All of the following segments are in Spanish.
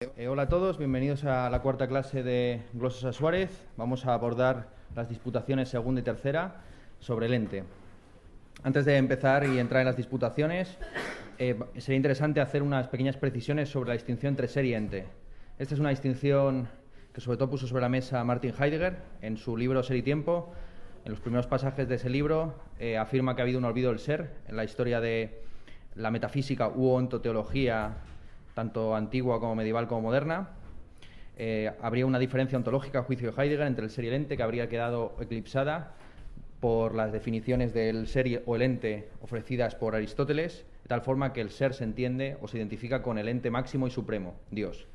Eh, hola a todos, bienvenidos a la cuarta clase de Glosas a Suárez. Vamos a abordar las disputaciones segunda y tercera sobre el ente. Antes de empezar y entrar en las disputaciones, eh, sería interesante hacer unas pequeñas precisiones sobre la distinción entre ser y ente. Esta es una distinción que sobre todo puso sobre la mesa Martin Heidegger en su libro Ser y Tiempo. En los primeros pasajes de ese libro eh, afirma que ha habido un olvido del ser en la historia de la metafísica u ontoteología tanto antigua como medieval como moderna. Eh, habría una diferencia ontológica, a juicio de Heidegger, entre el ser y el ente, que habría quedado eclipsada por las definiciones del ser o el ente ofrecidas por Aristóteles, de tal forma que el ser se entiende o se identifica con el ente máximo y supremo, Dios.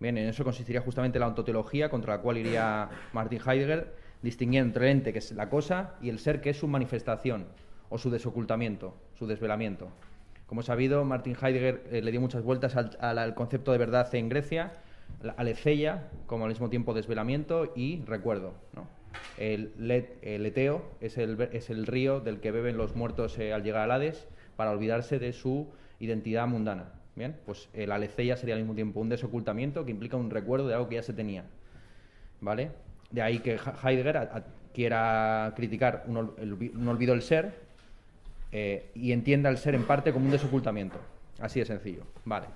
Bien, en eso consistiría justamente la ontoteología, contra la cual iría Martin Heidegger, distinguiendo entre el ente, que es la cosa, y el ser, que es su manifestación, o su desocultamiento, su desvelamiento. Como sabido, Martin Heidegger eh, le dio muchas vueltas al, concepto de verdad en Grecia, aleceia, como al mismo tiempo desvelamiento y recuerdo. El, leteo es el, es el, río del que beben los muertos eh, al llegar al Hades para olvidarse de su identidad mundana. Bien, pues el aleceia sería al mismo tiempo un desocultamiento que implica un recuerdo de algo que ya se tenía. ¿Vale? De ahí que Heidegger quiera criticar un, un olvido del ser eh, y entienda el ser en parte como un desocultamiento. Así de sencillo. Vale.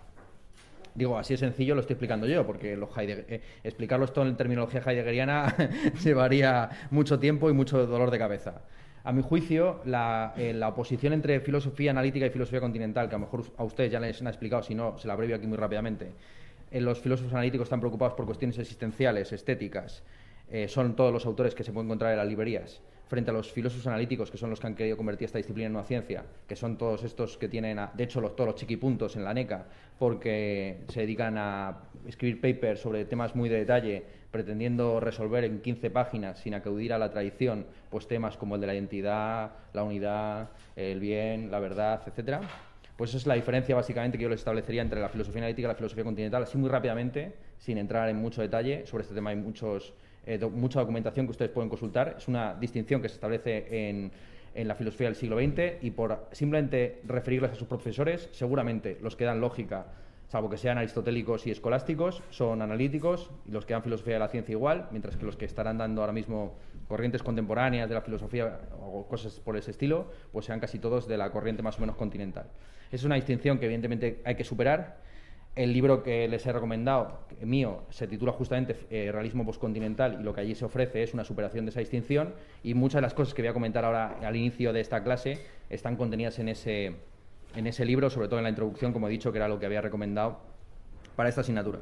Digo, así de sencillo lo estoy explicando yo, porque los eh, explicarlo esto en terminología heideggeriana llevaría mucho tiempo y mucho dolor de cabeza. A mi juicio, la, eh, la, oposición entre filosofía analítica y filosofía continental, que a lo mejor a ustedes ya les han explicado, si no, se la abrevio aquí muy rápidamente. los filósofos analíticos están preocupados por cuestiones existenciales, estéticas, son todos los autores que se pueden encontrar en las librerías frente a los filósofos analíticos, que son los que han querido convertir esta disciplina en una ciencia, que son todos estos que tienen, de hecho, los, todos los chiquipuntos en la NECA, porque se dedican a escribir papers sobre temas muy de detalle, pretendiendo resolver en 15 páginas, sin acudir a la tradición, pues temas como el de la identidad, la unidad, el bien, la verdad, etcétera. Pues es la diferencia básicamente que yo les establecería entre la filosofía analítica y la filosofía continental, así muy rápidamente, sin entrar en mucho detalle. Sobre este tema hay muchos eh, mucha documentación que ustedes pueden consultar. Es una distinción que se establece en, en la filosofía del siglo XX y por simplemente referirles a sus profesores, seguramente los que dan lógica, salvo que sean aristotélicos y escolásticos, son analíticos y los que dan filosofía de la ciencia igual, mientras que los que estarán dando ahora mismo corrientes contemporáneas de la filosofía o cosas por ese estilo, pues sean casi todos de la corriente más o menos continental. Es una distinción que evidentemente hay que superar el libro que les he recomendado, mío, se titula justamente eh, Realismo Postcontinental y lo que allí se ofrece es una superación de esa distinción y muchas de las cosas que voy a comentar ahora al inicio de esta clase están contenidas en ese, en ese libro, sobre todo en la introducción, como he dicho, que era lo que había recomendado para esta asignatura.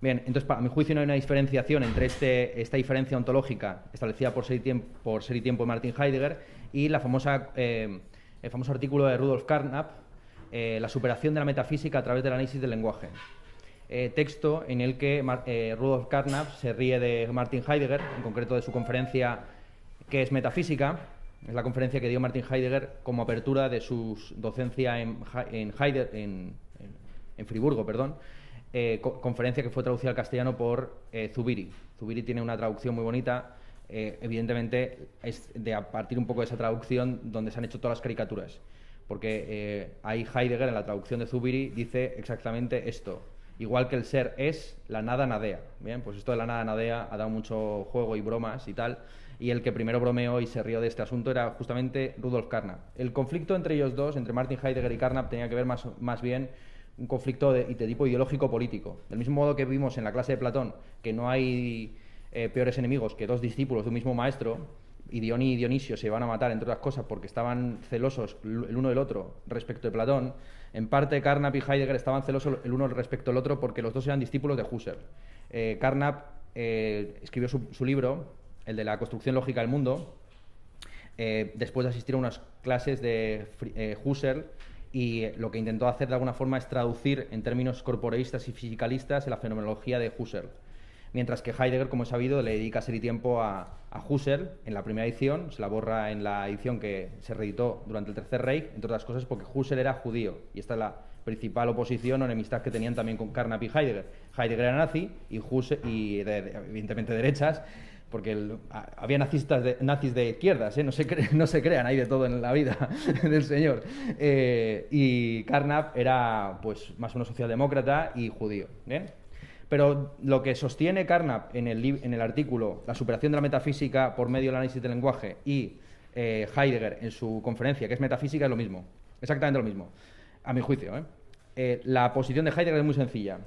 Bien, entonces, para mi juicio no hay una diferenciación entre este, esta diferencia ontológica establecida por Ser y Tiempo, por Ser y Tiempo de Martin Heidegger y la famosa, eh, el famoso artículo de Rudolf Carnap, eh, la superación de la metafísica a través del análisis del lenguaje. Eh, texto en el que eh, Rudolf Carnap se ríe de Martin Heidegger, en concreto de su conferencia que es Metafísica, es la conferencia que dio Martin Heidegger como apertura de su docencia en, en, en, Friburgo, perdón, conferencia que fue traducida al castellano por Zubiri. Zubiri tiene una traducción muy bonita, evidentemente es de a partir un poco de esa traducción donde se han hecho todas las caricaturas porque eh, ahí Heidegger en la traducción de Zubiri dice exactamente esto. Igual que el ser es, la nada nadea. Bien, pues esto de la nada nadea ha dado mucho juego y bromas y tal. Y el que primero bromeó y se rió de este asunto era justamente Rudolf Carnap. El conflicto entre ellos dos, entre Martin Heidegger y Carnap, tenía que ver más, más bien un conflicto de, tipo ideológico-político. Del mismo modo que vimos en la clase de Platón que no hay eh, peores enemigos que dos discípulos de un mismo maestro, y y Dionisio se iban a matar, entre otras cosas, porque estaban celosos el uno del otro respecto de Platón, en parte Carnap y Heidegger estaban celosos el uno respecto del otro porque los dos eran discípulos de Husserl. Eh, Carnap eh, escribió su, libro, el de la construcción lógica del mundo, eh, después de asistir a unas clases de Husserl y lo que intentó hacer de alguna forma es traducir en términos corporeístas y fisicalistas la fenomenología de Husserl mientras que Heidegger, como he sabido, le dedica serie tiempo a, Husserl en la primera edición, se la borra en la edición que se reeditó durante el Tercer Reich, entre otras cosas porque Husserl era judío, y esta es la principal oposición o enemistad que tenían también con Carnap y Heidegger. Heidegger era nazi y, Husserl, y evidentemente derechas, porque había nazistas de, nazis de izquierdas, ¿eh? no, se no se crean, hay de todo en la vida del señor. Eh, y Carnap era pues más o socialdemócrata y judío. Pero lo que sostiene Carnap en el, artículo La superación de la metafísica por medio del análisis del lenguaje y eh, Heidegger en su conferencia, que es metafísica, es lo mismo. Exactamente lo mismo, a mi juicio. ¿eh? Eh, la posición de Heidegger es muy sencilla.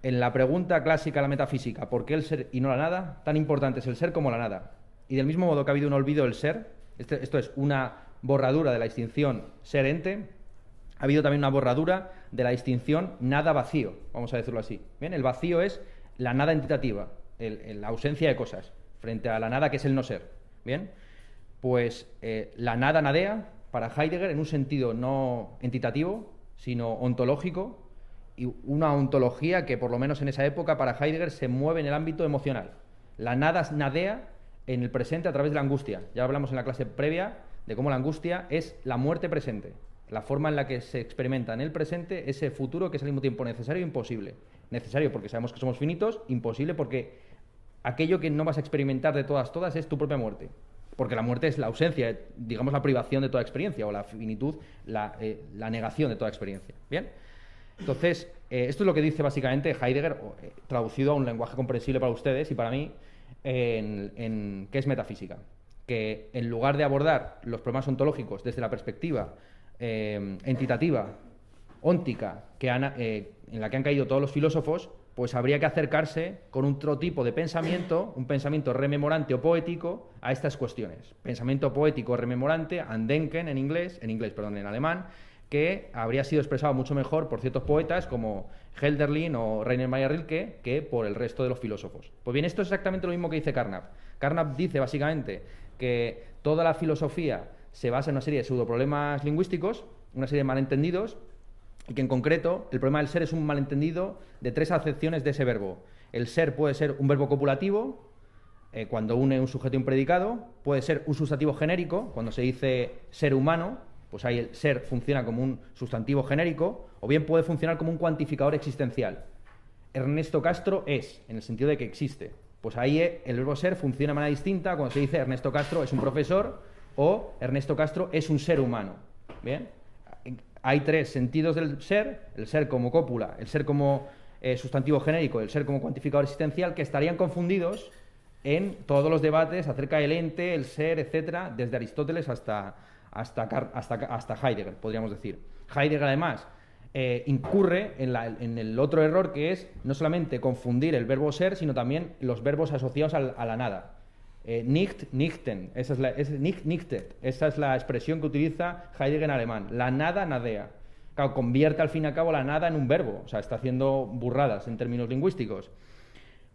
En la pregunta clásica la metafísica, ¿por qué el ser y no la nada? Tan importante es el ser como la nada. Y del mismo modo que ha habido un olvido del ser, este, esto es una borradura de la distinción ser-ente, ha habido también una borradura de la distinción nada-vacío, vamos a decirlo así. Bien, el vacío es la nada entitativa, la ausencia de cosas, frente a la nada que es el no ser. Bien, pues eh, la nada nadea para Heidegger en un sentido no entitativo, sino ontológico, y una ontología que por lo menos en esa época para Heidegger se mueve en el ámbito emocional. La nada nadea en el presente a través de la angustia. Ya hablamos en la clase previa de cómo la angustia es la muerte presente, la forma en la que se experimenta en el presente ese futuro que es al mismo tiempo necesario e imposible. Necesario porque sabemos que somos finitos, imposible porque aquello que no vas a experimentar de todas, todas es tu propia muerte. Porque la muerte es la ausencia, digamos la privación de toda experiencia, o la finitud, la, eh, negación de toda experiencia. ¿Bien? Entonces, eh, esto es lo que dice básicamente Heidegger, eh, traducido a un lenguaje comprensible para ustedes y para mí, en, es metafísica que en lugar de abordar los problemas ontológicos desde la perspectiva eh, entitativa, óntica, que eh, en la que han caído todos los filósofos, pues habría que acercarse con otro tipo de pensamiento, un pensamiento rememorante o poético, a estas cuestiones. Pensamiento poético rememorante, Andenken en inglés, en inglés, perdón, en alemán, que habría sido expresado mucho mejor por ciertos poetas como Helderlin o Rainer Mayer Rilke que por el resto de los filósofos. Pues bien, esto es exactamente lo mismo que dice Carnap. Carnap dice básicamente que toda la filosofía se basa en una serie de pseudoproblemas lingüísticos, una serie de malentendidos, y que en concreto el problema del ser es un malentendido de tres acepciones de ese verbo. El ser puede ser un verbo copulativo, eh, cuando une un sujeto y un predicado, puede ser un sustantivo genérico, cuando se dice ser humano, pues ahí el ser funciona como un sustantivo genérico, o bien puede funcionar como un cuantificador existencial. Ernesto Castro es, en el sentido de que existe. Pues ahí eh, el verbo ser funciona de manera distinta cuando se dice Ernesto Castro es un profesor o Ernesto Castro es un ser humano. Bien, hay tres sentidos del ser: el ser como cópula, el ser como eh, sustantivo genérico, el ser como cuantificador existencial, que estarían confundidos en todos los debates acerca del ente, el ser, etcétera, desde Aristóteles hasta, hasta, hasta, Heidegger, podríamos decir. Heidegger, además, eh, incurre en, el otro error que es no solamente confundir el verbo ser, sino también los verbos asociados a la nada. Eh, nicht, nichten, esa es, la, nichtet, esa es la expresión que utiliza Heidegger en alemán. La nada nadea. Claro, convierte al fin y al cabo la nada en un verbo, o sea, está haciendo burradas en términos lingüísticos.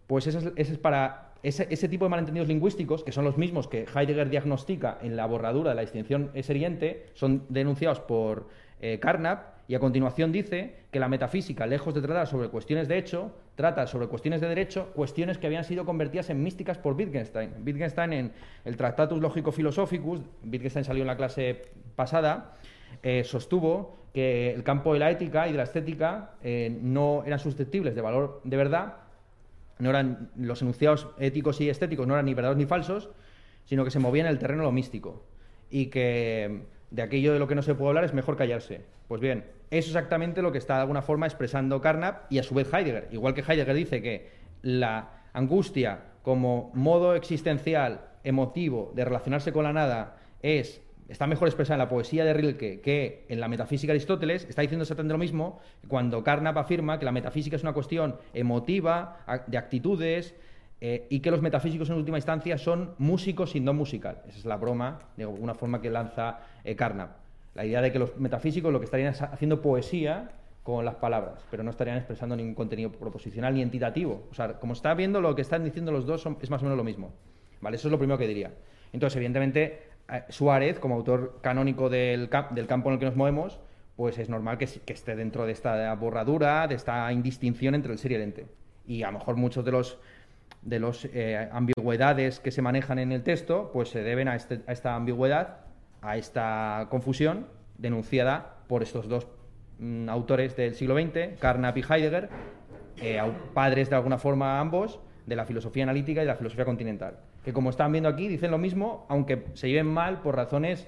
Pues eso es, para ese, tipo de malentendidos lingüísticos, que son los mismos que Heidegger diagnostica en la borradura de la distinción seriente, son denunciados por eh, Carnap, y a continuación dice que la metafísica, lejos de tratar sobre cuestiones de hecho, trata sobre cuestiones de derecho, cuestiones que habían sido convertidas en místicas por Wittgenstein. Wittgenstein en el Tractatus Logico Philosophicus, Wittgenstein salió en la clase pasada, eh, sostuvo que el campo de la ética y de la estética eh, no eran susceptibles de valor de verdad, no eran los enunciados éticos y estéticos no eran ni verdaderos ni falsos, sino que se movían en el terreno lo místico y que de aquello de lo que no se puede hablar es mejor callarse. Pues bien, es exactamente lo que está de alguna forma expresando Carnap y a su vez Heidegger. Igual que Heidegger dice que la angustia como modo existencial, emotivo de relacionarse con la nada es está mejor expresada en la poesía de Rilke que en la metafísica de Aristóteles, está diciendo exactamente lo mismo cuando Carnap afirma que la metafísica es una cuestión emotiva, de actitudes, eh, y que los metafísicos en última instancia son músicos sin don musical. Esa es la broma, de alguna forma, que lanza eh, Carnap. La idea de que los metafísicos lo que estarían es haciendo poesía con las palabras, pero no estarían expresando ningún contenido proposicional ni entitativo. O sea, como está viendo, lo que están diciendo los dos es más o menos lo mismo. ¿Vale? Eso es lo primero que diría. Entonces, evidentemente, eh, Suárez, como autor canónico del, del, campo en el que nos movemos, pues es normal que, esté dentro de esta borradura, de esta indistinción entre el ser y el ente. Y a lo mejor muchos de los de las eh, ambigüedades que se manejan en el texto, pues se deben a, este, a, esta ambigüedad, a esta confusión denunciada por estos dos mm, autores del siglo XX, Carnap y Heidegger, eh, padres de alguna forma ambos de la filosofía analítica y de la filosofía continental, que como están viendo aquí dicen lo mismo, aunque se lleven mal por razones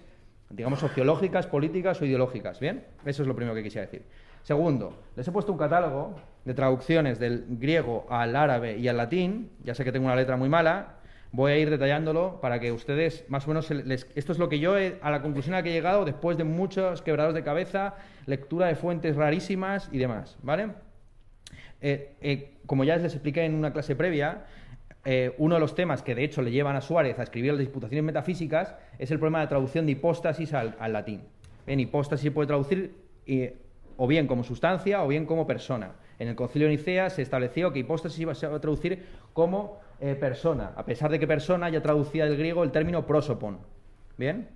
digamos, sociológicas, políticas o ideológicas. ¿Bien? Eso es lo primero que quisiera decir. Segundo, les he puesto un catálogo de traducciones del griego al árabe y al latín. Ya sé que tengo una letra muy mala. Voy a ir detallándolo para que ustedes, más o menos, esto es lo que yo, he, a la conclusión a la que he llegado después de muchos quebrados de cabeza, lectura de fuentes rarísimas y demás. ¿Vale? Eh, eh, como ya les expliqué en una clase previa, eh, uno de los temas que de hecho le llevan a Suárez a escribir las disputaciones metafísicas es el problema de traducción de hipóstasis al, latín. En hipóstasis se puede traducir o bien como sustancia o bien como persona. En el concilio de Nicea se estableció que hipóstasis iba a traducir como persona, a pesar de que persona ya traducía del griego el término prosopon. ¿Bien?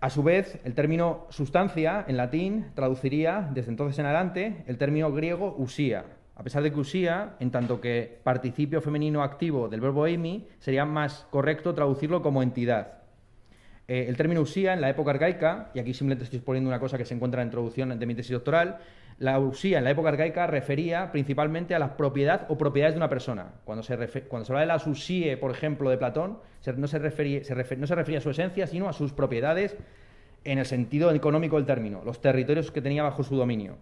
A su vez, el término sustancia en latín traduciría desde entonces en adelante el término griego usía. A pesar de que usía, en tanto que participio femenino activo del verbo emi, sería más correcto traducirlo como entidad. Eh, el término usía en la época arcaica, y aquí simplemente estoy exponiendo una cosa que se encuentra en la introducción de mi tesis doctoral, la usía en la época arcaica refería principalmente a la propiedad o propiedades de una persona. Cuando se, cuando se habla de la usie, por ejemplo, de Platón, no, se refería, no se refería a su esencia, sino a sus propiedades en el sentido económico del término, los territorios que tenía bajo su dominio.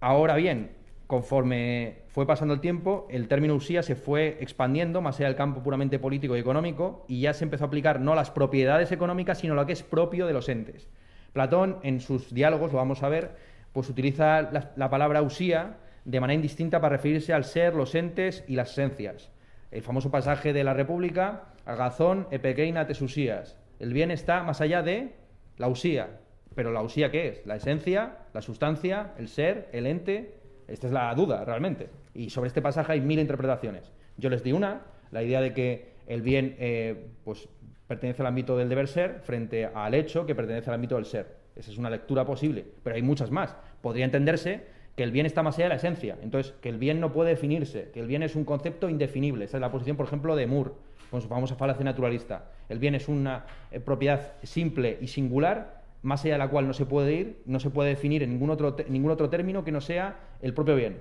Ahora bien, conforme fue pasando el tiempo, el término usía se fue expandiendo más allá del campo puramente político y económico y ya se empezó a aplicar no las propiedades económicas, sino lo que es propio de los entes. Platón, en sus diálogos, lo vamos a ver, pues utiliza la, palabra usía de manera indistinta para referirse al ser, los entes y las esencias. El famoso pasaje de la República, agazón epequeina tesusías. El bien está más allá de la usía. Pero la usía, ¿qué es? La esencia, la sustancia, el ser, el ente. Esta es la duda, realmente. Y sobre este pasaje hay mil interpretaciones. Yo les di una, la idea de que el bien eh, pues, pertenece al ámbito del deber ser frente al hecho que pertenece al ámbito del ser. Esa es una lectura posible, pero hay muchas más. Podría entenderse que el bien está más allá de la esencia, entonces que el bien no puede definirse, que el bien es un concepto indefinible. Esa es la posición, por ejemplo, de Moore, con su famosa falacia naturalista. El bien es una eh, propiedad simple y singular, más allá de la cual no se puede ir, no se puede definir en ningún otro, ningún otro término que no sea el propio bien.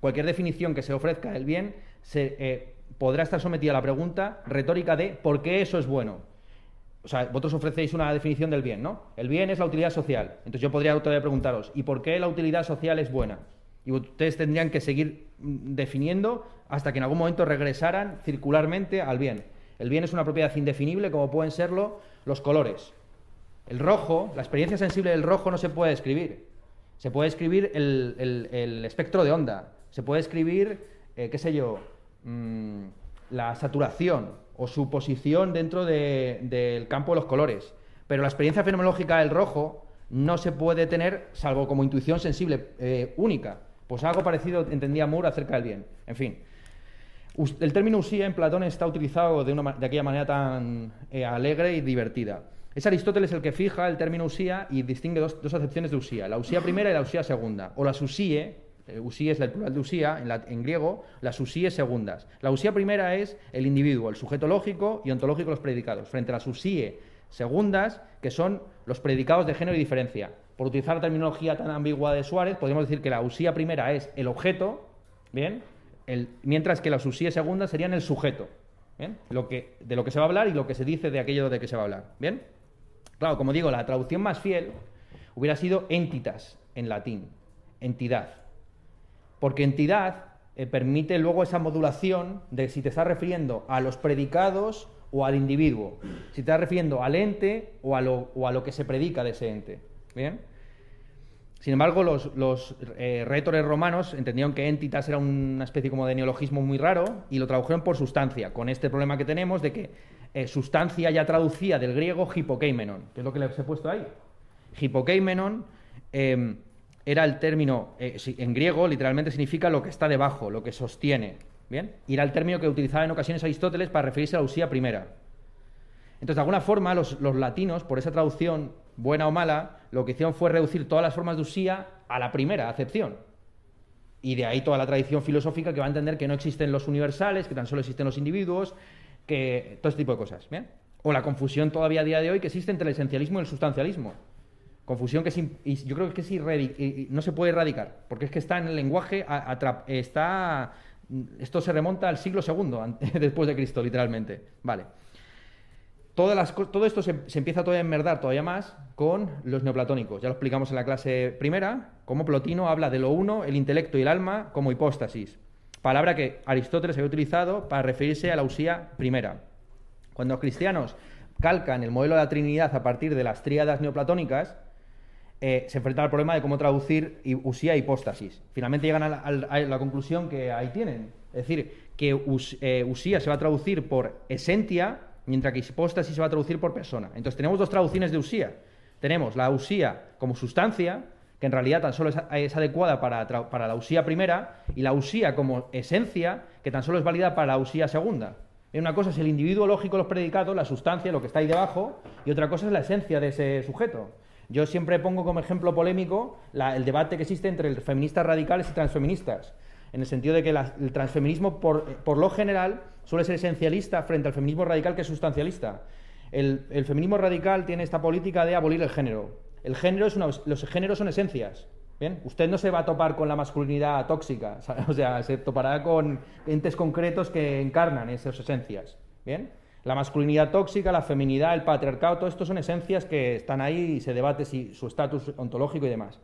Cualquier definición que se ofrezca del bien se, eh, podrá estar sometida a la pregunta retórica de ¿por qué eso es bueno? O sea, vosotros ofrecéis una definición del bien, ¿no? El bien es la utilidad social. Entonces yo podría todavía preguntaros, ¿y por qué la utilidad social es buena? Y ustedes tendrían que seguir mm, definiendo hasta que en algún momento regresaran circularmente al bien. El bien es una propiedad indefinible, como pueden serlo los colores. El rojo, la experiencia sensible del rojo no se puede describir. Se puede escribir el, espectro de onda. Se puede escribir, eh, qué sé yo, mm, la saturación o su posición dentro del campo de los colores. Pero la experiencia fenomenológica del rojo no se puede tener salvo como intuición sensible eh, única. Pues algo parecido entendía Moore acerca del bien. En fin. El término usía en Platón está utilizado de, aquella manera tan eh, alegre y divertida. Es Aristóteles el que fija el término usía y distingue dos, acepciones de usía, la usía primera y la usía segunda, o la usíe, eh, usía es el plural de usía, en, griego, las usíes segundas. La usía primera es el individuo, el sujeto lógico y ontológico los predicados, frente a las usíe segundas, que son los predicados de género y diferencia. Por utilizar la terminología tan ambigua de Suárez, podríamos decir que la usía primera es el objeto, ¿bien? mientras que las usíes segundas serían el sujeto, Lo que, de lo que se va a hablar y lo que se dice de aquello de que se va a hablar, ¿bien? Claro, como digo, la traducción más fiel hubiera sido entitas en latín, entidad porque entidad eh, permite luego esa modulación de si te estás refiriendo a los predicados o al individuo, si te estás refiriendo al ente o a lo, que se predica de ese ente. ¿Bien? Sin embargo, los, los eh, retores romanos entendieron que entitas era una especie como de neologismo muy raro y lo tradujeron por sustancia, con este problema que tenemos de que eh, sustancia ya traducía del griego hipokeimenon, que es lo que les he puesto ahí. Hipokeimenon em, era el término, eh, en griego literalmente significa lo que está debajo, lo que sostiene. ¿Bien? Y era el término que utilizaba en ocasiones Aristóteles para referirse a la usía primera. Entonces, de alguna forma, los, latinos, por esa traducción, buena o mala, lo que hicieron fue reducir todas las formas de usía a la primera acepción. Y de ahí toda la tradición filosófica que va a entender que no existen los universales, que tan solo existen los individuos, que todo este tipo de cosas. ¿bien? O la confusión todavía a día de hoy que existe entre el esencialismo y el sustancialismo. Confusión que yo creo que es no se puede erradicar, porque es que está en el lenguaje, está, esto se remonta al siglo II después de Cristo, literalmente. Vale. Todas las todo esto se, empieza todavía a enmerdar todavía más con los neoplatónicos. Ya lo explicamos en la clase primera, cómo Plotino habla de lo uno, el intelecto y el alma como hipóstasis. Palabra que Aristóteles había utilizado para referirse a la usía primera. Cuando los cristianos calcan el modelo de la Trinidad a partir de las tríadas neoplatónicas, eh, se enfrentan al problema de cómo traducir usía e hipóstasis. Finalmente llegan a la, conclusión que ahí tienen. Es decir, que eh, usía se va a traducir por esencia mientras que hipóstasis se va a traducir por persona. Entonces tenemos dos traducciones de usía. Tenemos la usía como sustancia, que en realidad tan solo es, adecuada para, la usía primera, y la usía como esencia, que tan solo es válida para la usía segunda. una cosa es el individuo lógico, los predicados, la sustancia, lo que está ahí debajo, y otra cosa es la esencia de ese sujeto. Yo siempre pongo como ejemplo polémico el debate que existe entre feministas radicales y transfeministas en el sentido de que el transfeminismo, por, lo general, suele ser esencialista frente al feminismo radical que es sustancialista. El, feminismo radical tiene esta política de abolir el género. El género es los géneros son esencias. ¿bien? Usted no se va a topar con la masculinidad tóxica, o sea, se topará con entes concretos que encarnan esas esencias. ¿bien? La masculinidad tóxica, la feminidad, el patriarcado, todo esto son esencias que están ahí y se debate si su estatus ontológico y demás.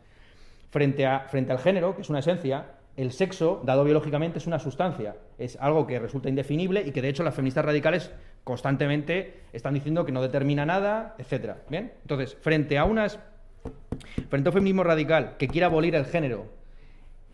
Frente, a, frente al género, que es una esencia, el sexo, dado biológicamente, es una sustancia, es algo que resulta indefinible y que de hecho las feministas radicales constantemente están diciendo que no determina nada, etcétera. ¿Bien? Entonces, frente a unas frente a un feminismo radical que quiere abolir el género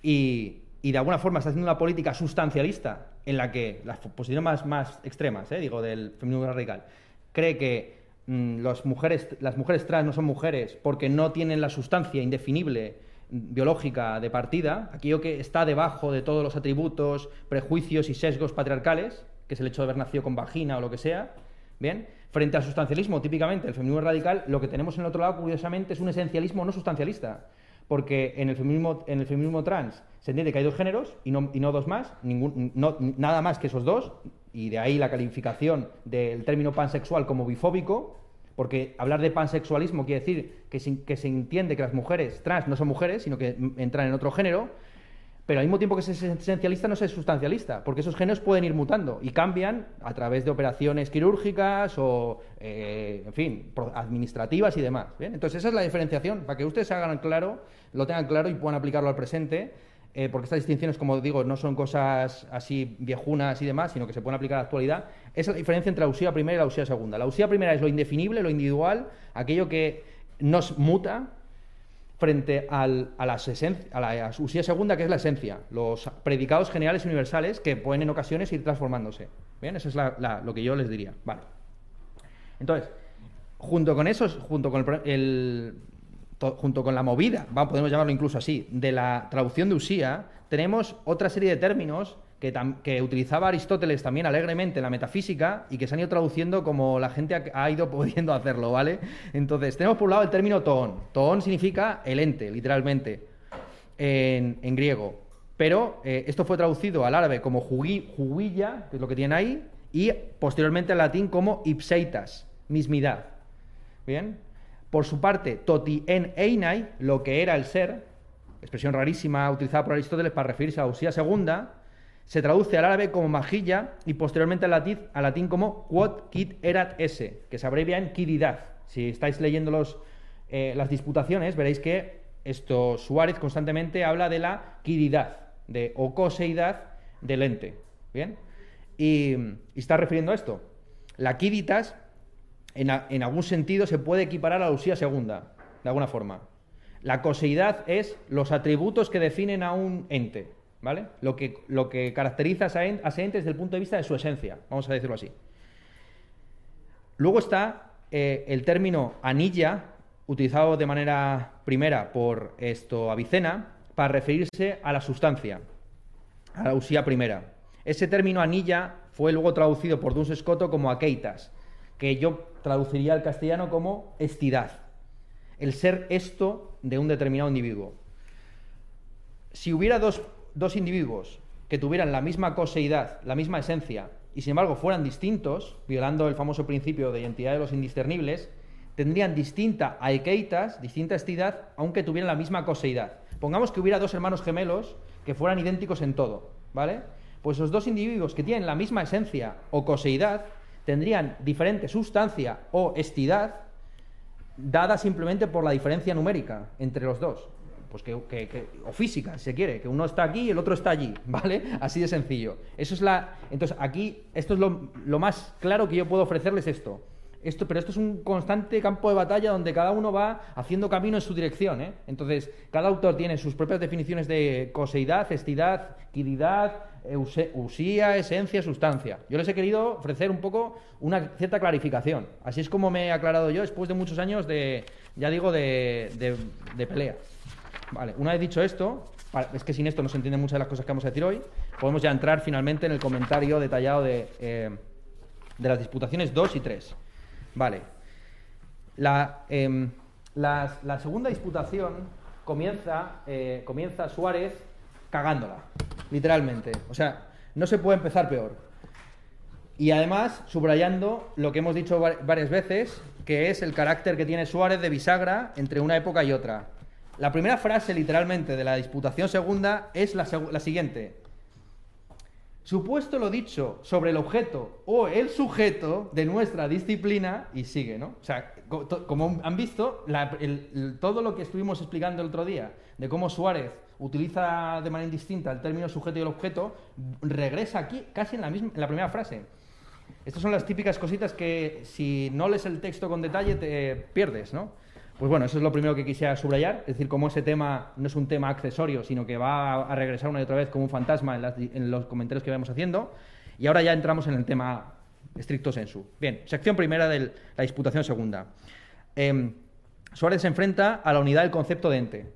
y, de alguna forma está haciendo una política sustancialista en la que las posiciones más, extremas, ¿eh? digo, del feminismo radical, cree que mm, mujeres, las mujeres trans no son mujeres porque no tienen la sustancia indefinible biológica de partida, aquello que está debajo de todos los atributos, prejuicios y sesgos patriarcales, que es el hecho de haber nacido con vagina o lo que sea, ¿bien? Frente al sustancialismo, típicamente, el feminismo radical, lo que tenemos en el otro lado, curiosamente, es un esencialismo no sustancialista, porque en el feminismo, en el feminismo trans se entiende que hay dos géneros y no, y no dos más, ningún, no, nada más que esos dos, y de ahí la calificación del término pansexual como bifóbico, porque hablar de pansexualismo quiere decir que se, que se entiende que las mujeres trans no son mujeres, sino que entran en otro género, pero al mismo tiempo que es esencialista no es sustancialista, porque esos géneros pueden ir mutando y cambian a través de operaciones quirúrgicas o, eh, en fin, administrativas y demás. Entonces esa es la diferenciación, para que ustedes hagan claro, lo tengan claro y puedan aplicarlo al presente eh, porque estas distinciones, como digo, no son cosas así viejunas y demás, sino que se pueden aplicar a la actualidad, es la diferencia entre la usía primera y la usía segunda. La usía primera es lo indefinible, lo individual, aquello que nos muta frente a, la a la usía segunda, que es la esencia, los predicados generales universales que pueden en ocasiones ir transformándose. Bien, eso es lo que yo les diría. Vale. Entonces, junto con eso, junto con el junto con la movida, podemos llamarlo incluso así, de la traducción de Usía, tenemos otra serie de términos que, utilizaba Aristóteles también alegremente en la metafísica y que se han ido traduciendo como la gente ha, ido pudiendo hacerlo, ¿vale? Entonces, tenemos por un lado el término toón. Toón significa el ente, literalmente, en, griego. Pero eh, esto fue traducido al árabe como juguilla, que es lo que tiene ahí, y posteriormente al latín como ipseitas, mismidad. ¿Bien? Por su parte, toti en einai, lo que era el ser, expresión rarísima utilizada por Aristóteles para referirse a usía segunda, se traduce al árabe como majilla y posteriormente al latín, al latín como quod quid erat esse, que se abrevia en quididad. Si estáis leyendo los, eh, las disputaciones, veréis que esto Suárez constantemente habla de la quididad, de coseidad del ente. ¿Bien? Y, está refiriendo a esto. La quiditas en, algún sentido se puede equiparar a la usía segunda, de alguna forma. La coseidad es los atributos que definen a un ente, ¿vale? Lo que, lo que caracteriza a ese desde el punto de vista de su esencia, vamos a decirlo así. Luego está eh, el término anilla, utilizado de manera primera por esto Avicena, para referirse a la sustancia, a la usía primera. Ese término anilla fue luego traducido por Duns Scotto como aqueitas, que yo traduciría al castellano como estidad, el ser esto de un determinado individuo. Si hubiera dos, individuos que tuvieran la misma coseidad, la misma esencia, y sin embargo fueran distintos, violando el famoso principio de identidad de los indiscernibles, tendrían distinta aikeitas, distinta estidad, aunque tuvieran la misma coseidad. Pongamos que hubiera dos hermanos gemelos que fueran idénticos en todo, ¿vale? Pues los dos individuos que tienen la misma esencia o coseidad tendrían diferente sustancia o estidad dada simplemente por la diferencia numérica entre los dos. Pues que, o física, si se quiere, que uno está aquí y el otro está allí, ¿vale? Así de sencillo. Eso es la. Entonces, aquí, esto es lo, lo más claro que yo puedo ofrecerles esto. Esto, pero esto es un constante campo de batalla donde cada uno va haciendo camino en su dirección. ¿eh? Entonces, cada autor tiene sus propias definiciones de coseidad, cestidad, quididad, usía, esencia, sustancia. Yo les he querido ofrecer un poco una cierta clarificación. Así es como me he aclarado yo después de muchos años de, ya digo, de, pelea. Vale, una vez dicho esto, es que sin esto no se entienden muchas de las cosas que vamos a decir hoy, podemos ya entrar finalmente en el comentario detallado de, eh, de las disputaciones 2 y 3. Vale. Em, la, segunda disputación comienza, eh, comienza Suárez cagándola, literalmente. O sea, no se puede empezar peor. Y además, subrayando lo que hemos dicho varias veces, que es el carácter que tiene Suárez de bisagra entre una época y otra. La primera frase, literalmente, de la disputación segunda es la siguiente. Supuesto lo dicho sobre el objeto o el sujeto de nuestra disciplina, y sigue, ¿no? O sea, como han visto, todo lo que estuvimos explicando el otro día, de cómo Suárez utiliza de manera indistinta el término sujeto y el objeto, regresa aquí casi en la, misma, en la primera frase. Estas son las típicas cositas que si no lees el texto con detalle te pierdes, ¿no? Pues bueno, eso es lo primero que quisiera subrayar, es decir, como ese tema no es un tema accesorio, sino que va a regresar una y otra vez como un fantasma en, los comentarios que vamos haciendo. Y ahora ya entramos en el tema estricto sensu. Bien, sección primera de la disputación segunda. Em, Suárez se enfrenta a la unidad del concepto de ente.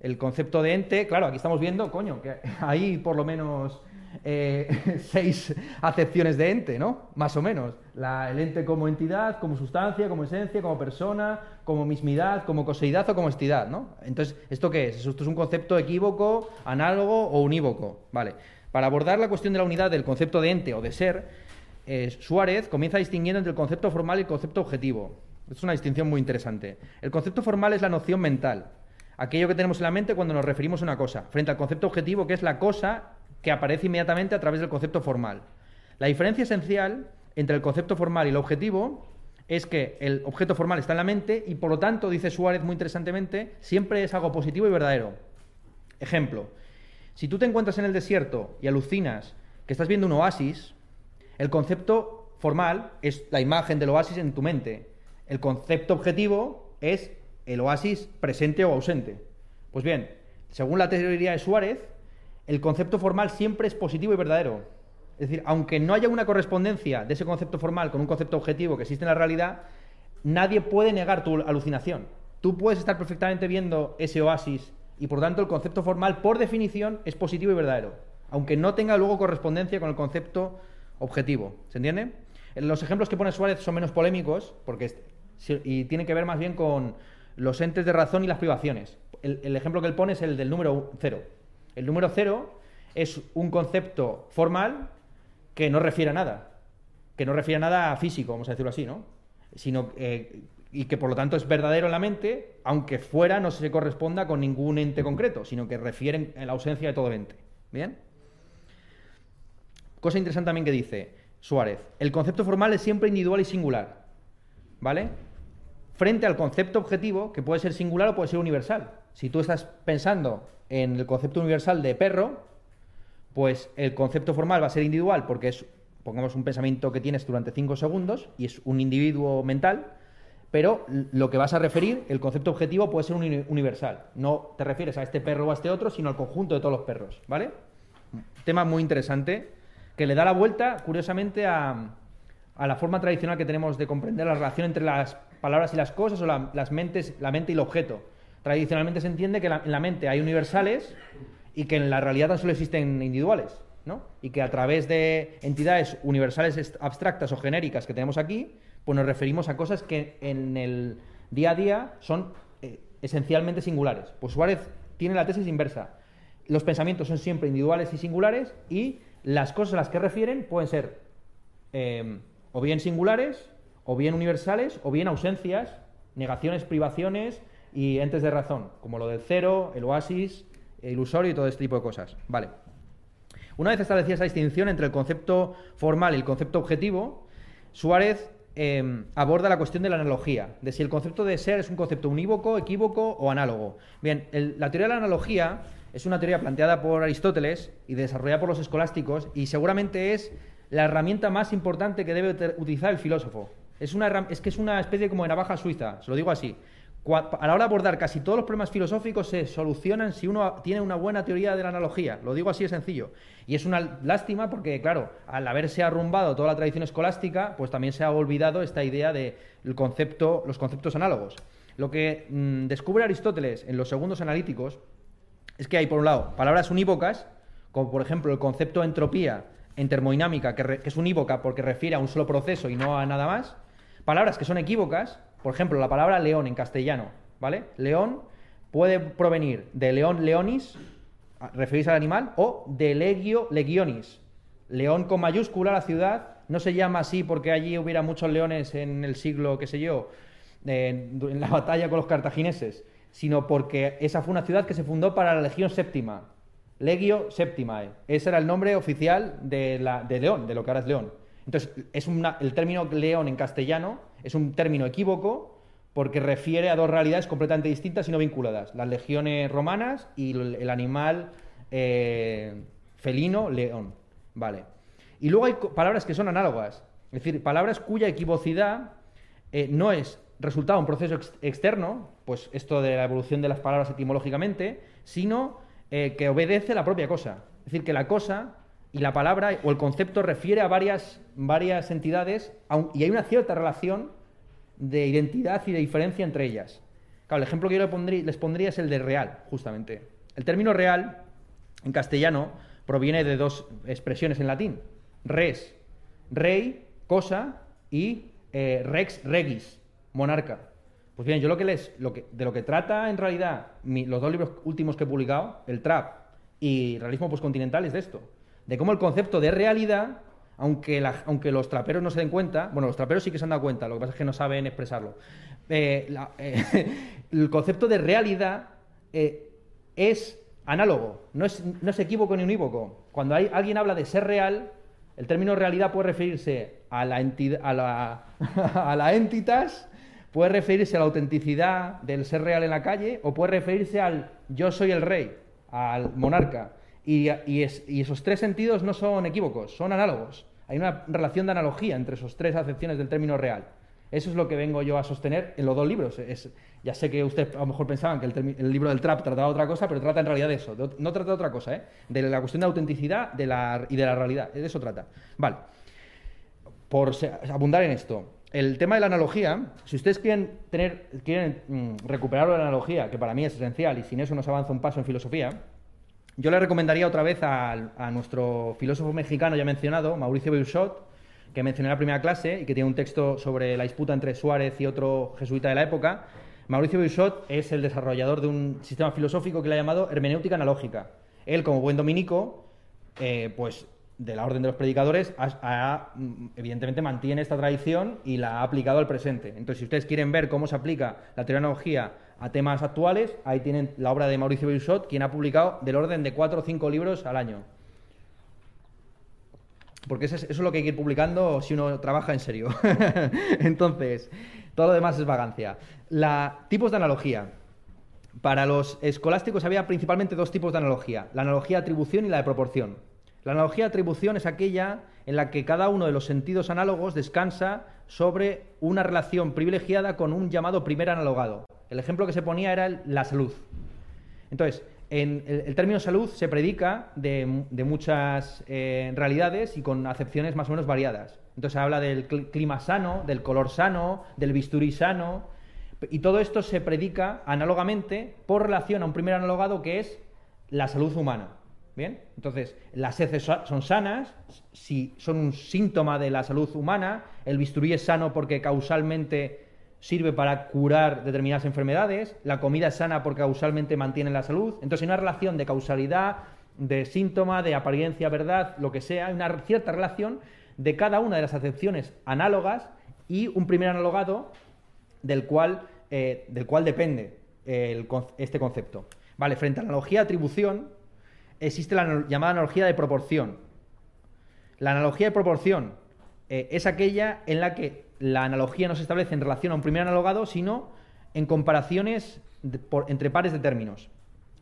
El concepto de ente, claro, aquí estamos viendo, coño, que hay por lo menos eh, seis acepciones de ente, ¿no? Más o menos. el ente como entidad, como sustancia, como esencia, como persona, como mismidad, como coseidad o como estidad, ¿no? Entonces, ¿esto qué es? Esto es un concepto equívoco, análogo o unívoco, ¿vale? Para abordar la cuestión de la unidad del concepto de ente o de ser, eh, Suárez comienza distinguiendo entre el concepto formal y el concepto objetivo. Es una distinción muy interesante. El concepto formal es la noción mental, aquello que tenemos en la mente cuando nos referimos a una cosa, frente al concepto objetivo, que es la cosa que aparece inmediatamente a través del concepto formal. La diferencia esencial entre el concepto formal y el objetivo es que el objeto formal está en la mente y por lo tanto, dice Suárez muy interesantemente, siempre es algo positivo y verdadero. Ejemplo, si tú te encuentras en el desierto y alucinas que estás viendo un oasis, el concepto formal es la imagen del oasis en tu mente. El concepto objetivo es el oasis presente o ausente. Pues bien, según la teoría de Suárez, el concepto formal siempre es positivo y verdadero. Es decir, aunque no haya una correspondencia de ese concepto formal con un concepto objetivo que existe en la realidad, nadie puede negar tu alucinación. Tú puedes estar perfectamente viendo ese oasis y por tanto el concepto formal, por definición, es positivo y verdadero, aunque no tenga luego correspondencia con el concepto objetivo. ¿Se entiende? Los ejemplos que pone Suárez son menos polémicos porque y tienen que ver más bien con los entes de razón y las privaciones. El, el ejemplo que él pone es el del número cero. El número cero es un concepto formal que no refiere a nada, que no refiere a nada físico, vamos a decirlo así, ¿no? Sino, eh, y que por lo tanto es verdadero en la mente, aunque fuera no se corresponda con ningún ente concreto, sino que refiere a la ausencia de todo ente. ¿Bien? Cosa interesante también que dice Suárez, el concepto formal es siempre individual y singular, ¿vale? Frente al concepto objetivo, que puede ser singular o puede ser universal. Si tú estás pensando en el concepto universal de perro, pues el concepto formal va a ser individual porque es, pongamos, un pensamiento que tienes durante cinco segundos y es un individuo mental, pero lo que vas a referir, el concepto objetivo puede ser un universal. No te refieres a este perro o a este otro, sino al conjunto de todos los perros, ¿vale? Tema muy interesante que le da la vuelta, curiosamente, a, la forma tradicional que tenemos de comprender la relación entre las palabras y las cosas o las mentes, la mente y el objeto. Tradicionalmente se entiende que en la mente hay universales y que en la realidad solo existen individuales, ¿no? Y que a través de entidades universales abstractas o genéricas que tenemos aquí, pues nos referimos a cosas que en el día a día son eh, esencialmente singulares. Pues Suárez tiene la tesis inversa. Los pensamientos son siempre individuales y singulares y las cosas a las que refieren pueden ser eh, o bien singulares, o bien universales, o bien ausencias, negaciones, privaciones, y entes de razón, como lo del cero, el oasis, el ilusorio y todo este tipo de cosas. Vale. Una vez establecida esa distinción entre el concepto formal y el concepto objetivo, Suárez em, aborda la cuestión de la analogía, de si el concepto de ser es un concepto unívoco, equívoco o análogo. Bien, la teoría de la analogía es una teoría planteada por Aristóteles y desarrollada por los escolásticos y seguramente es la herramienta más importante que debe utilizar el filósofo. Es, una, es que es una especie como de navaja suiza, se lo digo así. A la hora de abordar casi todos los problemas filosóficos se solucionan si uno tiene una buena teoría de la analogía. Lo digo así de sencillo. Y es una lástima porque, claro, al haberse arrumbado toda la tradición escolástica, pues también se ha olvidado esta idea de concepto, los conceptos análogos. Lo que mm, descubre Aristóteles en los segundos analíticos es que hay, por un lado, palabras unívocas, como por ejemplo el concepto entropía en termodinámica, que, que es unívoca porque refiere a un solo proceso y no a nada más. Palabras que son equívocas, por ejemplo, la palabra león en castellano, ¿vale? León puede provenir de león leonis, referirse al animal, o de legio legionis. León con mayúscula, la ciudad, no se llama así porque allí hubiera muchos leones en el siglo, qué sé yo, en, la batalla con los cartagineses, sino porque esa fue una ciudad que se fundó para la Legión Séptima. Legio Septimae. Ese era el nombre oficial de, la, de León, de lo que ahora es León. Entonces, es el término león en castellano es un término equívoco porque refiere a dos realidades completamente distintas y no vinculadas. Las legiones romanas y el animal eh, felino, león. Vale. Y luego hay palabras que son análogas. Es decir, palabras cuya equivocidad eh, no es resultado de un proceso externo, pues esto de la evolución de las palabras etimológicamente, sino eh, que obedece la propia cosa. Es decir, que la cosa y la palabra o el concepto refiere a varias, varias entidades y hay una cierta relación de identidad y de diferencia entre ellas. Claro, el ejemplo que yo les pondría, es el de real, justamente. El término real, en castellano, proviene de dos expresiones en latín. Res, rey, cosa, y eh, rex, regis, monarca. Pues bien, yo lo que les, lo que, de lo que trata en realidad los dos libros últimos que he publicado, el Trap y Realismo Postcontinental, es de esto de cómo el concepto de realidad, aunque, aunque los traperos no se den cuenta, bueno, los traperos sí que se han dado cuenta, lo que pasa es que no saben expresarlo. Eh, eh, el concepto de realidad eh, es análogo, no es, no es equívoco ni unívoco. Cuando alguien habla de ser real, el término realidad puede referirse a la, entidad, a la, a la entitas, puede referirse a la autenticidad del ser real en la calle, o puede referirse al yo soy el rey, al monarca. Y, esos tres sentidos no son equívocos, son análogos. Hay una relación de analogía entre esos tres acepciones del término real. Eso es lo que vengo yo a sostener en los dos libros. ya sé que ustedes a lo mejor pensaban que el, libro del trap trataba de otra cosa, pero trata en realidad de eso. no trata de otra cosa, ¿eh? de la cuestión de autenticidad y de la realidad. De eso trata. Vale. Por abundar en esto, el tema de la analogía, si ustedes quieren, tener, quieren mm, recuperar la analogía, que para mí es esencial y sin eso no se avanza un paso en filosofía, yo le recomendaría otra vez a, nuestro filósofo mexicano ya mencionado, Mauricio Beuchot, que mencioné en la primera clase y que tiene un texto sobre la disputa entre Suárez y otro jesuita de la época. Mauricio Beuchot es el desarrollador de un sistema filosófico que le ha llamado hermenéutica analógica. Él, como buen dominico, eh, pues de la orden de los predicadores, evidentemente mantiene esta tradición y la ha aplicado al presente. Entonces, si ustedes quieren ver cómo se aplica la analogía a temas actuales, ahí tienen la obra de Mauricio Billot, quien ha publicado del orden de cuatro o cinco libros al año. Porque eso es, lo que hay que ir publicando si uno trabaja en serio. Entonces, todo lo demás es vagancia. La, tipos de analogía. Para los escolásticos había principalmente dos tipos de analogía, la analogía de atribución y la de proporción. La analogía de atribución es aquella en la que cada uno de los sentidos análogos descansa sobre una relación privilegiada con un llamado primer analogado. El ejemplo que se ponía era la salud. Entonces, en el, término salud se predica de, muchas eh, realidades y con acepciones más o menos variadas. Entonces se habla del clima sano, del color sano, del bisturí sano, y todo esto se predica análogamente por relación a un primer analogado que es la salud humana. Bien, entonces las heces son sanas, si son un síntoma de la salud humana, el bisturí es sano porque causalmente sirve para curar determinadas enfermedades, la comida es sana porque causalmente mantiene la salud. Entonces hay una relación de causalidad, de síntoma, de apariencia, verdad, lo que sea, hay una cierta relación de cada una de las acepciones análogas y un primer analogado del cual, eh, del cual depende este concepto. Vale, frente a la analogía atribución, existe la llamada analogía de proporción. La analogía de proporción eh, es aquella en la que la analogía no se establece en relación a un primer analogado, sino en comparaciones entre pares de términos.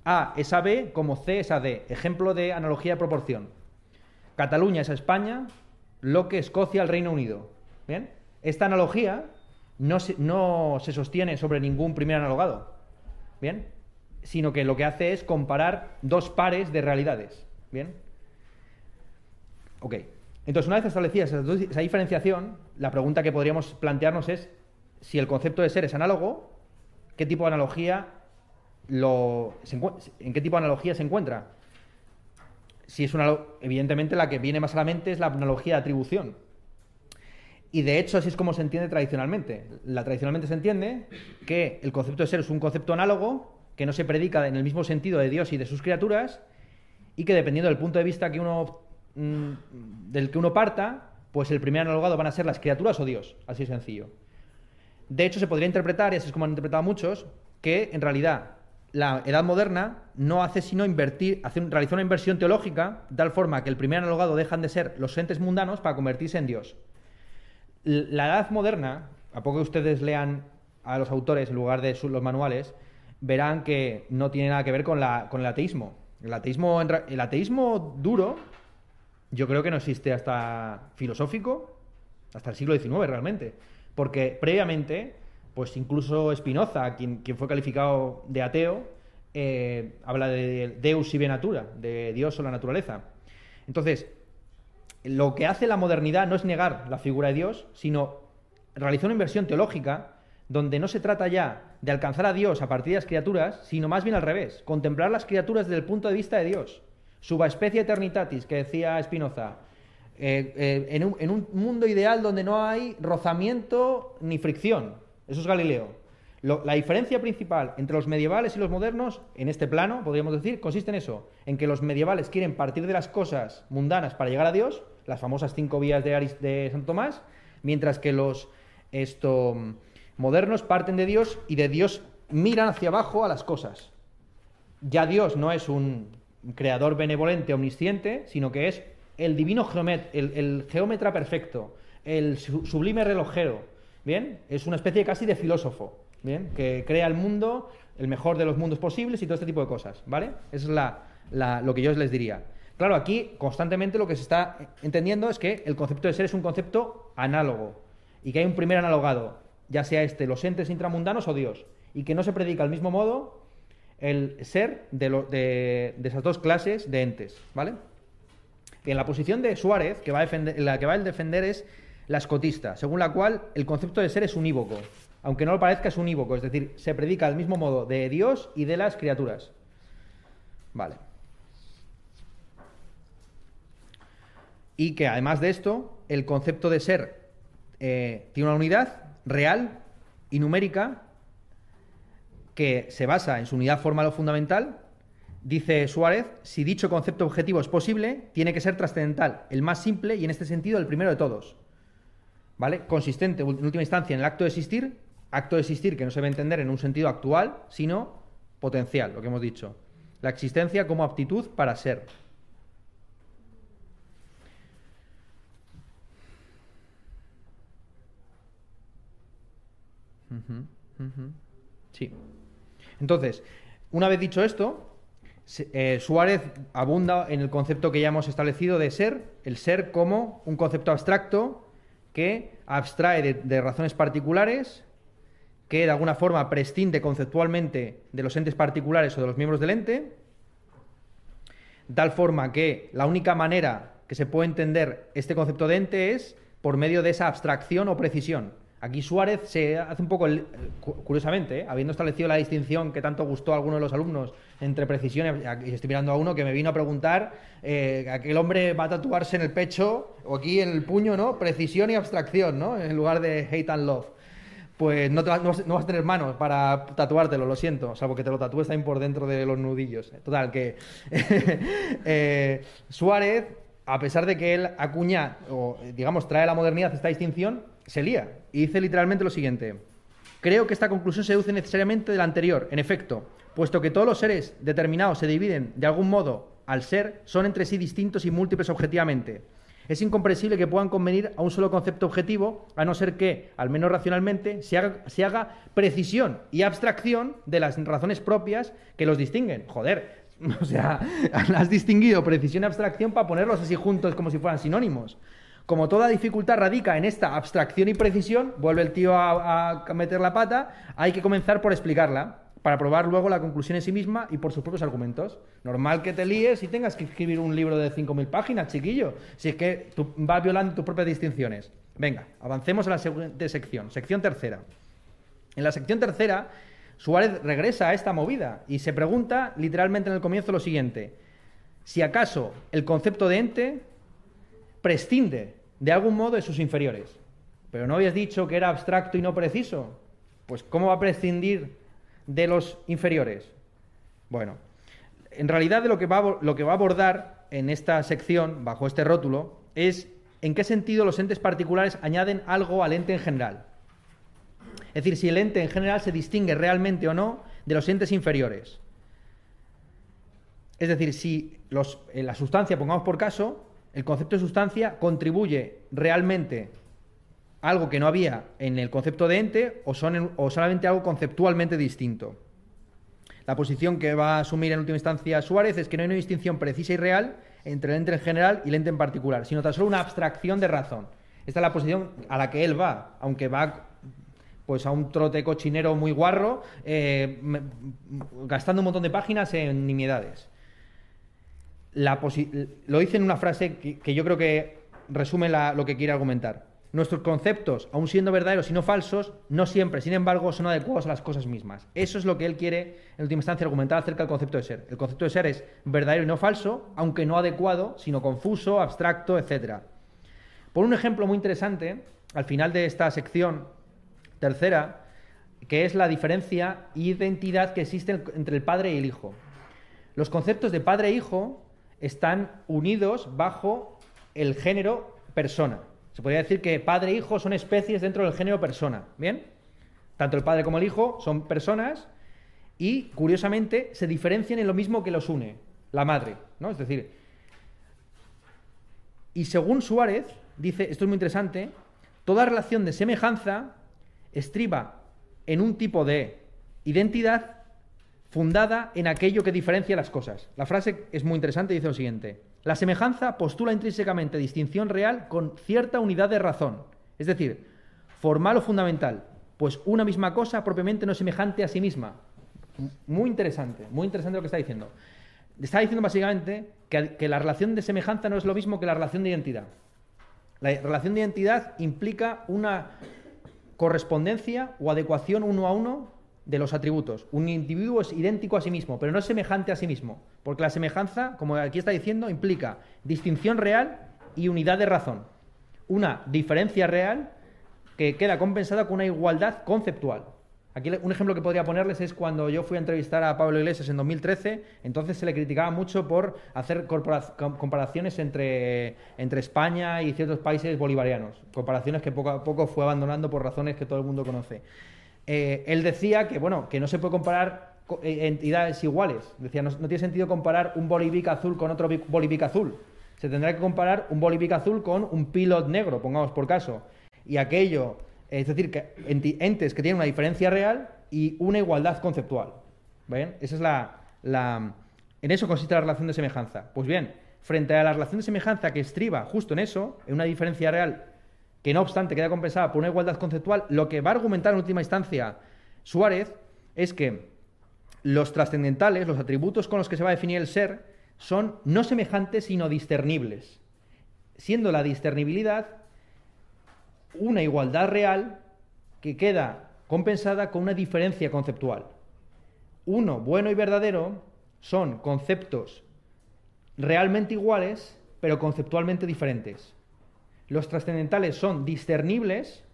A es a B como C es a D. Ejemplo de analogía de proporción. Cataluña es a España, lo que Escocia al Reino Unido. ¿Bien? Esta analogía no se sostiene sobre ningún primer analogado. ¿Bien? Sino que lo que hace es comparar dos pares de realidades. ¿Bien? Ok. Entonces, una vez establecida esa, diferenciación, la pregunta que podríamos plantearnos es si el concepto de ser es análogo, ¿qué tipo de analogía lo, en qué tipo de analogía se encuentra? Si es una, evidentemente la que viene más a la mente es la analogía de atribución. Y de hecho así es como se entiende tradicionalmente. La tradicionalmente se entiende que el concepto de ser es un concepto análogo que no se predica en el mismo sentido de Dios y de sus criaturas y que dependiendo del punto de vista que uno Mm, del que uno parta, pues el primer analogado van a ser las criaturas o Dios, así de sencillo. De hecho, se podría interpretar, y así es como han interpretado muchos, que en realidad la edad moderna no hace sino invertir, hace, realizar una inversión teológica de tal forma que el primer analogado dejan de ser los entes mundanos para convertirse en Dios. La edad moderna, a poco que ustedes lean a los autores en lugar de los manuales, verán que no tiene nada que ver con, la, con el ateísmo. El ateísmo, el ateísmo duro yo creo que no existe hasta filosófico, hasta el siglo XIX realmente. Porque previamente, pues incluso Spinoza, quien, quien fue calificado de ateo, eh, habla de Deus y natura, de Dios o la naturaleza. Entonces, lo que hace la modernidad no es negar la figura de Dios, sino realizar una inversión teológica donde no se trata ya de alcanzar a Dios a partir de las criaturas, sino más bien al revés, contemplar las criaturas desde el punto de vista de Dios. Subespecie eternitatis, que decía Spinoza. Eh, eh, en, un, mundo ideal donde no hay rozamiento ni fricción. Eso es Galileo. la diferencia principal entre los medievales y los modernos, en este plano, podríamos decir, consiste en eso, en que los medievales quieren partir de las cosas mundanas para llegar a Dios, las famosas cinco vías de, de Santo Tomás, mientras que los esto, modernos parten de Dios y de Dios miran hacia abajo a las cosas. Ya Dios no es un creador benevolente, omnisciente, sino que es el divino geomet, el, geómetra perfecto, el sublime relojero, ¿bien? Es una especie casi de filósofo, ¿bien? Que crea el mundo, el mejor de los mundos posibles y todo este tipo de cosas, ¿vale? Es la, lo que yo les diría. Claro, aquí constantemente lo que se está entendiendo es que el concepto de ser es un concepto análogo y que hay un primer analogado, ya sea este, los entes intramundanos o Dios, y que no se predica al mismo modo el ser de, esas dos clases de entes, ¿vale? En la posición de Suárez, que va a defender, la que va a defender es la escotista, según la cual el concepto de ser es unívoco, aunque no lo parezca es unívoco, es decir, se predica al mismo modo de Dios y de las criaturas. Vale. Y que además de esto, el concepto de ser eh, tiene una unidad real y numérica que se basa en su unidad formal o fundamental, dice Suárez, si dicho concepto objetivo es posible, tiene que ser trascendental, el más simple y en este sentido el primero de todos. ¿Vale? Consistente, en última instancia, en el acto de existir, acto de existir que no se debe entender en un sentido actual, sino potencial, lo que hemos dicho. La existencia como aptitud para ser. Sí. Entonces, una vez dicho esto, eh, Suárez abunda en el concepto que ya hemos establecido de ser, el ser como un concepto abstracto que abstrae de, razones particulares, que de alguna forma prescinde conceptualmente de los entes particulares o de los miembros del ente, tal forma que la única manera que se puede entender este concepto de ente es por medio de esa abstracción o precisión. Aquí Suárez se hace un poco, curiosamente, ¿eh? habiendo establecido la distinción que tanto gustó a algunos de los alumnos entre precisión y estoy mirando a uno que me vino a preguntar, eh, aquel hombre va a tatuarse en el pecho o aquí en el puño, ¿no? Precisión y abstracción, ¿no? En lugar de hate and love. Pues no, vas, a tener manos para tatuártelo, lo siento, salvo que te lo tatúes también por dentro de los nudillos. Total, que eh, Suárez, a pesar de que él acuña, o digamos, trae la modernidad esta distinción, se lía y dice literalmente lo siguiente. Creo que esta conclusión se deduce necesariamente de la anterior. En efecto, puesto que todos los seres determinados se dividen de algún modo al ser, son entre sí distintos y múltiples objetivamente. Es incomprensible que puedan convenir a un solo concepto objetivo, a no ser que, al menos racionalmente, se haga, se haga precisión y abstracción de las razones propias que los distinguen. Joder, o sea, has distinguido precisión y abstracción para ponerlos así juntos como si fueran sinónimos. Como toda dificultad radica en esta abstracción y precisión, vuelve el tío a, meter la pata, hay que comenzar por explicarla para probar luego la conclusión en sí misma y por sus propios argumentos. Normal que te líes y tengas que escribir un libro de 5.000 páginas, chiquillo, si es que vas violando tus propias distinciones. Venga, avancemos a la siguiente sección, sección tercera. En la sección tercera, Suárez regresa a esta movida y se pregunta literalmente en el comienzo lo siguiente, si acaso el concepto de ente prescinde de algún modo de sus inferiores. Pero no habías dicho que era abstracto y no preciso. Pues ¿cómo va a prescindir de los inferiores? Bueno, en realidad lo que, va, lo que va a abordar en esta sección, bajo este rótulo, es en qué sentido los entes particulares añaden algo al ente en general. Es decir, si el ente en general se distingue realmente o no de los entes inferiores. Es decir, si los, la sustancia, pongamos por caso, el concepto de sustancia contribuye realmente algo que no había en el concepto de ente o, son o solamente algo conceptualmente distinto. La posición que va a asumir en última instancia Suárez es que no hay una distinción precisa y real entre el ente en general y el ente en particular, sino tan solo una abstracción de razón. Esta es la posición a la que él va, aunque va pues a un trote cochinero muy guarro, eh, gastando un montón de páginas en nimiedades. Lo hice en una frase que, yo creo que resume lo que quiere argumentar. Nuestros conceptos, aun siendo verdaderos y no falsos, no siempre, sin embargo, son adecuados a las cosas mismas. Eso es lo que él quiere, en última instancia, argumentar acerca del concepto de ser. El concepto de ser es verdadero y no falso, aunque no adecuado, sino confuso, abstracto, etc. Por un ejemplo muy interesante, al final de esta sección tercera, que es la diferencia e identidad que existe entre el padre y el hijo. Los conceptos de padre e hijo están unidos bajo el género persona. Se podría decir que padre e hijo son especies dentro del género persona. ¿Bien? Tanto el padre como el hijo son personas y, curiosamente, se diferencian en lo mismo que los une, la madre. ¿no? Es decir, y según Suárez, dice, esto es muy interesante, toda relación de semejanza estriba en un tipo de identidad fundada en aquello que diferencia las cosas. La frase es muy interesante y dice lo siguiente. La semejanza postula intrínsecamente distinción real con cierta unidad de razón, es decir, formal o fundamental, pues una misma cosa propiamente no es semejante a sí misma. Muy interesante, muy interesante lo que está diciendo. Está diciendo básicamente que, que la relación de semejanza no es lo mismo que la relación de identidad. La relación de identidad implica una correspondencia o adecuación uno a uno de los atributos. Un individuo es idéntico a sí mismo, pero no es semejante a sí mismo, porque la semejanza, como aquí está diciendo, implica distinción real y unidad de razón. Una diferencia real que queda compensada con una igualdad conceptual. Aquí un ejemplo que podría ponerles es cuando yo fui a entrevistar a Pablo Iglesias en 2013, entonces se le criticaba mucho por hacer comparaciones entre, entre España y ciertos países bolivarianos, comparaciones que poco a poco fue abandonando por razones que todo el mundo conoce. Eh, él decía que, bueno, que no se puede comparar eh, entidades iguales. Decía, no, tiene sentido comparar un bolivic azul con otro bolivic azul. Se tendrá que comparar un bolivic azul con un pilot negro, pongamos por caso. Y aquello, es decir, que entes que tienen una diferencia real y una igualdad conceptual. Esa es la, la, En eso consiste la relación de semejanza. Pues bien, frente a la relación de semejanza que estriba justo en eso, en una diferencia real que no obstante queda compensada por una igualdad conceptual, lo que va a argumentar en última instancia Suárez es que los trascendentales, los atributos con los que se va a definir el ser, son no semejantes sino discernibles, siendo la discernibilidad una igualdad real que queda compensada con una diferencia conceptual. Uno, bueno y verdadero, son conceptos realmente iguales, pero conceptualmente diferentes. Los trascendentales son discernibles,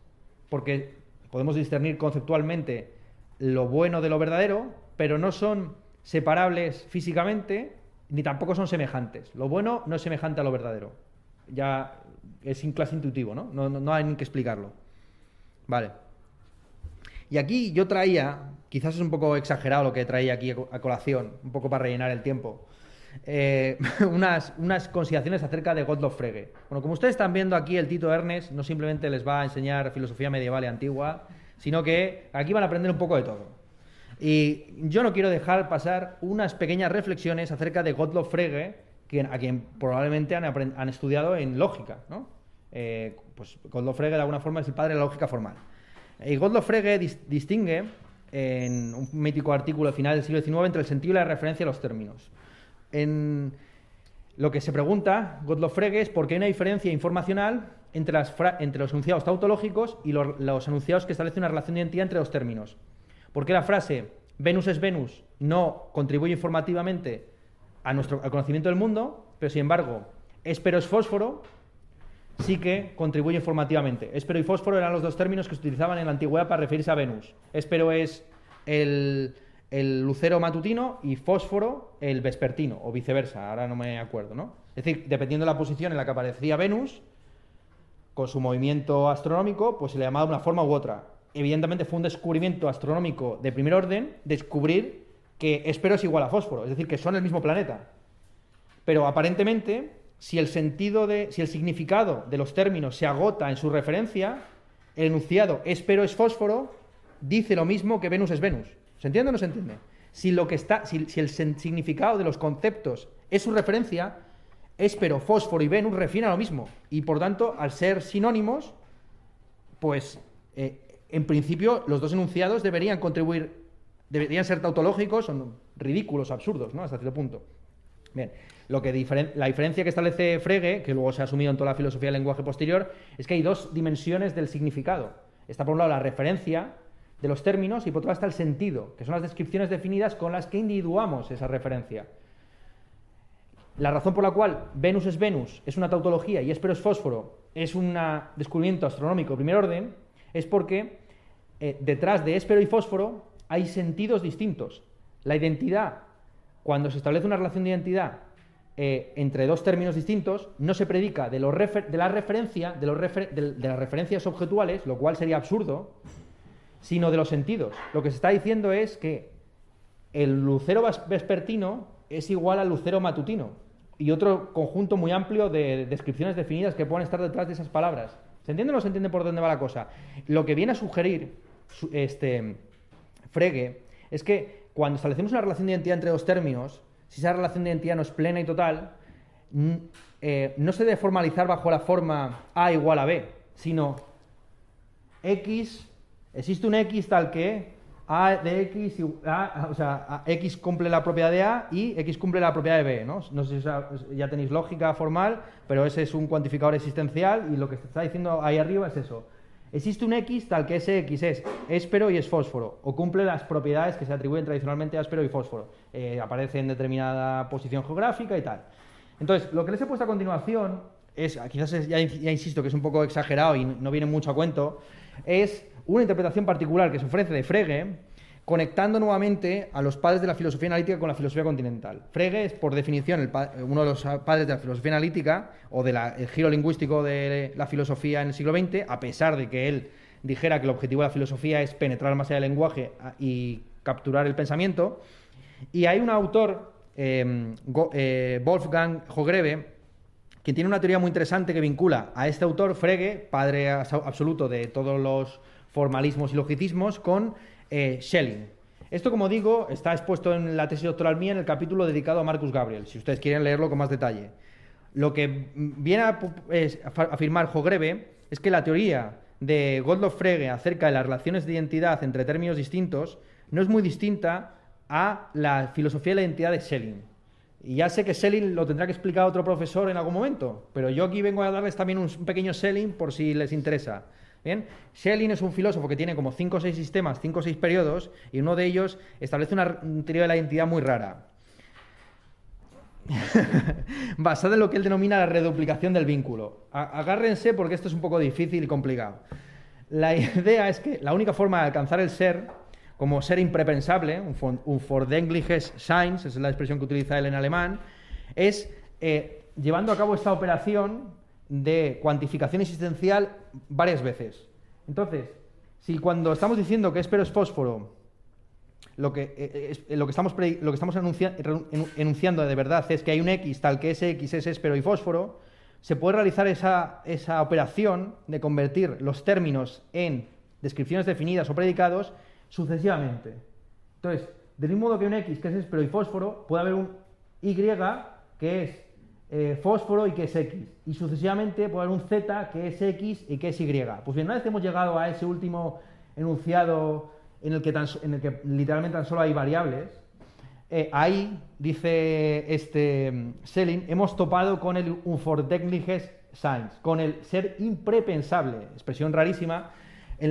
porque podemos discernir conceptualmente lo bueno de lo verdadero, pero no son separables físicamente, ni tampoco son semejantes. Lo bueno no es semejante a lo verdadero. Ya es sin clase intuitivo, ¿no? No, no, hay ni que explicarlo. Vale. Y aquí yo traía, quizás es un poco exagerado lo que traía aquí a colación, un poco para rellenar el tiempo, eh, unas, unas consideraciones acerca de Gottlob Frege. Bueno, como ustedes están viendo aquí, el Tito Ernest no simplemente les va a enseñar filosofía medieval y antigua, sino que aquí van a aprender un poco de todo. Y yo no quiero dejar pasar unas pequeñas reflexiones acerca de Gottlob Frege, a quien probablemente han, han estudiado en lógica. ¿no? Eh, pues Gottlob Frege de alguna forma es el padre de la lógica formal. Y Gottlob Frege distingue en un mítico artículo final del siglo XIX entre el sentido y la referencia a los términos. En lo que se pregunta Gottlob Frege es por qué hay una diferencia informacional entre, los enunciados tautológicos y los, enunciados que establecen una relación de identidad entre los términos. ¿Por qué la frase Venus es Venus no contribuye informativamente a nuestro, al conocimiento del mundo, pero sin embargo, espero es fósforo sí que contribuye informativamente. Espero y fósforo eran los dos términos que se utilizaban en la antigüedad para referirse a Venus. Espero es el, lucero matutino y fósforo el vespertino, o viceversa, ahora no me acuerdo, ¿no? Es decir, dependiendo de la posición en la que aparecía Venus, con su movimiento astronómico, pues se le llamaba de una forma u otra. Evidentemente fue un descubrimiento astronómico de primer orden descubrir que espero es igual a fósforo, es decir, que son el mismo planeta. Pero aparentemente si el sentido de, si el significado de los términos se agota en su referencia, el enunciado espero es fósforo dice lo mismo que Venus es Venus. ¿Se entiende o no se entiende? Si, lo que está, si, el significado de los conceptos es su referencia, espero, fósforo y Venus refieren a lo mismo. Y por tanto, al ser sinónimos, pues eh, en principio los dos enunciados deberían contribuir, deberían ser tautológicos, son ridículos, absurdos, ¿no? Hasta cierto punto. Bien, lo que la diferencia que establece Frege, que luego se ha asumido en toda la filosofía del lenguaje posterior, es que hay dos dimensiones del significado. Está por un lado la referencia de los términos y por otro lado está el sentido, que son las descripciones definidas con las que individuamos esa referencia. La razón por la cual Venus es Venus, es una tautología y Espero es fósforo, es un descubrimiento astronómico de primer orden, es porque eh, detrás de Espero y fósforo hay sentidos distintos. La identidad cuando se establece una relación de identidad eh, entre dos términos distintos, no se predica de, la referencia, de, de, las referencias objetuales, lo cual sería absurdo, sino de los sentidos. Lo que se está diciendo es que el lucero vespertino es igual al lucero matutino y otro conjunto muy amplio de descripciones definidas que pueden estar detrás de esas palabras. ¿Se entiende o no se entiende por dónde va la cosa? Lo que viene a sugerir este, Frege es que cuando establecemos una relación de identidad entre dos términos, si esa relación de identidad no es plena y total, eh, no se debe formalizar bajo la forma A igual a B, sino X, existe un X tal que A de X, o sea, X cumple la propiedad de A y X cumple la propiedad de B, ¿no? Sé si ya tenéis lógica formal, pero ese es un cuantificador existencial y lo que está diciendo ahí arriba es eso. Existe un X tal que ese X es éspero y es fósforo, o cumple las propiedades que se atribuyen tradicionalmente a éspero y fósforo. Eh, aparece en determinada posición geográfica y tal. Entonces, lo que les he puesto a continuación es, quizás ya, insisto que es un poco exagerado y no viene mucho a cuento, es una interpretación particular que se ofrece de Frege conectando nuevamente a los padres de la filosofía analítica con la filosofía continental. Frege es, por definición, uno de los padres de la filosofía analítica o del giro lingüístico de la filosofía en el siglo XX, a pesar de que él dijera que el objetivo de la filosofía es penetrar más allá del lenguaje y capturar el pensamiento. Y hay un autor, em, eh, Wolfgang Hogreve, quien tiene una teoría muy interesante que vincula a este autor, Frege, padre absoluto de todos los formalismos y logicismos, con eh, Schelling. Esto, como digo, está expuesto en la tesis doctoral mía en el capítulo dedicado a Marcus Gabriel, si ustedes quieren leerlo con más detalle. Lo que viene a, afirmar Jogreve es que la teoría de Gottlob Frege acerca de las relaciones de identidad entre términos distintos no es muy distinta a la filosofía de la identidad de Schelling. Y ya sé que Schelling lo tendrá que explicar otro profesor en algún momento, pero yo aquí vengo a darles también un pequeño Schelling por si les interesa. Bien, Schelling es un filósofo que tiene como 5 o 6 sistemas, 5 o 6 periodos, y uno de ellos establece una teoría de la identidad muy rara. basada en lo que él denomina la reduplicación del vínculo. Agárrense porque esto es un poco difícil y complicado. La idea es que la única forma de alcanzar el ser, como ser imprepensable, un, un Fordengliches Science, es la expresión que utiliza él en alemán, es eh, llevando a cabo esta operación de cuantificación existencial varias veces. Entonces, si cuando estamos diciendo que espero es fósforo, lo que, eh, eh, lo que estamos, lo que estamos enunciando de verdad es que hay un X tal que ese X es espero y fósforo, se puede realizar esa, esa operación de convertir los términos en descripciones definidas o predicados sucesivamente. Entonces, del mismo modo que un X que es espero y fósforo, puede haber un Y que es eh, fósforo y que es X. Y sucesivamente haber un Z que es X y que es Y. Pues bien, una vez que hemos llegado a ese último enunciado en el que, en el que literalmente tan solo hay variables, eh, ahí, dice este mm, Selin, hemos topado con el Unfordenkliches Science, con el ser imprepensable, expresión rarísima,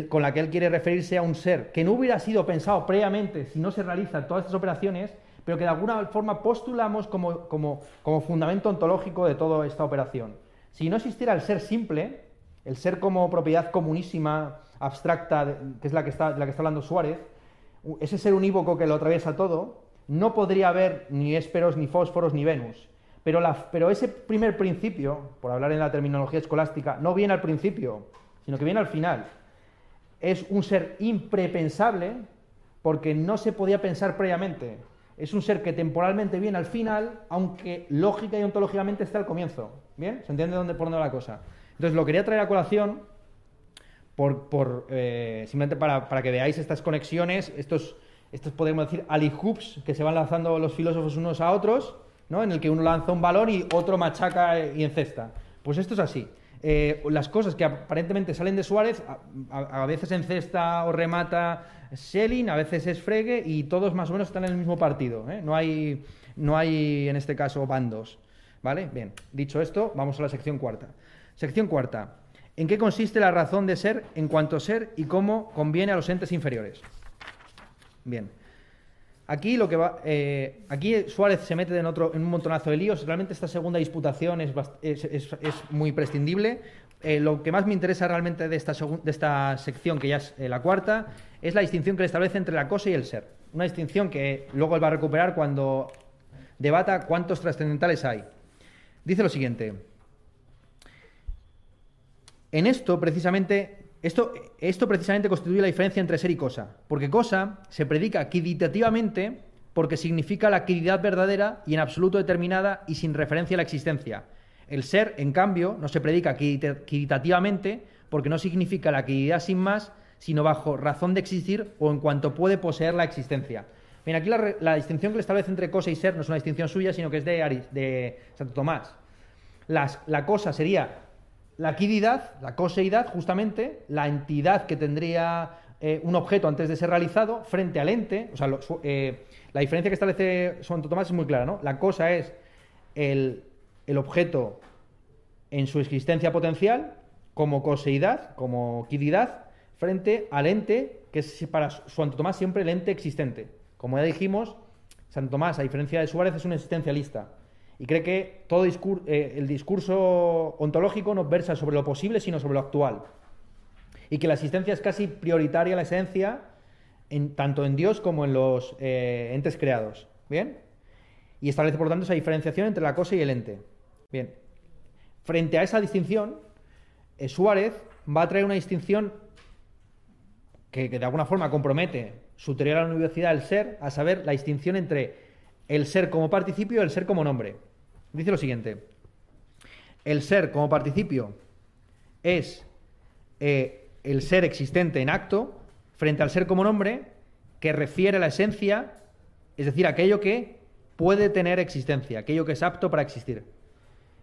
con la que él quiere referirse a un ser que no hubiera sido pensado previamente si no se realizan todas estas operaciones, pero que de alguna forma postulamos como, como, como fundamento ontológico de toda esta operación. Si no existiera el ser simple, el ser como propiedad comunísima, abstracta, que es la que está, de la que está hablando Suárez, ese ser unívoco que lo atraviesa todo, no podría haber ni ésperos, ni fósforos, ni Venus. Pero, pero ese primer principio, por hablar en la terminología escolástica, no viene al principio, sino que viene al final. Es un ser imprepensable porque no se podía pensar previamente. Es un ser que temporalmente viene al final, aunque lógica y ontológicamente está al comienzo. ¿Bien? ¿Se entiende dónde, por dónde va la cosa? Entonces lo quería traer a colación por, eh, simplemente para, que veáis estas conexiones, estos, estos podemos decir alihoops que se van lanzando los filósofos unos a otros, ¿no? en el que uno lanza un balón y otro machaca y encesta. Pues esto es así. Eh, las cosas que aparentemente salen de Suárez, a, veces encesta o remata Schelling, a veces es Frege y todos más o menos están en el mismo partido. ¿eh? No, hay, no hay, en este caso, bandos. ¿Vale? Bien, dicho esto, vamos a la sección cuarta. Sección cuarta. ¿En qué consiste la razón de ser en cuanto ser y cómo conviene a los entes inferiores? Bien. Aquí lo que va, eh, aquí Suárez se mete en, otro, en un montonazo de líos. Realmente esta segunda disputación es, muy prescindible. Eh, lo que más me interesa realmente de esta, de esta sección, que ya es eh, la cuarta, es la distinción que le establece entre la cosa y el ser. Una distinción que luego él va a recuperar cuando debata cuántos trascendentales hay. Dice lo siguiente. En esto, precisamente, esto, esto precisamente constituye la diferencia entre ser y cosa, porque cosa se predica quiditativamente porque significa la quididad verdadera y en absoluto determinada y sin referencia a la existencia. El ser, en cambio, no se predica quiditativamente porque no significa la quididad sin más, sino bajo razón de existir o en cuanto puede poseer la existencia. Bien, aquí la, distinción que le establece entre cosa y ser no es una distinción suya, sino que es de, de Santo Tomás. la cosa sería la quididad, la coseidad, justamente, la entidad que tendría eh, un objeto antes de ser realizado frente al ente, o sea, eh, la diferencia que establece Santo Tomás es muy clara, ¿no? La cosa es el, objeto en su existencia potencial como coseidad, como quididad, frente al ente, que es para Santo Tomás siempre el ente existente. Como ya dijimos, Santo Tomás, a diferencia de Suárez, es un existencialista y cree que todo eh, el discurso ontológico no versa sobre lo posible, sino sobre lo actual. Y que la existencia es casi prioritaria la esencia, en, tanto en Dios como en los eh, entes creados. ¿Bien? Y establece, por tanto, esa diferenciación entre la cosa y el ente. Bien. Frente a esa distinción, eh, Suárez va a traer una distinción que, de alguna forma compromete su teoría de la universidad del ser, a saber, la distinción entre el ser como participio y el ser como nombre. Dice lo siguiente. El ser como participio es eh, el ser existente en acto frente al ser como nombre que refiere a la esencia, es decir, aquello que puede tener existencia, aquello que es apto para existir.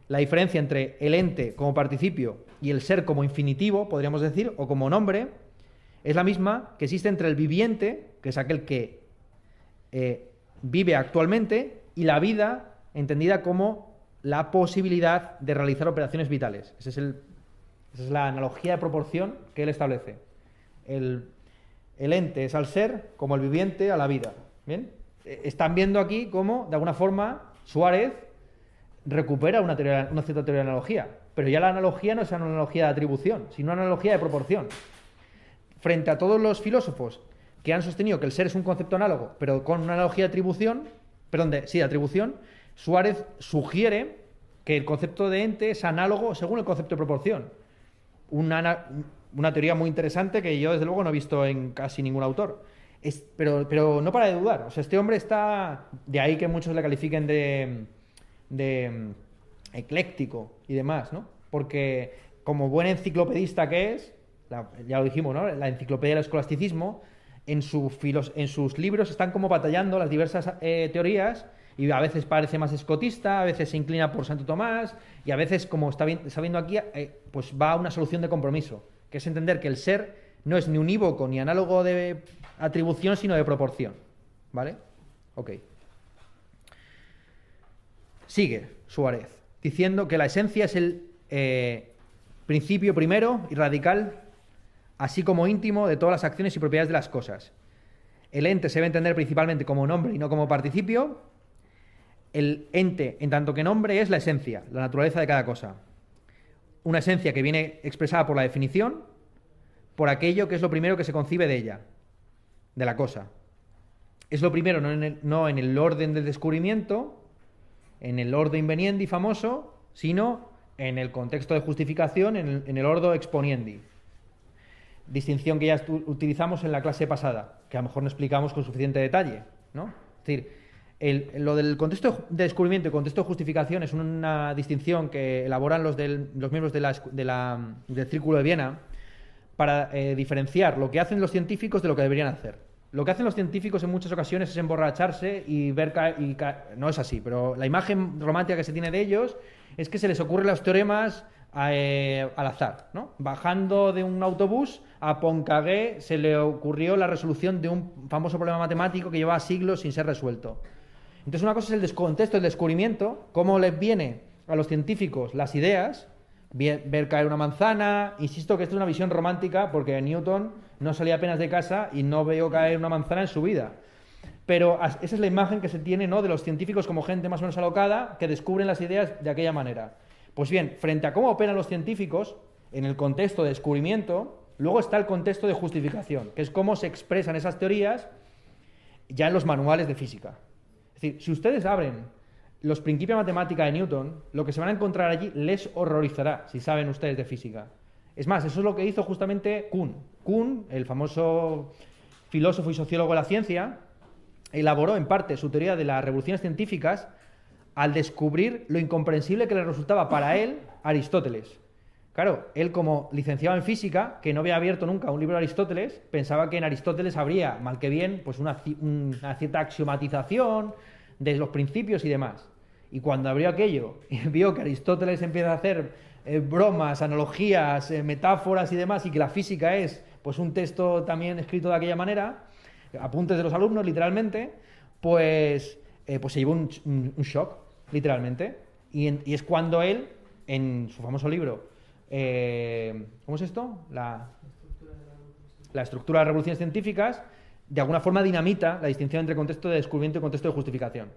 La diferencia entre el ente como participio y el ser como infinitivo, podríamos decir, o como nombre, es la misma que existe entre el viviente, que es aquel que eh, vive actualmente, y la vida entendida como la posibilidad de realizar operaciones vitales. es esa es la analogía de proporción que él establece. El, ente es al ser como el viviente a la vida. ¿Bien? E, están viendo aquí cómo, de alguna forma, Suárez recupera una, una cierta teoría de analogía. Pero ya la analogía no es una analogía de atribución, sino una analogía de proporción. Frente a todos los filósofos que han sostenido que el ser es un concepto análogo, pero con una analogía de atribución, perdón, de, sí, de atribución, Suárez sugiere que el concepto de ente es análogo según el concepto de proporción. Una, teoría muy interesante que yo, desde luego, no he visto en casi ningún autor. pero, pero no para de dudar. O sea, este hombre está. De ahí que muchos le califiquen de, de mm, ecléctico y demás, ¿no? Porque como buen enciclopedista que es, ya lo dijimos, ¿no? La enciclopedia del escolasticismo, en, su en sus libros están como batallando las diversas eh, teorías y a veces parece más escotista, a veces se inclina por Santo Tomás y a veces, como está, viendo aquí, eh, pues va a una solución de compromiso, que es entender que el ser no es ni unívoco ni análogo de atribución, sino de proporción. ¿Vale? Ok. Sigue Suárez, diciendo que la esencia es el eh, principio primero y radical, así como íntimo de todas las acciones y propiedades de las cosas. El ente se debe entender principalmente como nombre y no como participio. El ente, en tanto que nombre, es la esencia, la naturaleza de cada cosa. Una esencia que viene expresada por la definición, por aquello que es lo primero que se concibe de ella, de la cosa. Es lo primero, no en el, orden del descubrimiento, en el orden veniendi famoso, sino en el contexto de justificación, en el, en ordo exponiendi. Distinción que ya utilizamos en la clase pasada, que a lo mejor no explicamos con suficiente detalle. ¿no? Es decir, lo del contexto de descubrimiento y contexto de justificación es una distinción que elaboran los, los miembros del Círculo de Viena, para eh, diferenciar lo que hacen los científicos de lo que deberían hacer. Lo que hacen los científicos en muchas ocasiones es emborracharse y ver y no es así, pero la imagen romántica que se tiene de ellos es que se les ocurren los teoremas eh, al azar, ¿no? Bajando de un autobús a Pontcagué se le ocurrió la resolución de un famoso problema matemático que llevaba siglos sin ser resuelto. Entonces una cosa es el descontexto, el descubrimiento, cómo les viene a los científicos las ideas ver caer una manzana. Insisto que esto es una visión romántica porque Newton no salía apenas de casa y no veo caer una manzana en su vida. Pero esa es la imagen que se tiene ¿no? de los científicos como gente más o menos alocada que descubren las ideas de aquella manera. Pues bien, frente a cómo operan los científicos, en el contexto de descubrimiento, luego está el contexto de justificación, que es cómo se expresan esas teorías ya en los manuales de física. Es decir, si ustedes abren los principios de matemática de Newton, lo que se van a encontrar allí les horrorizará, si saben ustedes de física. Es más, eso es lo que hizo justamente Kuhn. Kuhn, el famoso filósofo y sociólogo de la ciencia, elaboró en parte su teoría de las revoluciones científicas al descubrir lo incomprensible que le resultaba para él Aristóteles. Claro, él como licenciado en física, que no había abierto nunca un libro de Aristóteles, pensaba que en Aristóteles habría, mal que bien, pues una, una cierta axiomatización, de los principios y demás. Y cuando abrió aquello y vio que Aristóteles empieza a hacer eh, bromas, analogías, eh, metáforas y demás, y que la física es pues un texto también escrito de aquella manera, apuntes de los alumnos, literalmente, pues, eh, pues se llevó un, shock, literalmente. Y, y, es cuando él, en su famoso libro, ¿cómo es esto? La, la estructura de las revoluciones científicas, de alguna forma dinamita la distinción entre contexto de descubrimiento y contexto de justificación.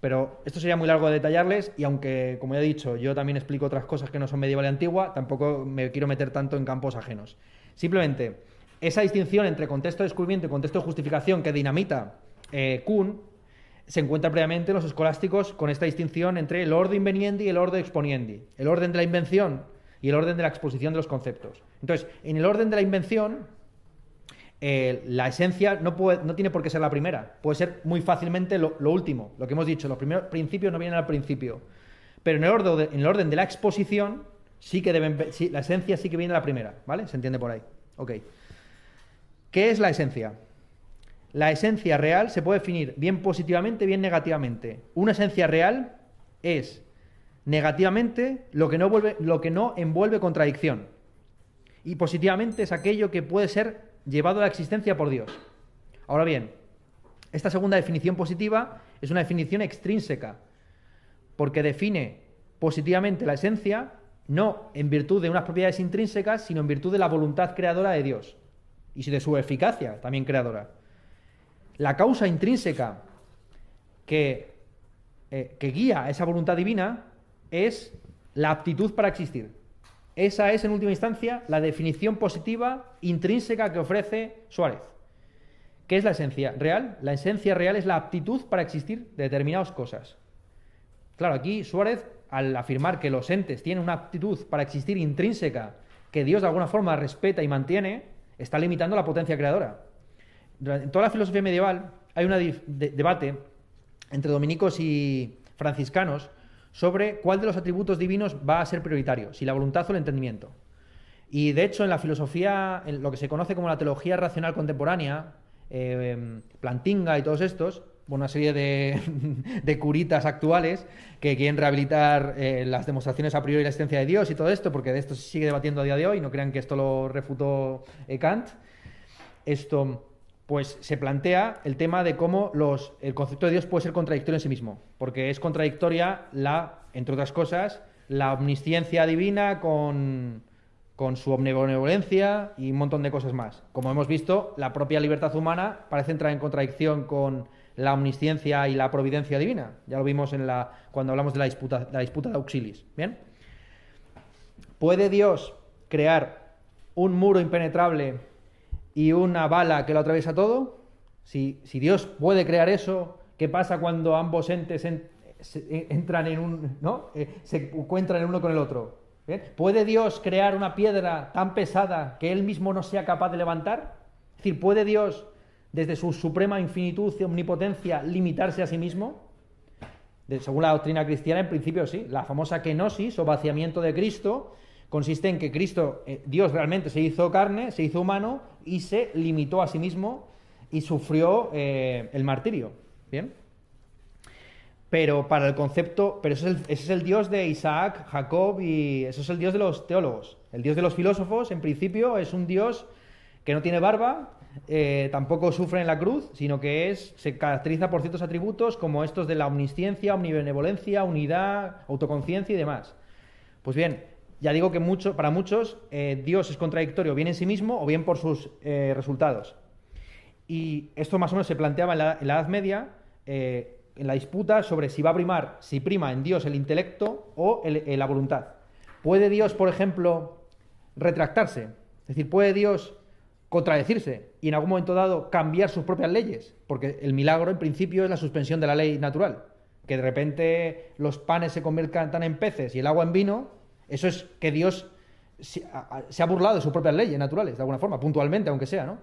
Pero esto sería muy largo de detallarles y aunque, como ya he dicho, yo también explico otras cosas que no son medieval y antigua, tampoco me quiero meter tanto en campos ajenos. Simplemente, esa distinción entre contexto de descubrimiento y contexto de justificación que dinamita eh, Kuhn se encuentra previamente en los escolásticos con esta distinción entre el orden inveniendi y el orden exponiendi. El orden de la invención y el orden de la exposición de los conceptos. Entonces, en el orden de la invención, eh, la esencia no, tiene por qué ser la primera, puede ser muy fácilmente lo, último, lo que hemos dicho, los primeros principios no vienen al principio, pero en el orden de, en el orden de la exposición sí que deben, la esencia sí que viene a la primera, ¿vale? Se entiende por ahí. Ok. ¿Qué es la esencia? La esencia real se puede definir bien positivamente, bien negativamente. Una esencia real es negativamente lo que no envuelve contradicción. Y positivamente es aquello que puede ser llevado a la existencia por Dios. Ahora bien, esta segunda definición positiva es una definición extrínseca, porque define positivamente la esencia no en virtud de unas propiedades intrínsecas, sino en virtud de la voluntad creadora de Dios y de su eficacia también creadora. La causa intrínseca que, eh, que guía a esa voluntad divina es la aptitud para existir. Esa es, en última instancia, la definición positiva intrínseca que ofrece Suárez. ¿Qué es la esencia real? La esencia real es la aptitud para existir de determinadas cosas. Claro, aquí Suárez, al afirmar que los entes tienen una aptitud para existir intrínseca, que Dios de alguna forma respeta y mantiene, está limitando la potencia creadora. en toda la filosofía medieval hay un debate entre dominicos y franciscanos sobre cuál de los atributos divinos va a ser prioritario, si la voluntad o el entendimiento. Y de hecho, en la filosofía, en lo que se conoce como la teología racional contemporánea, eh, Plantinga y todos estos, una serie de, curitas actuales que quieren rehabilitar eh, las demostraciones a priori de la existencia de Dios y todo esto, porque de esto se sigue debatiendo a día de hoy, no crean que esto lo refutó eh, Kant. Esto, pues se plantea el tema de cómo el concepto de Dios puede ser contradictorio en sí mismo, porque es contradictoria la, entre otras cosas, la omnisciencia divina con, con su omnibenevolencia y un montón de cosas más. Como hemos visto, la propia libertad humana parece entrar en contradicción con la omnisciencia y la providencia divina. Ya lo vimos en la, cuando hablamos de la disputa, de la disputa de auxilis. ¿Bien? ¿Puede Dios crear un muro impenetrable y una bala que lo atraviesa todo? Si, si Dios puede crear eso, ¿qué pasa cuando ambos entes entran en un. ¿no? Eh, se encuentran el uno con el otro? ¿Puede Dios crear una piedra tan pesada que él mismo no sea capaz de levantar? Es decir, ¿puede Dios, desde su suprema infinitud y omnipotencia, limitarse a sí mismo? según la doctrina cristiana, en principio sí. La famosa kenosis o vaciamiento de Cristo consiste en que Cristo, eh, Dios realmente se hizo carne, se hizo humano y se limitó a sí mismo y sufrió eh, el martirio. ¿Bien? pero para el concepto, pero ese es, el, Dios de Isaac, Jacob y eso es el Dios de los teólogos. El Dios de los filósofos, en principio, es un Dios que no tiene barba, eh, tampoco sufre en la cruz, sino que es, se caracteriza por ciertos atributos como estos de la omnisciencia, omnibenevolencia, unidad, autoconciencia y demás. Pues bien, ya digo que mucho, para muchos eh, Dios es contradictorio bien en sí mismo o bien por sus eh, resultados. Y esto más o menos se planteaba en la, en la Edad Media en la disputa sobre si va a primar, si prima en Dios el intelecto o la voluntad. ¿Puede Dios, por ejemplo, retractarse? Es decir, ¿puede Dios contradecirse y en algún momento dado cambiar sus propias leyes? Porque el milagro, en principio, es la suspensión de la ley natural. Que de repente los panes se conviertan en peces y el agua en vino, eso es que Dios se ha burlado de sus propias leyes naturales, de alguna forma, puntualmente, aunque sea, ¿no?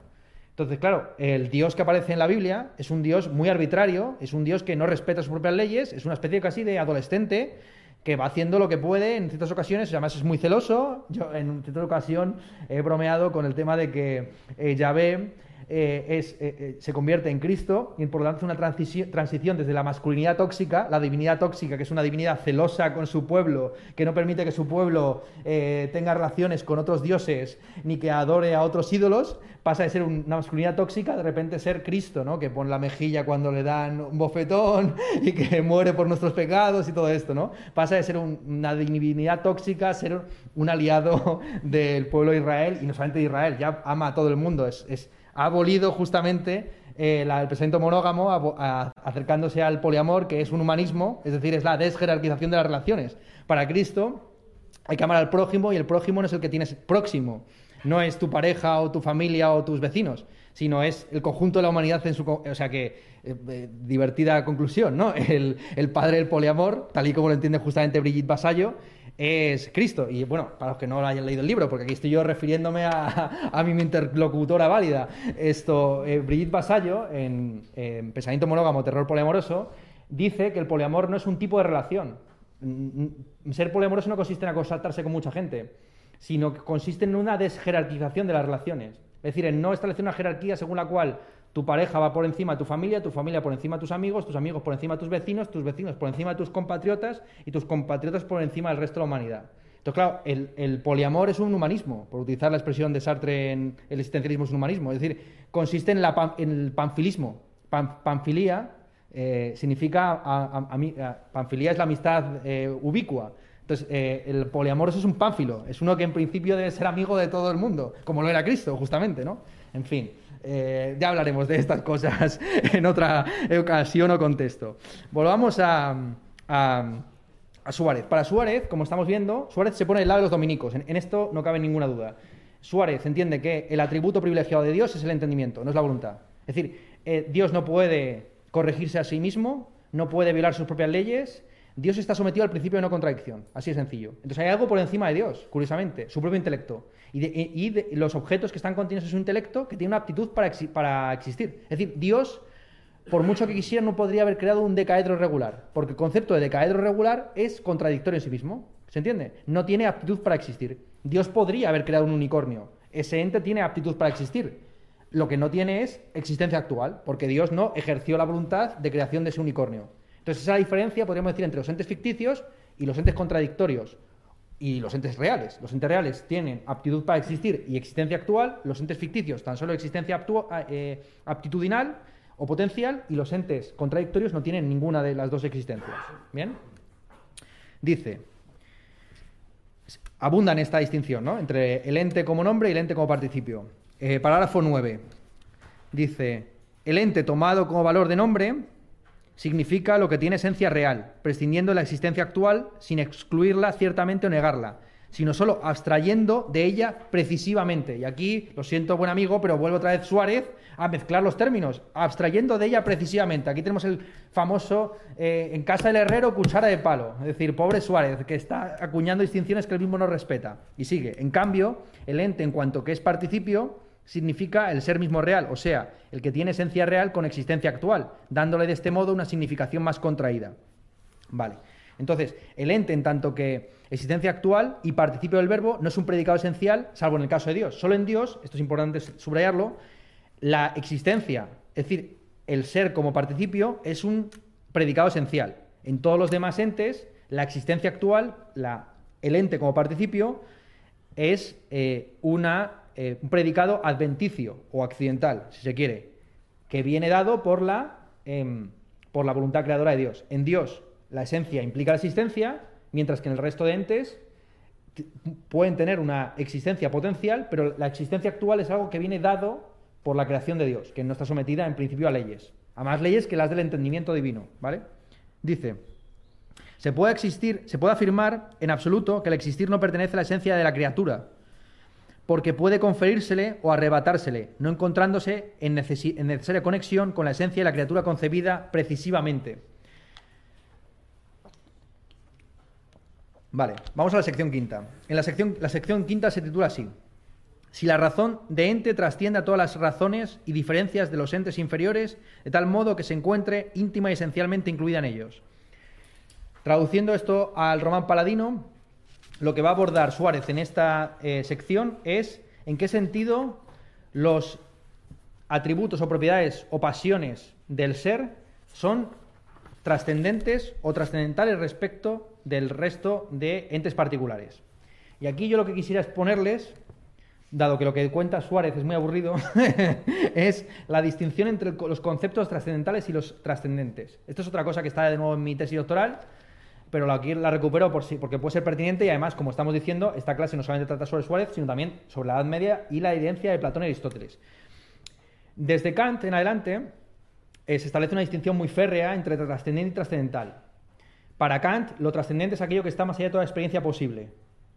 Entonces, claro, el Dios que aparece en la Biblia es un Dios muy arbitrario, es un Dios que no respeta sus propias leyes, es una especie casi de adolescente que va haciendo lo que puede en ciertas ocasiones, además es muy celoso. Yo en cierta ocasión he bromeado con el tema de que eh, Yahvé eh, eh, eh, se convierte en Cristo y por lo tanto es una transición, desde la masculinidad tóxica, la divinidad tóxica, que es una divinidad celosa con su pueblo, que no permite que su pueblo tenga relaciones con otros dioses ni que adore a otros ídolos, pasa de ser una masculinidad tóxica de repente ser Cristo, ¿no? que pone la mejilla cuando le dan un bofetón y que muere por nuestros pecados y todo esto, ¿no? pasa de ser una divinidad tóxica a ser un aliado del pueblo de Israel y no solamente de Israel, ya ama a todo el mundo, es ha abolido justamente eh, el pensamiento monógamo acercándose al poliamor, que es un humanismo, es decir, es la desjerarquización de las relaciones. Para Cristo hay que amar al prójimo y el prójimo no es el que tienes próximo, no es tu pareja o tu familia o tus vecinos, sino es el conjunto de la humanidad en su... O sea que, eh, eh, divertida conclusión, ¿no? El, padre del poliamor, tal y como lo entiende justamente Brigitte Basallo, es Cristo. Y bueno, para los que no hayan leído el libro, porque aquí estoy yo refiriéndome a, mi interlocutora válida, esto, eh, Brigitte Basallo, en, Pensamiento monógamo, terror poliamoroso, dice que el poliamor no es un tipo de relación. Ser poliamoroso no consiste en acostarse con mucha gente, sino que consiste en una desjerarquización de las relaciones. Es decir, en no establecer una jerarquía según la cual tu pareja va por encima de tu familia, tu familia por encima de tus amigos, tus amigos por encima de tus vecinos, tus vecinos por encima de tus compatriotas y tus compatriotas por encima del resto de la humanidad. Entonces, claro, el, poliamor es un humanismo, por utilizar la expresión de Sartre en el existencialismo es un humanismo, es decir, consiste en, el panfilismo. panfilía eh, significa, a, panfilía es la amistad eh, ubicua. Entonces, eh, el poliamor es un pánfilo, es uno que en principio debe ser amigo de todo el mundo, como lo era Cristo, justamente, ¿no? En fin. Eh, ya hablaremos de estas cosas en otra ocasión o contexto. Volvamos a, Suárez. Para Suárez, como estamos viendo, Suárez se pone del lado de los dominicos. En, esto no cabe ninguna duda. Suárez entiende que el atributo privilegiado de Dios es el entendimiento, no es la voluntad. Es decir, eh, Dios no puede corregirse a sí mismo, no puede violar sus propias leyes, Dios está sometido al principio de no contradicción, así de sencillo. Entonces hay algo por encima de Dios, curiosamente, su propio intelecto. Y, los objetos que están contenidos en su intelecto que tienen una aptitud para, para existir. Es decir, Dios, por mucho que quisiera, no podría haber creado un decaedro regular, porque el concepto de decaedro regular es contradictorio en sí mismo. ¿Se entiende? No tiene aptitud para existir. Dios podría haber creado un unicornio. Ese ente tiene aptitud para existir. Lo que no tiene es existencia actual, porque Dios no ejerció la voluntad de creación de ese unicornio. Entonces, esa diferencia podríamos decir entre los entes ficticios y los entes contradictorios y los entes reales. Los entes reales tienen aptitud para existir y existencia actual, los entes ficticios tan solo existencia eh, aptitudinal o potencial y los entes contradictorios no tienen ninguna de las dos existencias. ¿Bien? Dice, abunda en esta distinción ¿no? entre el ente como nombre y el ente como participio. Eh, parágrafo 9. Dice, el ente tomado como valor de nombre significa lo que tiene esencia real, prescindiendo de la existencia actual sin excluirla ciertamente o negarla, sino solo abstrayendo de ella precisivamente. Y aquí, lo siento, buen amigo, pero vuelvo otra vez Suárez a mezclar los términos, abstrayendo de ella precisamente. Aquí tenemos el famoso eh, en casa del herrero cuchara de palo, es decir, pobre Suárez, que está acuñando distinciones que él mismo no respeta. Y sigue, en cambio, el ente en cuanto que es participio significa el ser mismo real, o sea, el que tiene esencia real con existencia actual, dándole de este modo una significación más contraída. Vale. Entonces, el ente en tanto que existencia actual y participio del verbo no es un predicado esencial, salvo en el caso de Dios. Solo en Dios, esto es importante subrayarlo, la existencia, es decir, el ser como participio es un predicado esencial. En todos los demás entes, la existencia actual, la, el ente como participio, es eh, una, eh, un predicado adventicio o accidental, si se quiere, que viene dado por la, em, por la voluntad creadora de Dios. En Dios, la esencia implica la existencia, mientras que en el resto de entes pueden tener una existencia potencial, pero la existencia actual es algo que viene dado por la creación de Dios, que no está sometida en principio a leyes, a más leyes que las del entendimiento divino, ¿vale? Dice, se puede existir, se puede afirmar en absoluto que el existir no pertenece a la esencia de la criatura, porque puede conferírsele o arrebatársele, no encontrándose en, en necesaria conexión con la esencia de la criatura concebida precisivamente. Vale, vamos a la sección quinta. En la sección, la sección quinta se titula así. Si la razón de ente trasciende a todas las razones y diferencias de los entes inferiores, de tal modo que se encuentre íntima y esencialmente incluida en ellos. Traduciendo esto al román paladino, lo que va a abordar Suárez en esta eh, sección es en qué sentido los atributos o propiedades o pasiones del ser son trascendentes o trascendentales respecto del resto de entes particulares. Y aquí yo lo que quisiera exponerles, dado que lo que cuenta Suárez es muy aburrido, es la distinción entre los conceptos trascendentales y los trascendentes. Esto es otra cosa que está de nuevo en mi tesis doctoral, pero aquí la recupero por sí, porque puede ser pertinente y además, como estamos diciendo, esta clase no solamente trata sobre Suárez, sino también sobre la Edad Media y la evidencia de Platón y Aristóteles. Desde Kant en adelante eh, se establece una distinción muy férrea entre trascendente y trascendental. Para Kant, lo trascendente es aquello que está más allá de toda experiencia posible.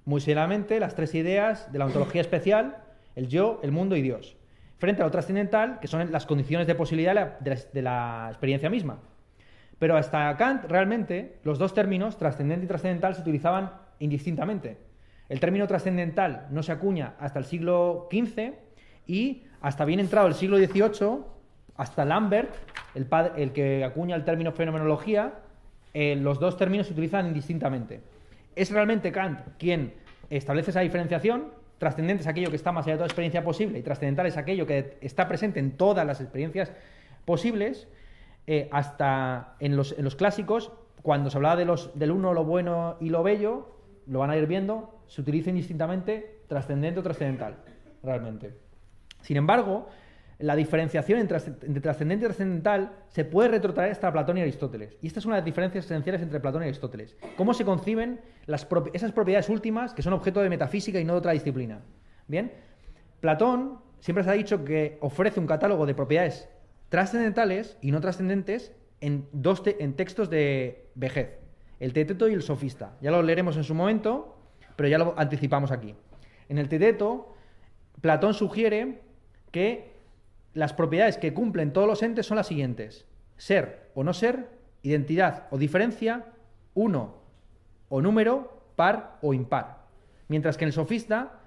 Muy seriamente, las tres ideas de la ontología especial, el yo, el mundo y Dios. Frente a lo trascendental, que son las condiciones de posibilidad de la experiencia misma. Pero hasta Kant, realmente, los dos términos, trascendente y trascendental, se utilizaban indistintamente. El término trascendental no se acuña hasta el siglo XV y hasta bien entrado el siglo XVIII, hasta Lambert, el, padre- el que acuña el término fenomenología, eh, los dos términos se utilizan indistintamente. Es realmente Kant quien establece esa diferenciación. Trascendente es aquello que está más allá de toda experiencia posible y trascendental es aquello que está presente en todas las experiencias posibles. Eh, hasta en los, clásicos, cuando se hablaba de los, del uno, lo bueno y lo bello, lo van a ir viendo, se utiliza indistintamente trascendente o trascendental, realmente. Sin embargo, la diferenciación entre, trascendente y trascendental se puede retrotraer hasta Platón y Aristóteles. Y esta es una de las diferencias esenciales entre Platón y Aristóteles. ¿Cómo se conciben esas propiedades últimas que son objeto de metafísica y no de otra disciplina? Bien, Platón siempre se ha dicho que ofrece un catálogo de propiedades trascendentales y no trascendentes en dos en textos de vejez, el Teteto y el Sofista. Ya lo leeremos en su momento, pero ya lo anticipamos aquí. En el Teteto, Platón sugiere que las propiedades que cumplen todos los entes son las siguientes: ser o no ser, identidad o diferencia, uno o número, par o impar. Mientras que en el sofista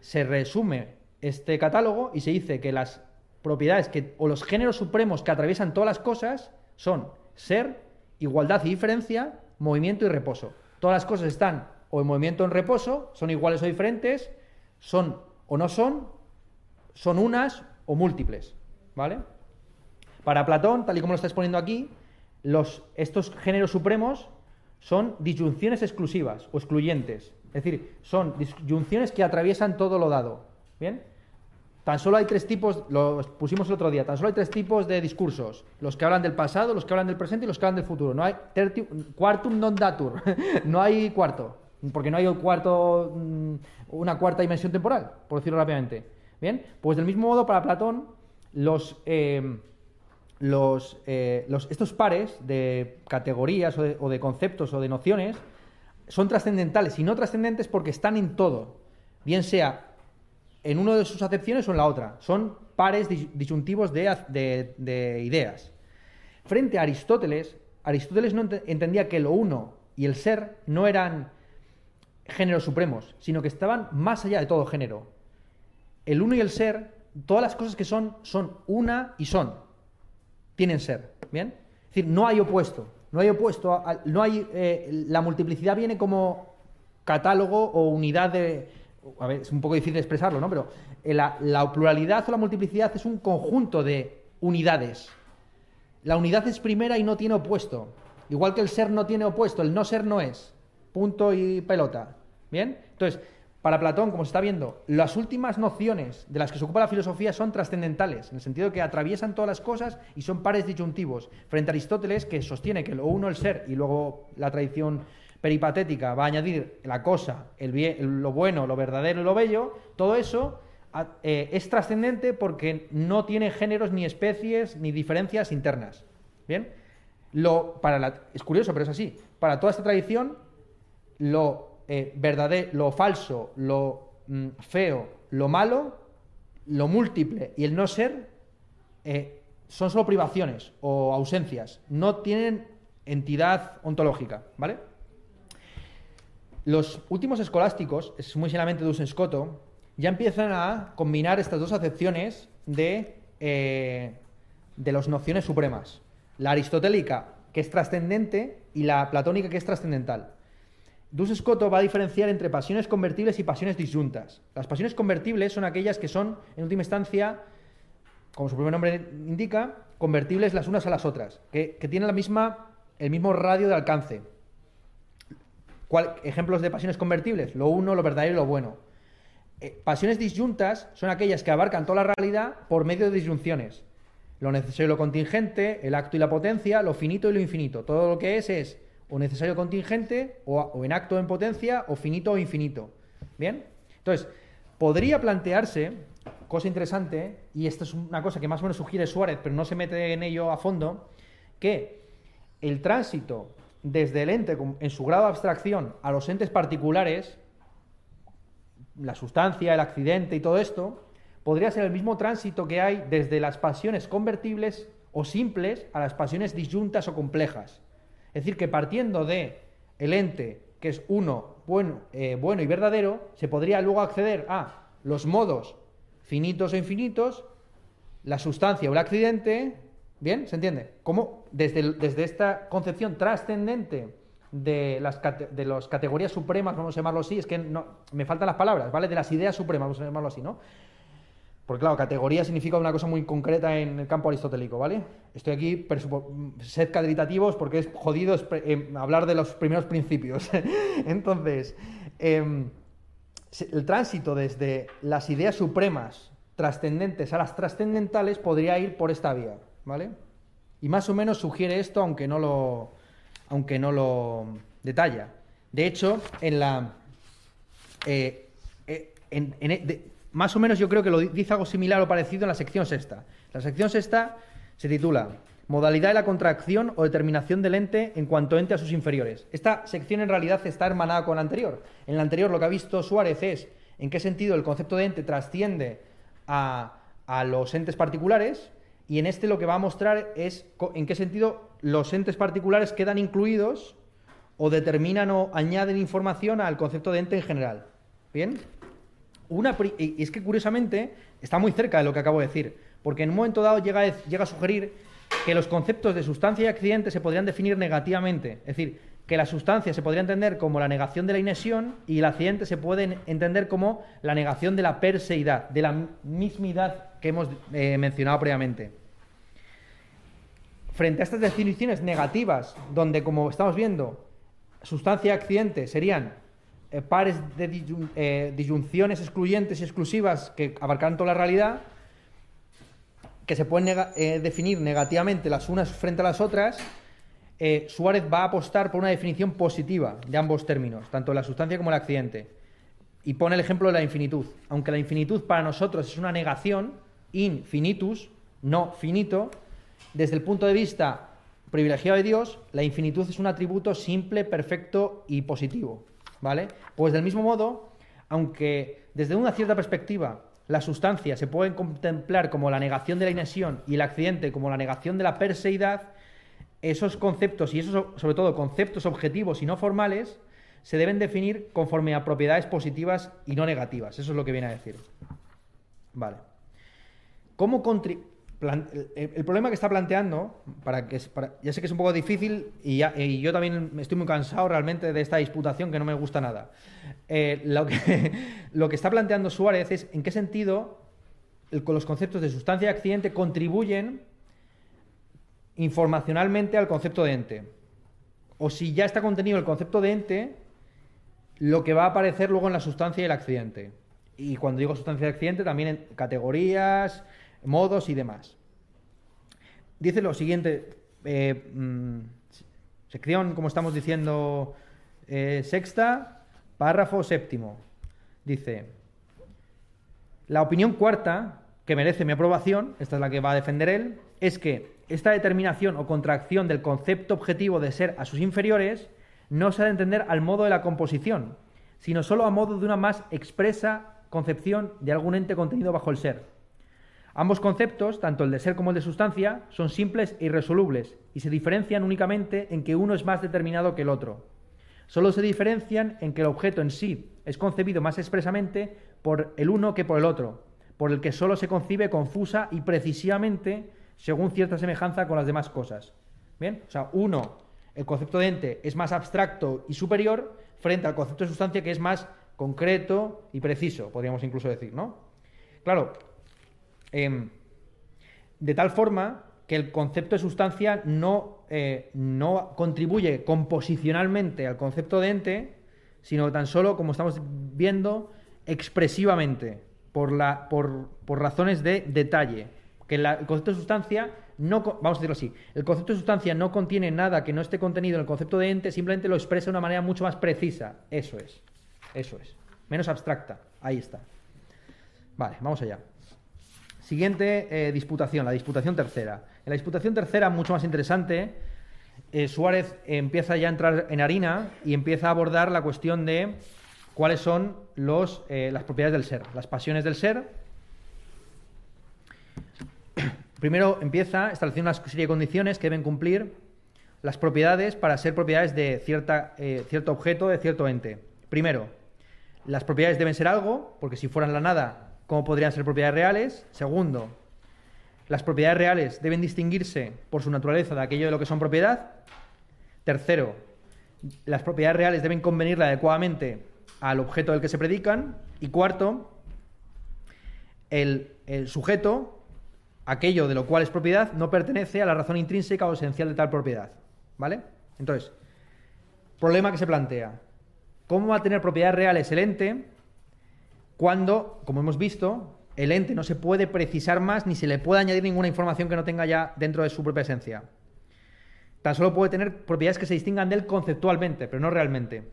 se resume este catálogo y se dice que las propiedades que, o los géneros supremos que atraviesan todas las cosas son ser, igualdad y diferencia, movimiento y reposo. Todas las cosas están o en movimiento o en reposo, son iguales o diferentes, son o no son, son unas o múltiples. ¿Vale? Para Platón, tal y como lo está exponiendo aquí, estos géneros supremos son disyunciones exclusivas o excluyentes. Es decir, son disyunciones que atraviesan todo lo dado. ¿Bien? Tan solo hay tres tipos, lo pusimos el otro día, tan solo hay tres tipos de discursos. Los que hablan del pasado, los que hablan del presente y los que hablan del futuro. No hay quartum non datur. no hay cuarto. Porque no hay un cuarto, mm, una cuarta dimensión temporal, por decirlo rápidamente. Bien, pues del mismo modo para Platón, los, eh, eh, los, estos pares de categorías o de conceptos o de nociones son trascendentales y no trascendentes porque están en todo, bien sea en una de sus acepciones o en la otra. Son pares disyuntivos de, ideas. Frente a Aristóteles, Aristóteles no entendía que lo uno y el ser no eran géneros supremos, sino que estaban más allá de todo género. El uno y el ser, todas las cosas que son, son una y son. Tienen ser. ¿Bien? Es decir, no hay opuesto. No hay opuesto. no hay, eh, la multiplicidad viene como catálogo o unidad de, es un poco difícil expresarlo, ¿no? Pero eh, la, pluralidad o la multiplicidad es un conjunto de unidades. La unidad es primera y no tiene opuesto. Igual que el ser no tiene opuesto, el no ser no es. Punto y pelota. ¿Bien? Entonces, para Platón, como se está viendo, las últimas nociones de las que se ocupa la filosofía son trascendentales, en el sentido de que atraviesan todas las cosas y son pares disyuntivos. Frente a Aristóteles, que sostiene que lo uno el ser y luego la tradición peripatética va a añadir la cosa, el lo bueno, lo verdadero y lo bello, todo eso eh, es trascendente porque no tiene géneros ni especies ni diferencias internas. ¿Bien? Para es curioso, pero es así. Para toda esta tradición, lo eh, verdadero, lo falso, lo mm, feo, lo malo, lo múltiple y el no ser eh, son solo privaciones o ausencias. No tienen entidad ontológica, ¿vale? Los últimos escolásticos, es muy seriamente Dusen Scotto, ya empiezan a combinar estas dos acepciones de, eh, de las nociones supremas. La aristotélica, que es trascendente, y la platónica, que es trascendental. Dus Scotto va a diferenciar entre pasiones convertibles y pasiones disyuntas. Las pasiones convertibles son aquellas que son, en última instancia, como su primer nombre indica, convertibles las unas a las otras, que, que tienen la misma, el mismo radio de alcance ejemplos de pasiones convertibles, lo uno, lo verdadero y lo bueno. Eh, pasiones disyuntas son aquellas que abarcan toda la realidad por medio de disyunciones. Lo necesario y lo contingente, el acto y la potencia, lo finito y lo infinito. Todo lo que es es o necesario contingente, o, en acto o en potencia, o finito o infinito. ¿Bien? Entonces, podría plantearse, cosa interesante, y esto es una cosa que más o menos sugiere Suárez, pero no se mete en ello a fondo, que el tránsito desde el ente en su grado de abstracción a los entes particulares, la sustancia, el accidente y todo esto, podría ser el mismo tránsito que hay desde las pasiones convertibles o simples a las pasiones disyuntas o complejas. Es decir, que partiendo de el ente, que es uno, bueno, eh, bueno y verdadero, se podría luego acceder a los modos finitos o infinitos, la sustancia o el accidente, ¿Bien? ¿Se entiende? ¿Cómo desde, desde esta concepción trascendente de las, de las categorías supremas, vamos a llamarlo así, es que no, me faltan las palabras, ¿vale? De las ideas supremas, vamos a llamarlo así, ¿no? Porque claro, categoría significa una cosa muy concreta en el campo aristotélico, ¿vale? Estoy aquí, sed cadritativos porque es jodido eh, hablar de los primeros principios. Entonces, em, el tránsito desde las ideas supremas trascendentes a las trascendentales podría ir por esta vía. ¿Vale? Y más o menos sugiere esto, aunque no lo, aunque no lo detalla. De hecho, en la. Eh, eh, e, más o menos yo creo que lo dice algo similar o parecido en la sección sexta. La sección sexta se titula Modalidad de la contracción o determinación del ente en cuanto ente a sus inferiores. Esta sección en realidad está hermanada con la anterior. En la anterior lo que ha visto Suárez es en qué sentido el concepto de ente trasciende a, a los entes particulares y en este lo que va a mostrar es en qué sentido los entes particulares quedan incluidos o determinan o añaden información al concepto de ente en general. ¿Bien? Una y es que curiosamente está muy cerca de lo que acabo de decir, porque en un momento dado llega, llega a sugerir que los conceptos de sustancia y accidente se podrían definir negativamente. Es decir, que la sustancia se podría entender como la negación de la inesión y el accidente se puede entender como la negación de la perseidad, de la mismidad que hemos eh, mencionado previamente. Frente a estas definiciones negativas, donde, como estamos viendo, sustancia y accidente serían eh, pares de eh, disyunciones excluyentes y exclusivas que abarcan toda la realidad, que se pueden definir negativamente las unas frente a las otras, eh, Suárez va a apostar por una definición positiva de ambos términos, tanto la sustancia como el accidente. Y pone el ejemplo de la infinitud. Aunque la infinitud para nosotros es una negación, infinitus, no finito, desde el punto de vista privilegiado de Dios, la infinitud es un atributo simple, perfecto y positivo. ¿Vale? Pues del mismo modo, aunque desde una cierta perspectiva la sustancia se puede contemplar como la negación de la inesión y el accidente como la negación de la perseidad, esos conceptos y esos, sobre todo, conceptos objetivos y no formales se deben definir conforme a propiedades positivas y no negativas. Eso es lo que viene a decir. Vale. ¿Cómo el, problema que está planteando, para que, ya sé que es un poco difícil y, yo también estoy muy cansado realmente de esta disputación que no me gusta nada. Eh, lo, que, lo que está planteando Suárez es en qué sentido los conceptos de sustancia y accidente contribuyen informacionalmente al concepto de ente. O si ya está contenido el concepto de ente, lo que va a aparecer luego en la sustancia y el accidente. Y cuando digo sustancia y accidente, también en categorías, modos y demás. Dice lo siguiente, eh, mm, sección, como estamos diciendo, eh, sexta, párrafo séptimo. Dice, la opinión cuarta, que merece mi aprobación, esta es la que va a defender él, es que esta determinación o contracción del concepto objetivo de ser a sus inferiores no se ha de entender al modo de la composición, sino solo a modo de una más expresa concepción de algún ente contenido bajo el ser. Ambos conceptos, tanto el de ser como el de sustancia, son simples e irresolubles y se diferencian únicamente en que uno es más determinado que el otro. Solo se diferencian en que el objeto en sí es concebido más expresamente por el uno que por el otro, por el que solo se concibe confusa y precisamente según cierta semejanza con las demás cosas. ¿Bien? O sea, uno, el concepto de ente es más abstracto y superior frente al concepto de sustancia que es más concreto y preciso, podríamos incluso decir, ¿no? Claro, em, de tal forma que el concepto de sustancia no, eh, no contribuye composicionalmente al concepto de ente, sino tan solo, como estamos viendo, expresivamente, por, la, por, por razones de detalle que el concepto de sustancia no, vamos a decirlo así, el concepto de sustancia no contiene nada que no esté contenido en el concepto de ente, simplemente lo expresa de una manera mucho más precisa. Eso es, eso es. Menos abstracta, ahí está. Vale, vamos allá. Siguiente eh, disputación, la disputación tercera. En la disputación tercera, mucho más interesante, eh, Suárez empieza ya a entrar en harina y empieza a abordar la cuestión de cuáles son eh, las propiedades del ser, las pasiones del ser Primero empieza estableciendo una serie de condiciones que deben cumplir las propiedades para ser propiedades de eh, cierto objeto, de cierto ente. Primero, las propiedades deben ser algo, porque si fueran la nada, ¿cómo podrían ser propiedades reales? Segundo, las propiedades reales deben distinguirse por su naturaleza de aquello de lo que son propiedad. Tercero, las propiedades reales deben convenirle adecuadamente al objeto del que se predican. Y cuarto, el sujeto aquello de lo cual es propiedad no pertenece a la razón intrínseca o esencial de tal propiedad. ¿Vale? Entonces, problema que se plantea. ¿Cómo va a tener propiedades reales el ente cuando, como hemos visto, el ente no se puede precisar más ni se le puede añadir ninguna información que no tenga ya dentro de su propia esencia? Tan solo puede tener propiedades que se distingan de él conceptualmente, pero no realmente.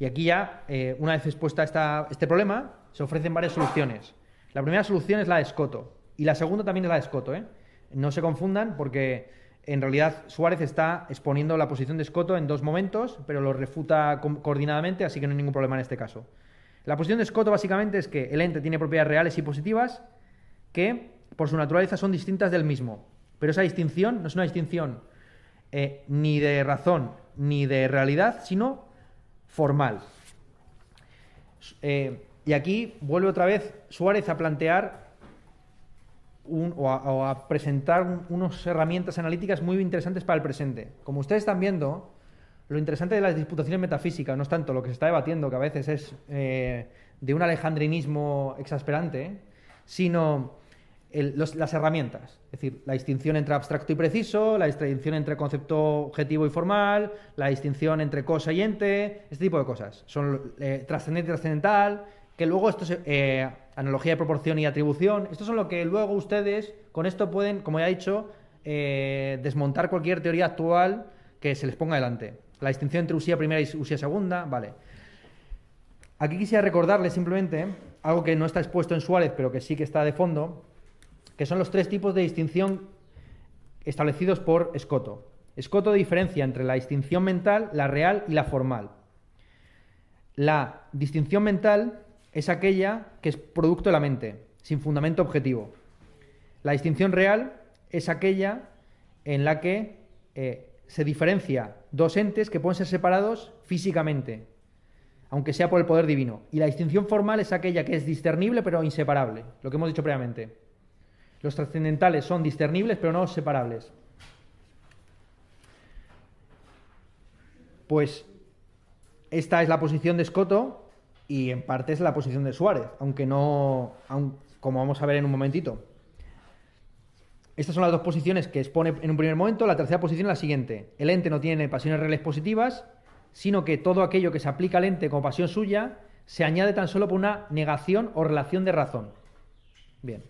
Y aquí ya, eh, una vez expuesta esta, este problema, se ofrecen varias soluciones. La primera solución es la de Escoto. Y la segunda también es la de Escoto, ¿eh? No se confundan porque en realidad Suárez está exponiendo la posición de Escoto en dos momentos, pero lo refuta coordinadamente, así que no hay ningún problema en este caso. La posición de Escoto básicamente es que el ente tiene propiedades reales y positivas que por su naturaleza son distintas del mismo. Pero esa distinción no es una distinción eh, ni de razón ni de realidad, sino formal. Eh, y aquí vuelve otra vez Suárez a plantear o, a, presentar unas herramientas analíticas muy interesantes para el presente. Como ustedes están viendo, lo interesante de las disputaciones metafísicas no es tanto lo que se está debatiendo, que a veces es eh, de un alejandrinismo exasperante, sino las herramientas. Es decir, la distinción entre abstracto y preciso, la distinción entre concepto objetivo y formal, la distinción entre cosa y ente, este tipo de cosas. Son eh, trascendente y trascendental, que luego esto es eh, analogía de proporción y atribución. Estos son lo que luego ustedes con esto pueden, como ya he dicho, eh, desmontar cualquier teoría actual que se les ponga delante. La distinción entre usía primera y usía segunda, vale. Aquí quisiera recordarles simplemente algo que no está expuesto en Suárez, pero que sí que está de fondo, que son los tres tipos de distinción establecidos por Escoto. Escoto diferencia entre la distinción mental, la real y la formal. La distinción mental es aquella que es producto de la mente, sin fundamento objetivo. La distinción real es aquella en la que eh, se diferencia dos entes que pueden ser separados físicamente, aunque sea por el poder divino. Y la distinción formal es aquella que es discernible pero inseparable, lo que hemos dicho previamente. Los trascendentales son discernibles pero no separables. Pues esta es la posición de Escoto y en parte es la posición de Suárez, aunque no, como vamos a ver en un momentito. Estas son las dos posiciones que expone en un primer momento. La tercera posición es la siguiente. El ente no tiene pasiones reales positivas, sino que todo aquello que se aplica al ente como pasión suya se añade tan solo por una negación o relación de razón. Bien.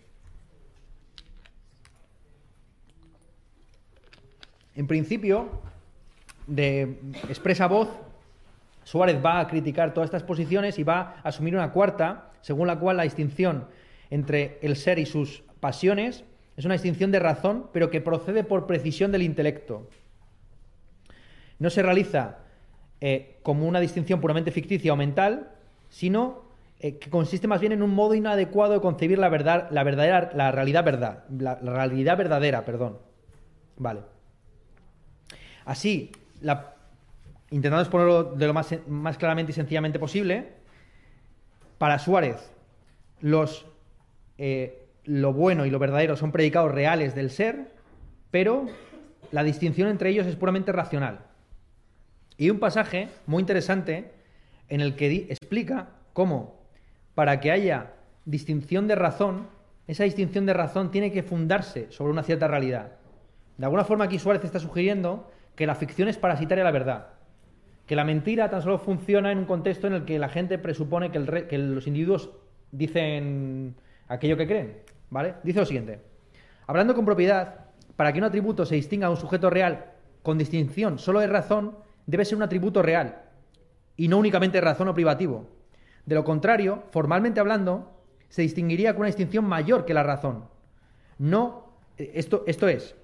En principio, de expresa voz, Suárez va a criticar todas estas posiciones y va a asumir una cuarta, según la cual la distinción entre el ser y sus pasiones es una distinción de razón, pero que procede por precisión del intelecto. No se realiza eh, como una distinción puramente ficticia o mental, sino eh, que consiste más bien en un modo inadecuado de concebir la verdad, la verdadera, la realidad verdad, la, realidad verdadera, perdón. Vale. Así, la intentando exponerlo de lo más, claramente y sencillamente posible, para Suárez, los, eh, lo bueno y lo verdadero son predicados reales del ser, pero la distinción entre ellos es puramente racional. Y un pasaje muy interesante en el que explica cómo, para que haya distinción de razón, esa distinción de razón tiene que fundarse sobre una cierta realidad. De alguna forma aquí Suárez está sugiriendo que la ficción es parasitaria a la verdad que la mentira tan solo funciona en un contexto en el que la gente presupone que, los individuos dicen aquello que creen. ¿Vale? Dice lo siguiente. Hablando con propiedad, para que un atributo se distinga a un sujeto real con distinción solo de razón, debe ser un atributo real y no únicamente razón o privativo. De lo contrario, formalmente hablando, se distinguiría con una distinción mayor que la razón. No, esto, esto es,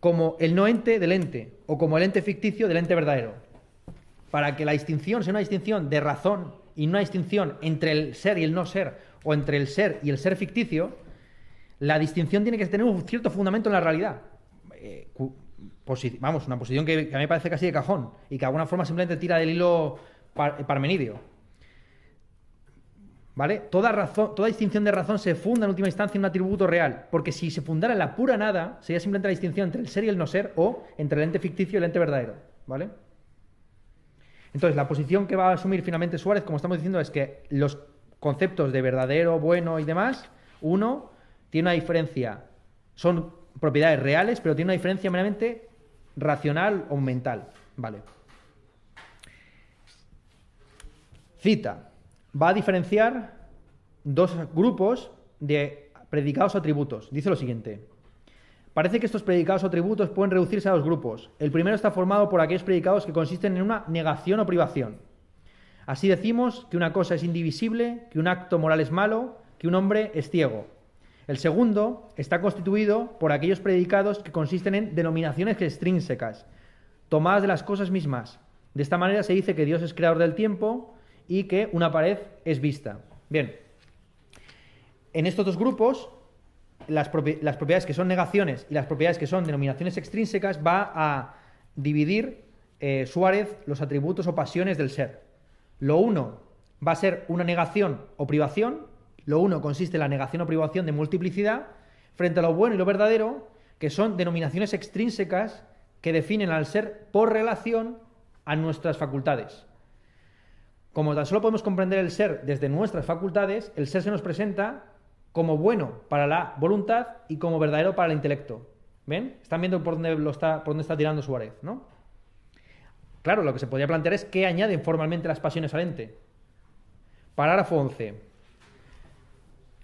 como el no ente del ente o como el ente ficticio del ente verdadero para que la distinción sea una distinción de razón y no una distinción entre el ser y el no ser, o entre el ser y el ser ficticio, la distinción tiene que tener un cierto fundamento en la realidad. Eh, vamos, una posición que, a mí me parece casi de cajón y que de alguna forma simplemente tira del hilo parmenidio. ¿Vale? Toda, razón, toda distinción de razón se funda en última instancia en un atributo real, porque si se fundara en la pura nada, sería simplemente la distinción entre el ser y el no ser, o entre el ente ficticio y el ente verdadero. ¿Vale? Entonces, la posición que va a asumir finalmente Suárez, como estamos diciendo, es que los conceptos de verdadero, bueno y demás, uno, tiene una diferencia, son propiedades reales, pero tiene una diferencia meramente racional o mental. Vale. Cita. Va a diferenciar dos grupos de predicados atributos. Dice lo siguiente. Parece que estos predicados o atributos pueden reducirse a dos grupos. El primero está formado por aquellos predicados que consisten en una negación o privación. Así decimos que una cosa es indivisible, que un acto moral es malo, que un hombre es ciego. El segundo está constituido por aquellos predicados que consisten en denominaciones extrínsecas, tomadas de las cosas mismas. De esta manera se dice que Dios es creador del tiempo y que una pared es vista. Bien, en estos dos grupos las, propiedades que son negaciones y las propiedades que son denominaciones extrínsecas va a dividir eh, Suárez los atributos o pasiones del ser. Lo uno va a ser una negación o privación. Lo uno consiste en la negación o privación de multiplicidad frente a lo bueno y lo verdadero, que son denominaciones extrínsecas que definen al ser por relación a nuestras facultades. Como tan solo podemos comprender el ser desde nuestras facultades, el ser se nos presenta como bueno para la voluntad y como verdadero para el intelecto. ¿Ven? Están viendo por dónde, lo está, por dónde está tirando Suárez, ¿no? Claro, lo que se podría plantear es qué añaden formalmente las pasiones al ente. Parágrafo 11.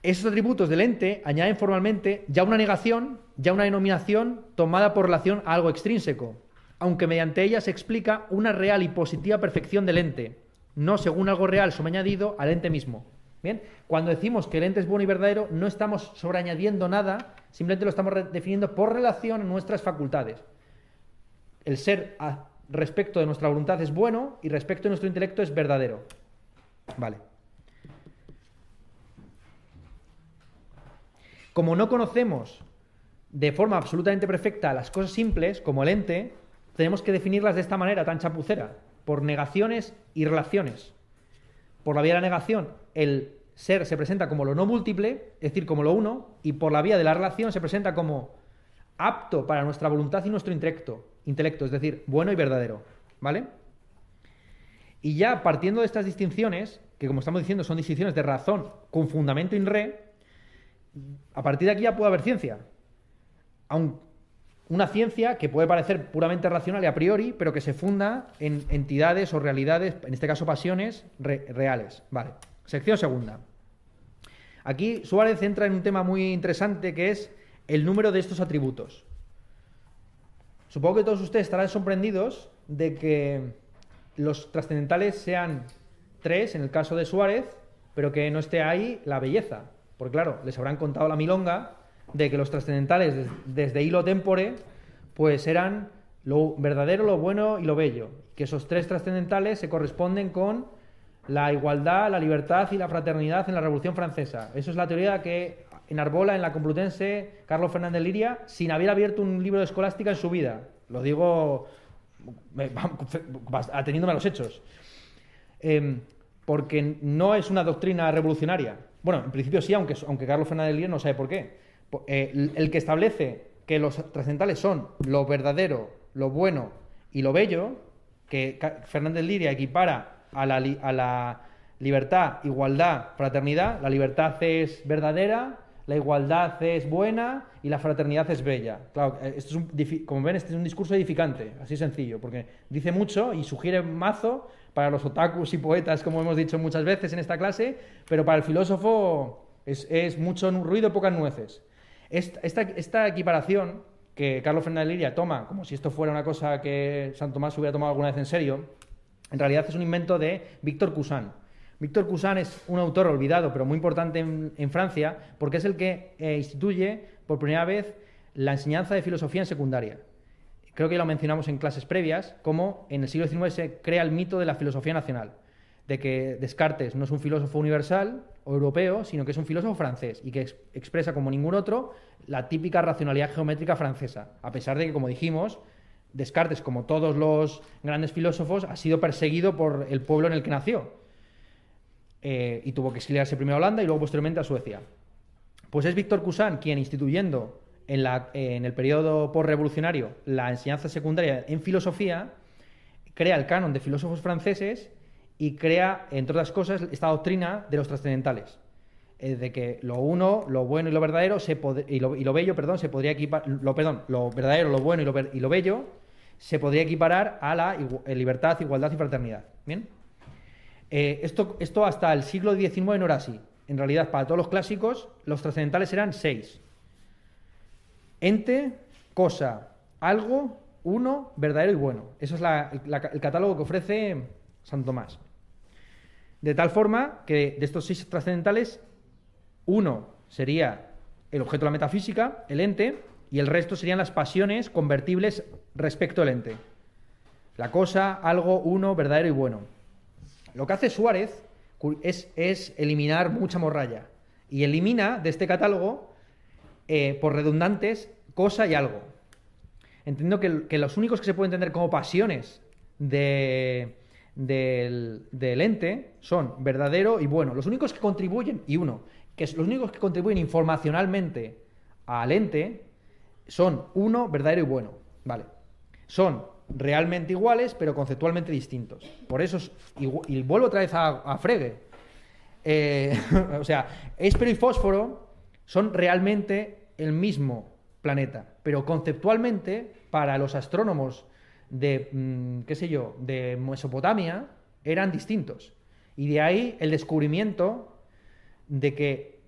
Esos atributos del ente añaden formalmente ya una negación, ya una denominación tomada por relación a algo extrínseco, aunque mediante ella se explica una real y positiva perfección del ente, no según algo real añadido al ente mismo. Bien, cuando decimos que el ente es bueno y verdadero, no estamos sobreañadiendo nada, simplemente lo estamos definiendo por relación a nuestras facultades. El ser respecto de nuestra voluntad es bueno y respecto de nuestro intelecto es verdadero. Vale. Como no conocemos de forma absolutamente perfecta las cosas simples, como el ente, tenemos que definirlas de esta manera tan chapucera, por negaciones y relaciones. Por la vía de la negación, el ser se presenta como lo no múltiple, es decir, como lo uno, y por la vía de la relación se presenta como apto para nuestra voluntad y nuestro intelecto, intelecto, es decir, bueno y verdadero. ¿Vale? Y ya partiendo de estas distinciones, que como estamos diciendo son distinciones de razón con fundamento in re, a partir de aquí ya puede haber ciencia. una ciencia que puede parecer puramente racional y a priori, pero que se funda en entidades o realidades, en este caso pasiones, reales. Vale. Sección segunda. Aquí Suárez entra en un tema muy interesante que es el número de estos atributos. Supongo que todos ustedes estarán sorprendidos de que los trascendentales sean tres en el caso de Suárez, pero que no esté ahí la belleza. Porque claro, les habrán contado la milonga de que los trascendentales desde hilo tempore, pues eran lo verdadero, lo bueno y lo bello. Que esos tres trascendentales se corresponden con la igualdad, la libertad y la fraternidad en la Revolución Francesa. Eso es la teoría que enarbola en la Complutense Carlos Fernández Liria sin haber abierto un libro de escolástica en su vida. Lo digo ateniéndome a los hechos. Em, porque no es una doctrina revolucionaria. Bueno, en principio sí, aunque, aunque Carlos Fernández Liria no sabe por qué. Eh, el que establece que los trascendentales son lo verdadero, lo bueno y lo bello, que Fernández Liria equipara a la, libertad, igualdad, fraternidad. La libertad es verdadera, la igualdad es buena y la fraternidad es bella. Claro, eh, esto es como ven, este es un discurso edificante, así sencillo, porque dice mucho y sugiere mazo para los otakus y poetas, como hemos dicho muchas veces en esta clase, pero para el filósofo es, mucho ruido, pocas nueces. Esta, esta, equiparación que Carlos Fernández Liria toma, como si esto fuera una cosa que San Tomás hubiera tomado alguna vez en serio, en realidad es un invento de Víctor Cousin. Víctor Cousin es un autor olvidado, pero muy importante en, Francia, porque es el que eh, instituye por primera vez la enseñanza de filosofía en secundaria. Creo que lo mencionamos en clases previas, como en el siglo XIX se crea el mito de la filosofía nacional, de que Descartes no es un filósofo universal o europeo, sino que es un filósofo francés y que expresa como ningún otro la típica racionalidad geométrica francesa, a pesar de que, como dijimos, Descartes, como todos los grandes filósofos, ha sido perseguido por el pueblo en el que nació. Eh, y tuvo que exiliarse primero a Holanda y luego posteriormente a Suecia. Pues es Víctor Cousin quien, instituyendo en, el periodo postrevolucionario la enseñanza secundaria en filosofía, crea el canon de filósofos franceses y crea, entre otras cosas, esta doctrina de los trascendentales. De que lo uno, lo bueno y lo verdadero se y, lo, y, lo, bello, perdón, se podría lo, perdón, lo verdadero, lo bueno y lo, bello se podría equiparar a la eh, libertad, igualdad y fraternidad. ¿Bien? Eh, esto, esto hasta el siglo XIX no era así. En realidad, para todos los clásicos, los trascendentales eran seis. Ente, cosa, algo, uno, verdadero y bueno. Eso es el catálogo que ofrece San Tomás. De tal forma que de estos seis trascendentales, uno sería el objeto de la metafísica, el ente, y el resto serían las pasiones convertibles respecto al ente. La cosa, algo, uno, verdadero y bueno. Lo que hace Suárez es, eliminar mucha morralla y elimina de este catálogo, eh, por redundantes, cosa y algo. Entiendo que, los únicos que se pueden entender como pasiones de, del, del ente son verdadero y bueno. Los únicos que contribuyen, y uno, que los únicos que contribuyen informacionalmente al ente son uno, verdadero y bueno. Vale. Son realmente iguales, pero conceptualmente distintos. Por eso, es, y, vuelvo otra vez a, a Frege. Eh, o sea, éspero y fósforo son realmente el mismo planeta, pero conceptualmente, para los astrónomos de, mm, qué sé yo, de Mesopotamia, eran distintos. Y de ahí el descubrimiento de que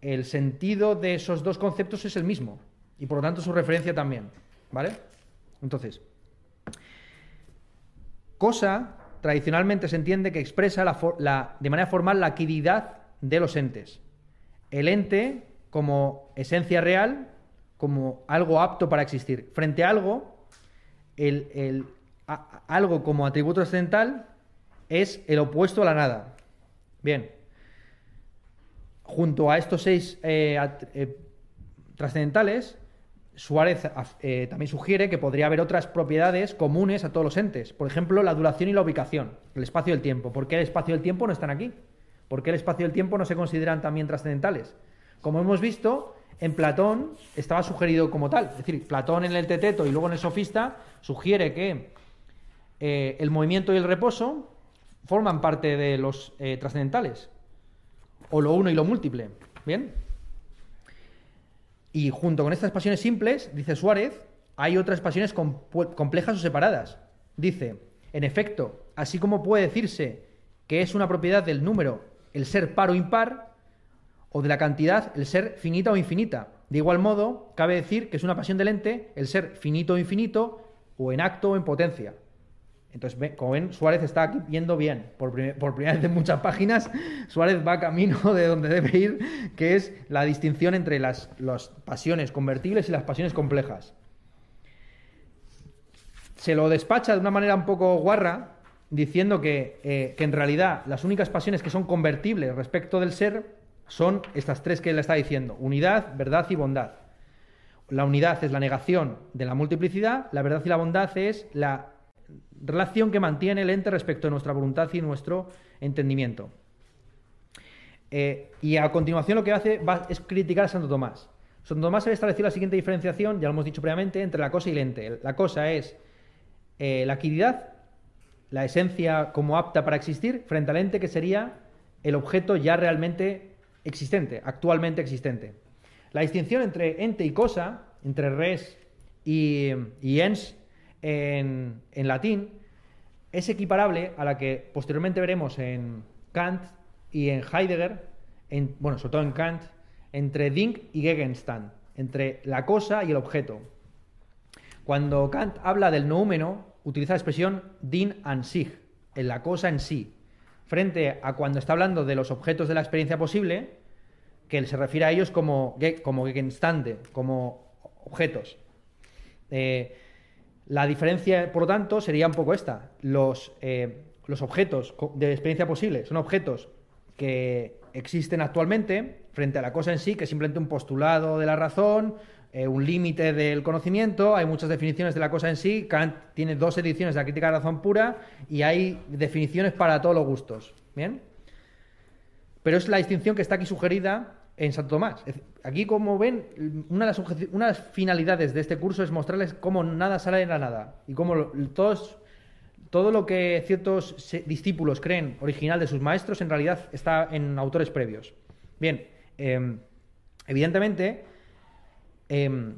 el sentido de esos dos conceptos es el mismo, y por lo tanto su referencia también. ¿Vale? Entonces, cosa tradicionalmente se entiende que expresa la de manera formal la quiridad de los entes. El ente como esencia real, como algo apto para existir. Frente a algo, el, el- algo como atributo trascendental es el opuesto a la nada. Bien. Junto a estos seis eh, eh, trascendentales, Suárez eh, también sugiere que podría haber otras propiedades comunes a todos los entes. Por ejemplo, la duración y la ubicación, el espacio y el tiempo. ¿Por qué el espacio y el tiempo no están aquí? ¿Por qué el espacio y el tiempo no se consideran también trascendentales? Como hemos visto, en Platón estaba sugerido como tal. Es decir, Platón en el Teteto y luego en el Sofista sugiere que el movimiento y el reposo forman parte de los trascendentales. O lo uno y lo múltiple. ¿Bien? Y junto con estas pasiones simples, dice Suárez, hay otras pasiones complejas o separadas. Dice, en efecto, así como puede decirse que es una propiedad del número el ser par o impar, o de la cantidad el ser finita o infinita. De igual modo, cabe decir que es una pasión del ente el ser finito o infinito, o en acto o en potencia. Entonces, como ven, Suárez está aquí viendo bien. Por, primer- por primera vez en muchas páginas, Suárez va camino de donde debe ir, que es la distinción entre las, las pasiones convertibles y las pasiones complejas. Se lo despacha de una manera un poco guarra, diciendo que, eh, que en realidad las únicas pasiones que son convertibles respecto del ser son estas tres que él está diciendo: unidad, verdad y bondad. La unidad es la negación de la multiplicidad, la verdad y la bondad es la relación que mantiene el ente respecto de nuestra voluntad y nuestro entendimiento. Eh, y a continuación lo que hace va- es criticar a Santo Tomás. Santo Tomás había establecido la siguiente diferenciación, ya lo hemos dicho previamente, entre la cosa y el ente. La cosa es eh, la quiridad, la esencia como apta para existir, frente al ente que sería el objeto ya realmente existente, actualmente existente. La distinción entre ente y cosa, entre res y, y ens en, en latín, es equiparable a la que posteriormente veremos en Kant y en Heidegger, en, bueno, sobre todo en Kant, entre Ding y Gegenstand, entre la cosa y el objeto. Cuando Kant habla del noúmeno, utiliza la expresión din an sich, en la cosa en sí, frente a cuando está hablando de los objetos de la experiencia posible, que se refiere a ellos como, como Gegenstande, como objetos. Eh, la diferencia, por lo tanto, sería un poco esta. Los, eh, los objetos de experiencia posible son objetos que existen actualmente frente a la cosa en sí, que es simplemente un postulado de la razón, eh, un límite del conocimiento. Hay muchas definiciones de la cosa en sí. Kant tiene dos ediciones de la crítica de la razón pura y hay definiciones para todos los gustos. ¿Bien? Pero es la distinción que está aquí sugerida en Santo Tomás. Aquí, como ven, una de, las, de finalidades de este curso es mostrarles cómo nada sale de la nada y cómo todos, todo lo que ciertos discípulos creen original de sus maestros en realidad está en autores previos. Bien, eh, evidentemente, eh,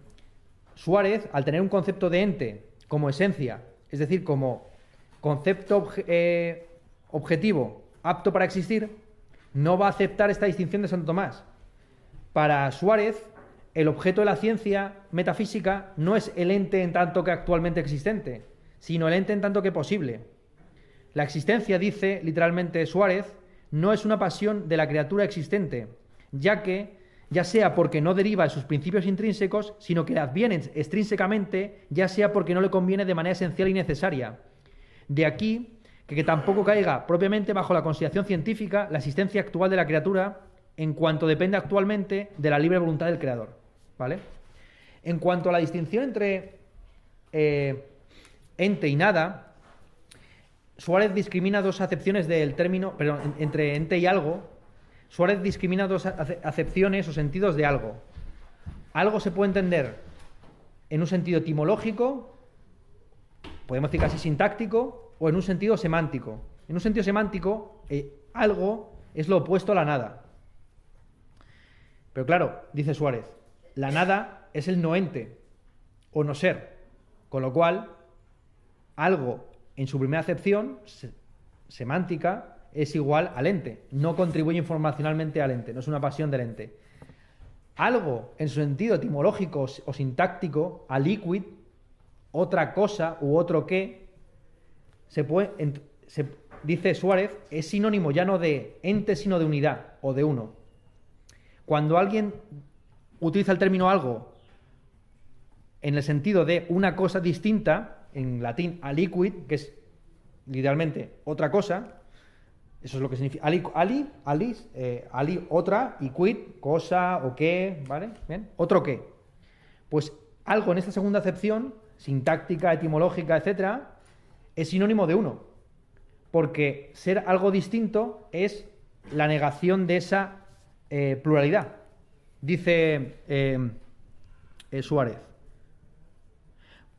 Suárez, al tener un concepto de ente como esencia, es decir, como concepto eh, objetivo apto para existir, no va a aceptar esta distinción de Santo Tomás. Para Suárez, el objeto de la ciencia metafísica no es el ente en tanto que actualmente existente, sino el ente en tanto que posible. La existencia, dice literalmente Suárez, no es una pasión de la criatura existente, ya que, ya sea porque no deriva de sus principios intrínsecos, sino que le adviene extrínsecamente, ya sea porque no le conviene de manera esencial y necesaria. De aquí que tampoco caiga propiamente bajo la consideración científica la existencia actual de la criatura en cuanto depende actualmente de la libre voluntad del creador. ¿Vale? En cuanto a la distinción entre eh, ente y nada, Suárez discrimina dos acepciones del término, pero entre ente y algo, Suárez discrimina dos acepciones o sentidos de algo. Algo se puede entender en un sentido etimológico, podemos decir casi sintáctico, o en un sentido semántico. En un sentido semántico, eh, algo es lo opuesto a la nada. Pero claro, dice Suárez, la nada es el no ente o no ser, con lo cual algo en su primera acepción semántica es igual al ente, no contribuye informacionalmente al ente, no es una pasión del ente. Algo en su sentido etimológico o sintáctico, a liquid, otra cosa u otro que, se puede, dice Suárez, es sinónimo ya no de ente, sino de unidad o de uno. Cuando alguien utiliza el término algo en el sentido de una cosa distinta, en latín a liquid, que es literalmente otra cosa, eso es lo que significa. Ali, ali, alis, eh, ali, otra, y quid, cosa o qué, ¿vale? ¿Bien? Otro qué. Pues algo en esta segunda acepción, sintáctica, etimológica, etcétera, es sinónimo de uno. Porque ser algo distinto es la negación de esa eh, pluralidad. Dice eh, Suárez.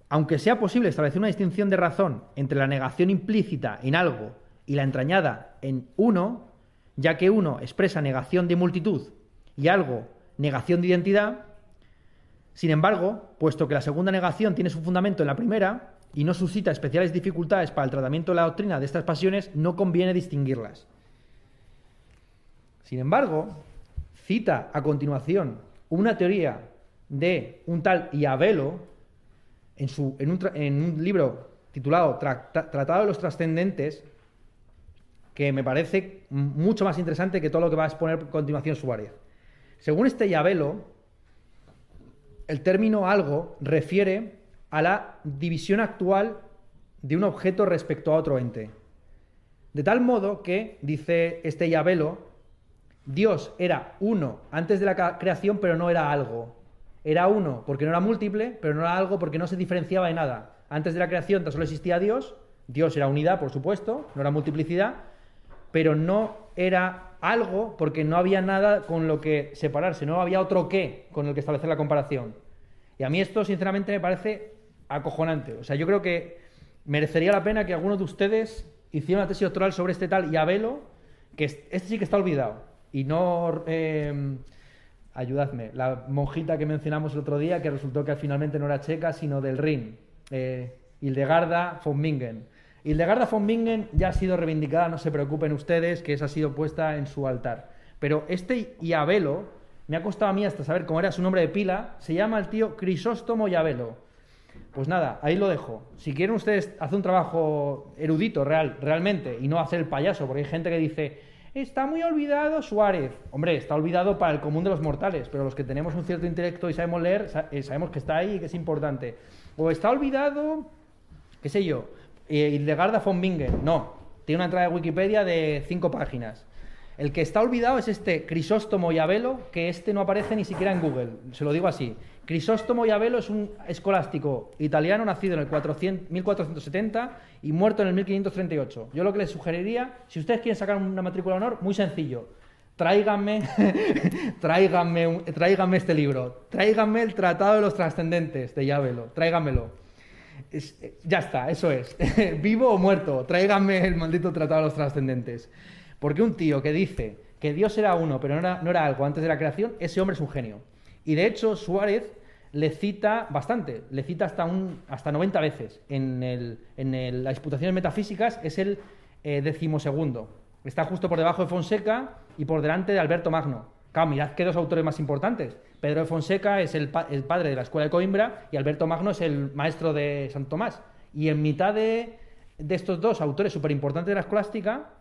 Aunque sea posible establecer una distinción de razón entre la negación implícita en algo y la entrañada en uno, ya que uno expresa negación de multitud y algo negación de identidad, sin embargo, puesto que la segunda negación tiene su fundamento en la primera y no suscita especiales dificultades para el tratamiento de la doctrina de estas pasiones, no conviene distinguirlas. Sin embargo, cita a continuación una teoría de un tal Iabelo, en, su, en, un, libro titulado Tratado de los Trascendentes, que me parece mucho más interesante que todo lo que va a exponer a continuación Suárez. Según este Yabelo, el término algo refiere a la división actual de un objeto respecto a otro ente. De tal modo que, dice este Yabelo, Dios era uno antes de la creación, pero no era algo. Era uno porque no era múltiple, pero no era algo porque no se diferenciaba de nada. Antes de la creación tan solo existía Dios, Dios era unidad, por supuesto, no era multiplicidad, pero no era algo porque no había nada con lo que separarse, no había otro qué con el que establecer la comparación. Y a mí esto, sinceramente, me parece acojonante. O sea, yo creo que merecería la pena que alguno de ustedes hiciera una tesis doctoral sobre este tal Yabelo, que este sí que está olvidado. Y no... Eh, ayudadme, la monjita que mencionamos el otro día, que resultó que finalmente no era checa, sino del Rin, eh, Hildegarda von Bingen. Hildegarda von Bingen ya ha sido reivindicada, no se preocupen ustedes, que esa ha sido puesta en su altar. Pero este Iabelo, me ha costado a mí hasta saber cómo era su nombre de pila, se llama el tío Crisóstomo Iabelo. Pues nada, ahí lo dejo. Si quieren ustedes hacer un trabajo erudito, real, realmente, y no hacer el payaso, porque hay gente que dice, Está muy olvidado Suárez. Hombre, está olvidado para el común de los mortales, pero los que tenemos un cierto intelecto y sabemos leer, eh, sabemos que está ahí y que es importante. O está olvidado, qué sé yo, eh, Hildegarda von Bingen. No, tiene una entrada de Wikipedia de cinco páginas. El que está olvidado es este Crisóstomo Yabelo, que este no aparece ni siquiera en Google, se lo digo así. Crisóstomo Yabelo es un escolástico italiano nacido en el 1470 y muerto en el 1538. Yo lo que les sugeriría, si ustedes quieren sacar una matrícula de honor, muy sencillo. Tráiganme, tráiganme, tráiganme este libro. Tráiganme el Tratado de los Trascendentes de Yabelo. Tráiganmelo. ya está, eso es. Vivo o muerto, tráiganme el maldito Tratado de los Trascendentes. Porque un tío que dice que Dios era uno, pero no era, no era algo antes de la creación, ese hombre es un genio. Y de hecho, Suárez le cita bastante, le cita hasta, un, hasta 90 veces. En, el, en las disputaciones metafísicas es el eh, decimosegundo. Está justo por debajo de Fonseca y por delante de Alberto Magno. Claro, mirad qué dos autores más importantes. Pedro de Fonseca es el, padre de la escuela de Coimbra y Alberto Magno es el maestro de San Tomás. Y en mitad de, de estos dos autores súper importantes de la escolástica,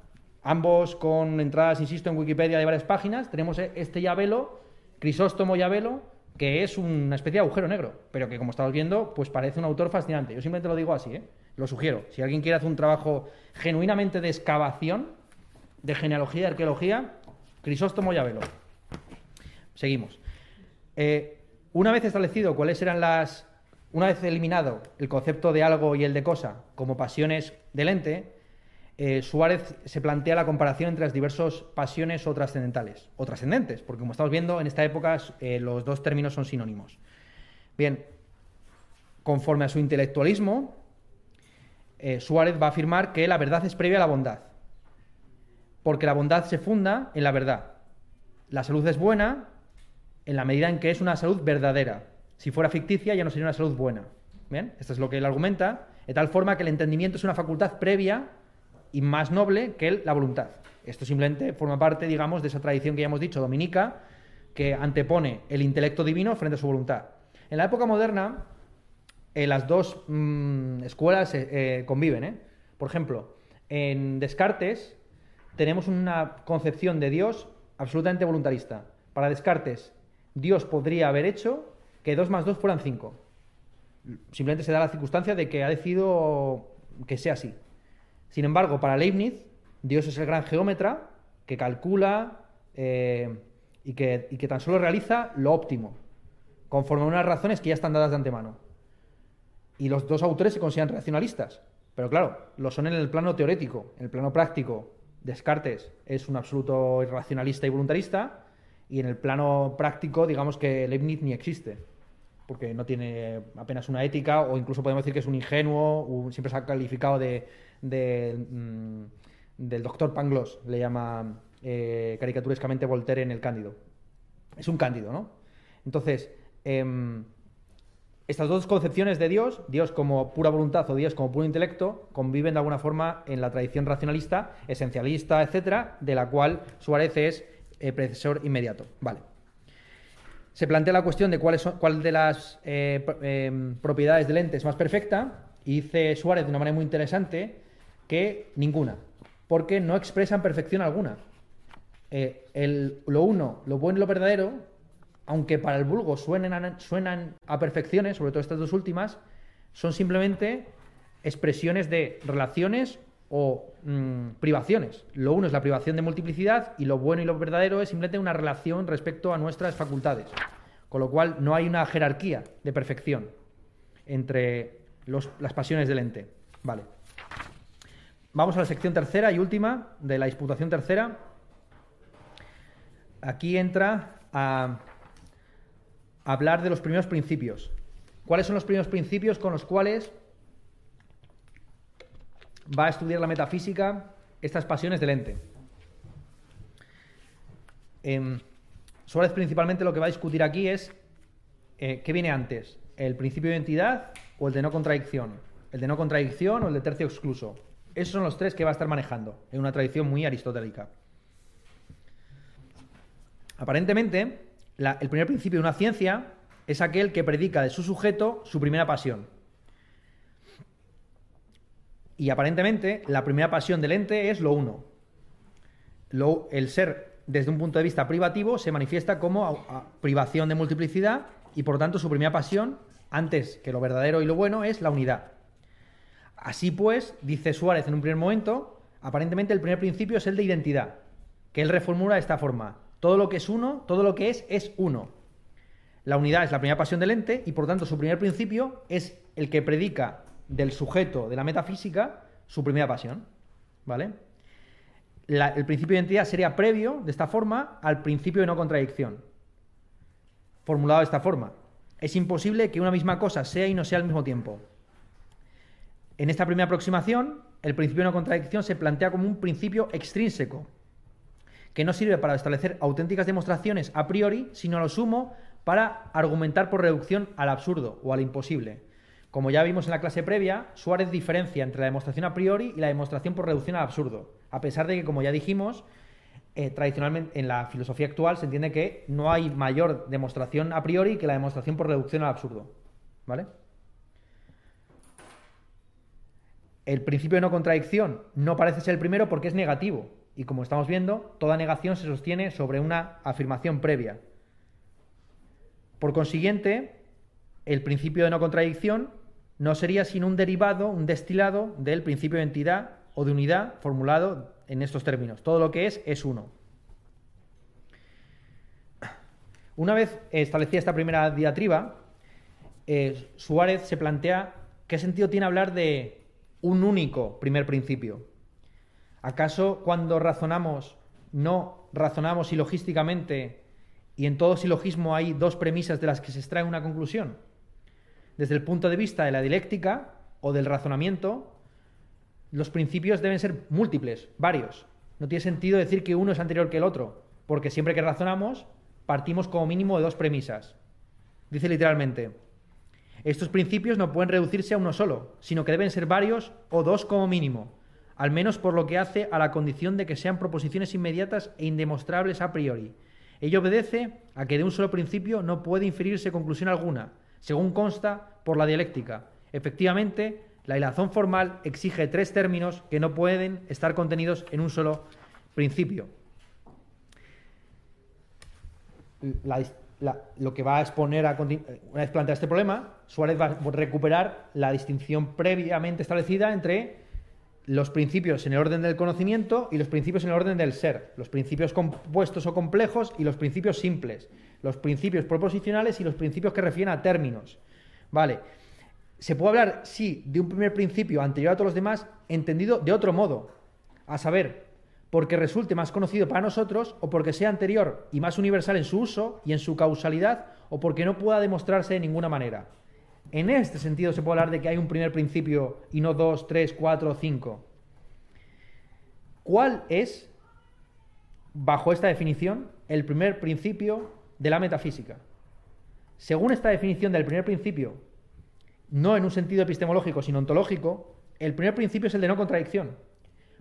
ambos con entradas, insisto, en Wikipedia de varias páginas, tenemos este Yabelo, Crisóstomo Yabelo, que es una especie de agujero negro, pero que como estamos viendo, pues parece un autor fascinante. Yo simplemente lo digo así, ¿eh? lo sugiero. Si alguien quiere hacer un trabajo genuinamente de excavación, de genealogía y arqueología, Crisóstomo Yabelo. Seguimos. Eh, una vez establecido cuáles eran las. Una vez eliminado el concepto de algo y el de cosa como pasiones del ente, eh, Suárez se plantea la comparación entre las diversas pasiones o trascendentales, o trascendentes, porque como estamos viendo, en esta época eh, los dos términos son sinónimos. Bien, conforme a su intelectualismo, eh, Suárez va a afirmar que la verdad es previa a la bondad, porque la bondad se funda en la verdad. La salud es buena en la medida en que es una salud verdadera. Si fuera ficticia ya no sería una salud buena. ¿Bien? Esto es lo que él argumenta, de tal forma que el entendimiento es una facultad previa y más noble que la voluntad. Esto simplemente forma parte, digamos, de esa tradición que ya hemos dicho, dominica, que antepone el intelecto divino frente a su voluntad. En la época moderna, eh, las dos mm, escuelas eh, eh, conviven. Por ejemplo, en Descartes tenemos una concepción de Dios absolutamente voluntarista. Para Descartes, Dios podría haber hecho que 2 más 2 fueran 5. Simplemente se da la circunstancia de que ha decidido que sea así. Sin embargo, para Leibniz, Dios es el gran geómetra que calcula eh, y, que, y que tan solo realiza lo óptimo, conforme a unas razones que ya están dadas de antemano. Y los dos autores se consideran racionalistas, pero claro, lo son en el plano teórico, en el plano práctico. Descartes es un absoluto irracionalista y voluntarista, y en el plano práctico, digamos que Leibniz ni existe porque no tiene apenas una ética, o incluso podemos decir que es un ingenuo, siempre se ha calificado de, mm, del doctor Pangloss, le llama eh, caricaturescamente Voltaire en el Cándido. Es un Cándido, ¿no? Entonces, em, estas dos concepciones de Dios, Dios como pura voluntad o Dios como puro intelecto, conviven de alguna forma en la tradición racionalista, esencialista, etcétera, de la cual Suárez es eh, predecesor inmediato. Vale se plantea la cuestión de cuál, cuál de las eh, em, propiedades del ente es más perfecta y dice Suárez de una manera muy interesante que ninguna, porque no expresan perfección alguna. Eh, lo uno, lo bueno y lo verdadero, aunque para el vulgo suenan, suenan a perfecciones, sobre todo estas dos últimas, son simplemente expresiones de relaciones o mm, privaciones. Lo uno es la privación de multiplicidad y lo bueno y lo verdadero es simplemente una relación respecto a nuestras facultades. Con lo cual no hay una jerarquía de perfección entre las pasiones del ente. Vale. Vamos a la sección tercera y última de la disputación tercera. Aquí entra a hablar de los primeros principios. ¿Cuáles son los primeros principios con los cuales va a estudiar la metafísica estas pasiones del ente. Eh, Suárez principalmente lo que va a discutir aquí es eh, qué viene antes, el principio de identidad o el de no contradicción, el de no contradicción o el de tercio excluso. Esos son los tres que va a estar manejando en una tradición muy aristotélica. Aparentemente, el primer principio de una ciencia es aquel que predica de su sujeto su primera pasión. Y aparentemente la primera pasión del ente es lo uno. Lo, el ser, desde un punto de vista privativo, se manifiesta como privación de multiplicidad y por tanto su primera pasión, antes que lo verdadero y lo bueno, es la unidad. Así pues, dice Suárez en un primer momento, aparentemente el primer principio es el de identidad, que él reformula de esta forma. Todo lo que es uno, todo lo que es, es uno. La unidad es la primera pasión del ente y por tanto su primer principio es el que predica del sujeto de la metafísica su primera pasión. ¿Vale? el principio de identidad sería previo, de esta forma, al principio de no contradicción. Formulado de esta forma. Es imposible que una misma cosa sea y no sea al mismo tiempo. En esta primera aproximación, el principio de no contradicción se plantea como un principio extrínseco, que no sirve para establecer auténticas demostraciones a priori, sino a lo sumo para argumentar por reducción al absurdo o al imposible. Como ya vimos en la clase previa, Suárez diferencia entre la demostración a priori y la demostración por reducción al absurdo, a pesar de que, como ya dijimos, eh, tradicionalmente en la filosofía actual se entiende que no hay mayor demostración a priori que la demostración por reducción al absurdo. El principio de no contradicción no parece ser el primero porque es negativo. Y como estamos viendo, toda negación se sostiene sobre una afirmación previa. Por consiguiente, el principio de no contradicción no sería sino un derivado, un destilado del principio de entidad o de unidad formulado en estos términos. Todo lo que es es uno. Una vez establecida esta primera diatriba, eh, Suárez se plantea qué sentido tiene hablar de un único primer principio. ¿Acaso cuando razonamos no razonamos silogísticamente y en todo silogismo hay dos premisas de las que se extrae una conclusión? Desde el punto de vista de la dialéctica o del razonamiento, los principios deben ser múltiples, varios. No tiene sentido decir que uno es anterior que el otro, porque siempre que razonamos partimos como mínimo de dos premisas. Dice literalmente, estos principios no pueden reducirse a uno solo, sino que deben ser varios o dos como mínimo, al menos por lo que hace a la condición de que sean proposiciones inmediatas e indemostrables a priori. Ello obedece a que de un solo principio no puede inferirse conclusión alguna, según consta por la dialéctica. Efectivamente, la hilazón formal exige tres términos que no pueden estar contenidos en un solo principio. lo que va a exponer a, una vez plantea este problema, Suárez va a recuperar la distinción previamente establecida entre los principios en el orden del conocimiento y los principios en el orden del ser, los principios compuestos o complejos y los principios simples, los principios proposicionales y los principios que refieren a términos. Vale. Se puede hablar, sí, de un primer principio anterior a todos los demás, entendido de otro modo, a saber, porque resulte más conocido para nosotros o porque sea anterior y más universal en su uso y en su causalidad o porque no pueda demostrarse de ninguna manera. En este sentido se puede hablar de que hay un primer principio y no dos, tres, cuatro cinco. ¿Cuál es, bajo esta definición, el primer principio de la metafísica? Según esta definición del primer principio, no en un sentido epistemológico, sino ontológico, el primer principio es el de no contradicción.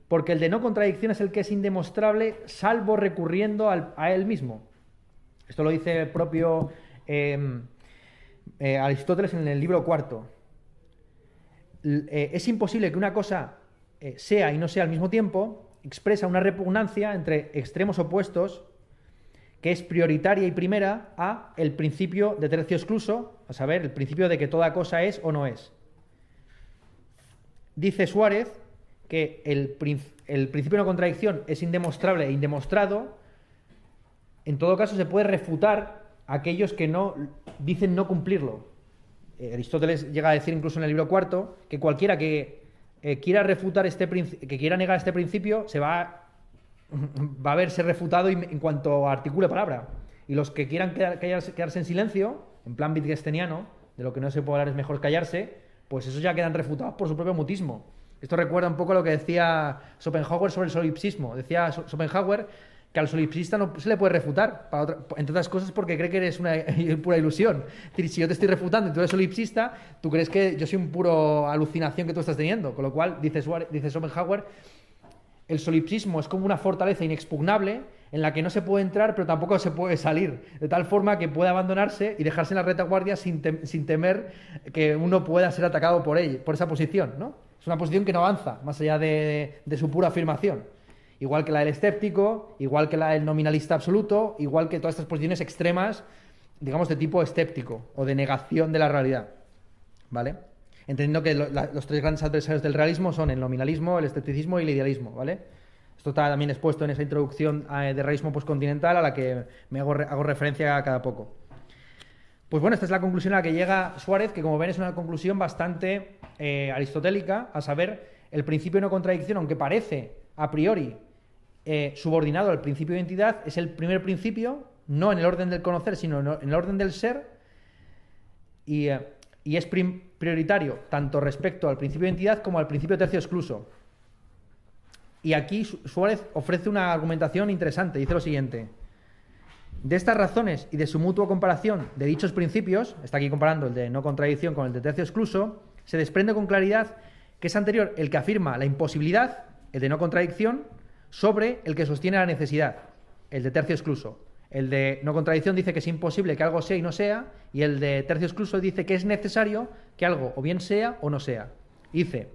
Porque el de no contradicción es el que es indemostrable salvo recurriendo a él mismo. Esto lo dice el propio em, eh, Aristóteles en el libro cuarto. Eh, es imposible que una cosa eh, sea y no sea al mismo tiempo, expresa una repugnancia entre extremos opuestos que es prioritaria y primera a el principio de tercio excluso, a saber, el principio de que toda cosa es o no es. Dice Suárez que el, el principio de no contradicción es indemostrable e indemostrado, en todo caso se puede refutar aquellos que no dicen no cumplirlo. Eh, Aristóteles llega a decir incluso en el libro cuarto que cualquiera que eh, quiera refutar este que quiera negar este principio se va, va a verse refutado en cuanto articule palabra. Y los que quieran quedarse, en silencio, en plan wittgensteiniano, de lo que no se puede hablar es mejor callarse, pues esos ya quedan refutados por su propio mutismo. Esto recuerda un poco lo que decía Schopenhauer sobre el solipsismo. Decía Schopenhauer que al solipsista no se le puede refutar, entre otras cosas porque cree que eres una pura ilusión. Es decir, si yo te estoy refutando y tú eres solipsista, tú crees que yo soy un puro alucinación que tú estás teniendo. Con lo cual, dice, dice Schopenhauer, el solipsismo es como una fortaleza inexpugnable en la que no se puede entrar, pero tampoco se puede salir, de tal forma que puede abandonarse y dejarse en la retaguardia sin, sin temer que uno pueda ser atacado por ella, por esa posición, ¿no? Es una posición que no avanza, más allá de, de su pura afirmación igual que la del escéptico, igual que la del nominalista absoluto, igual que todas estas posiciones extremas, digamos, de tipo escéptico o de negación de la realidad. ¿Vale? Entendiendo que los tres grandes adversarios del realismo son el nominalismo, el escepticismo y el idealismo, ¿vale? Esto está también expuesto en esa introducción eh, de realismo postcontinental a la que me hago, referencia a cada poco. Pues bueno, esta es la conclusión a la que llega Suárez, que como ven es una conclusión bastante eh, aristotélica, a saber, el principio de no contradicción, aunque parece a priori eh, subordinado al principio de identidad, es el primer principio, no en el orden del conocer, sino en el orden del ser, y, es prioritario tanto respecto al principio de identidad como al principio tercio excluso. Y aquí Suárez ofrece una argumentación interesante, dice lo siguiente. De estas razones y de su mutua comparación de dichos principios, está aquí comparando el de no contradicción con el de tercio excluso, se desprende con claridad que es anterior el que afirma la imposibilidad, el de no contradicción, sobre el que sostiene la necesidad, el de tercio excluso. El de no contradicción dice que es imposible que algo sea y no sea, y el de tercio excluso dice que es necesario que algo o bien sea o no sea. Dice,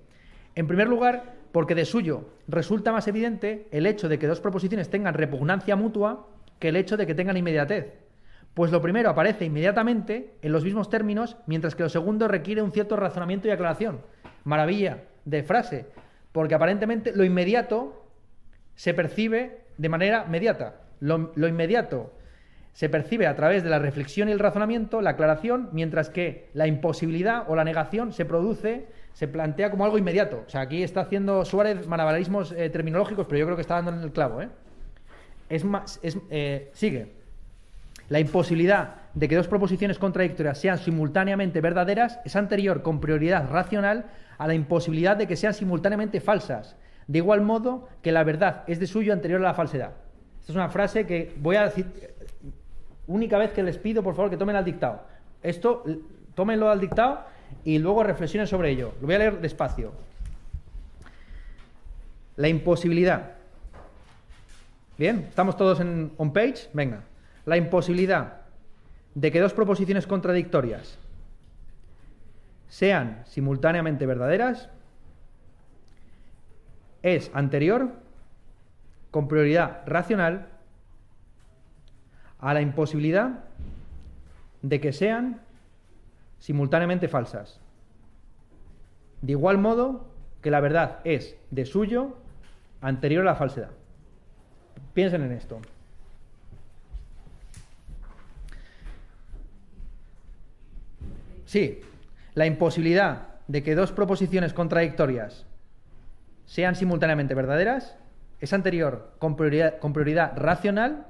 en primer lugar, porque de suyo resulta más evidente el hecho de que dos proposiciones tengan repugnancia mutua que el hecho de que tengan inmediatez. Pues lo primero aparece inmediatamente en los mismos términos, mientras que lo segundo requiere un cierto razonamiento y aclaración. Maravilla de frase, porque aparentemente lo inmediato se percibe de manera mediata. Lo, inmediato se percibe a través de la reflexión y el razonamiento, la aclaración, mientras que la imposibilidad o la negación se produce se plantea como algo inmediato. O sea, aquí está haciendo Suárez malabarismos eh, terminológicos, pero yo creo que está dando en el clavo. ¿eh? Es más, eh, sigue. La imposibilidad de que dos proposiciones contradictorias sean simultáneamente verdaderas es anterior con prioridad racional a la imposibilidad de que sean simultáneamente falsas, de igual modo que la verdad es de suyo anterior a la falsedad. Esta es una frase que voy a decir, única vez que les pido, por favor, que tomen al dictado. Esto, tómenlo al dictado y luego reflexionen sobre ello. Lo voy a leer despacio. La imposibilidad. Bien, estamos todos en on page. Venga. La imposibilidad de que dos proposiciones contradictorias sean simultáneamente verdaderas es anterior, con prioridad racional, a la imposibilidad de que sean simultáneamente falsas. De igual modo que la verdad es de suyo anterior a la falsedad. Piensen en esto. Sí, la imposibilidad de que dos proposiciones contradictorias sean simultáneamente verdaderas es anterior con prioridad, racional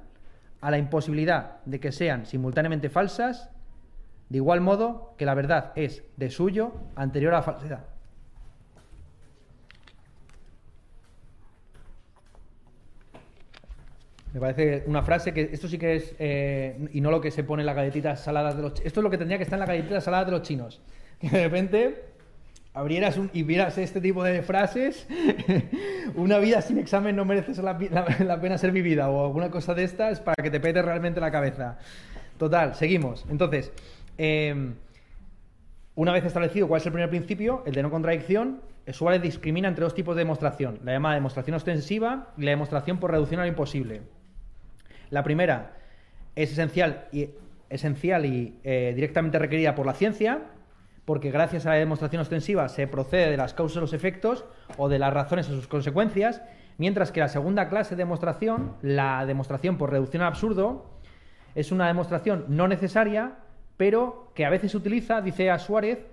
a la imposibilidad de que sean simultáneamente falsas de igual modo que la verdad es de suyo anterior a la falsedad. Me parece una frase que esto sí que es, eh, y no lo que se pone en las galletitas saladas de los Esto es lo que tendría que estar en las galletitas saladas de los chinos. Que de repente abrieras un, y vieras este tipo de frases, una vida sin examen no merece la, pena ser vivida, o alguna cosa de estas para que te pete realmente la cabeza. Total, seguimos. Entonces, Em, una vez establecido cuál es el primer principio, el de no contradicción, Suárez discrimina entre dos tipos de demostración, la llamada demostración ostensiva y la demostración por reducción al imposible. La primera es esencial y, esencial y eh, directamente requerida por la ciencia, porque gracias a la demostración ostensiva se procede de las causas a los efectos o de las razones a sus consecuencias, mientras que la segunda clase de demostración, la demostración por reducción al absurdo, es una demostración no necesaria pero que a veces se utiliza, dice a Suárez,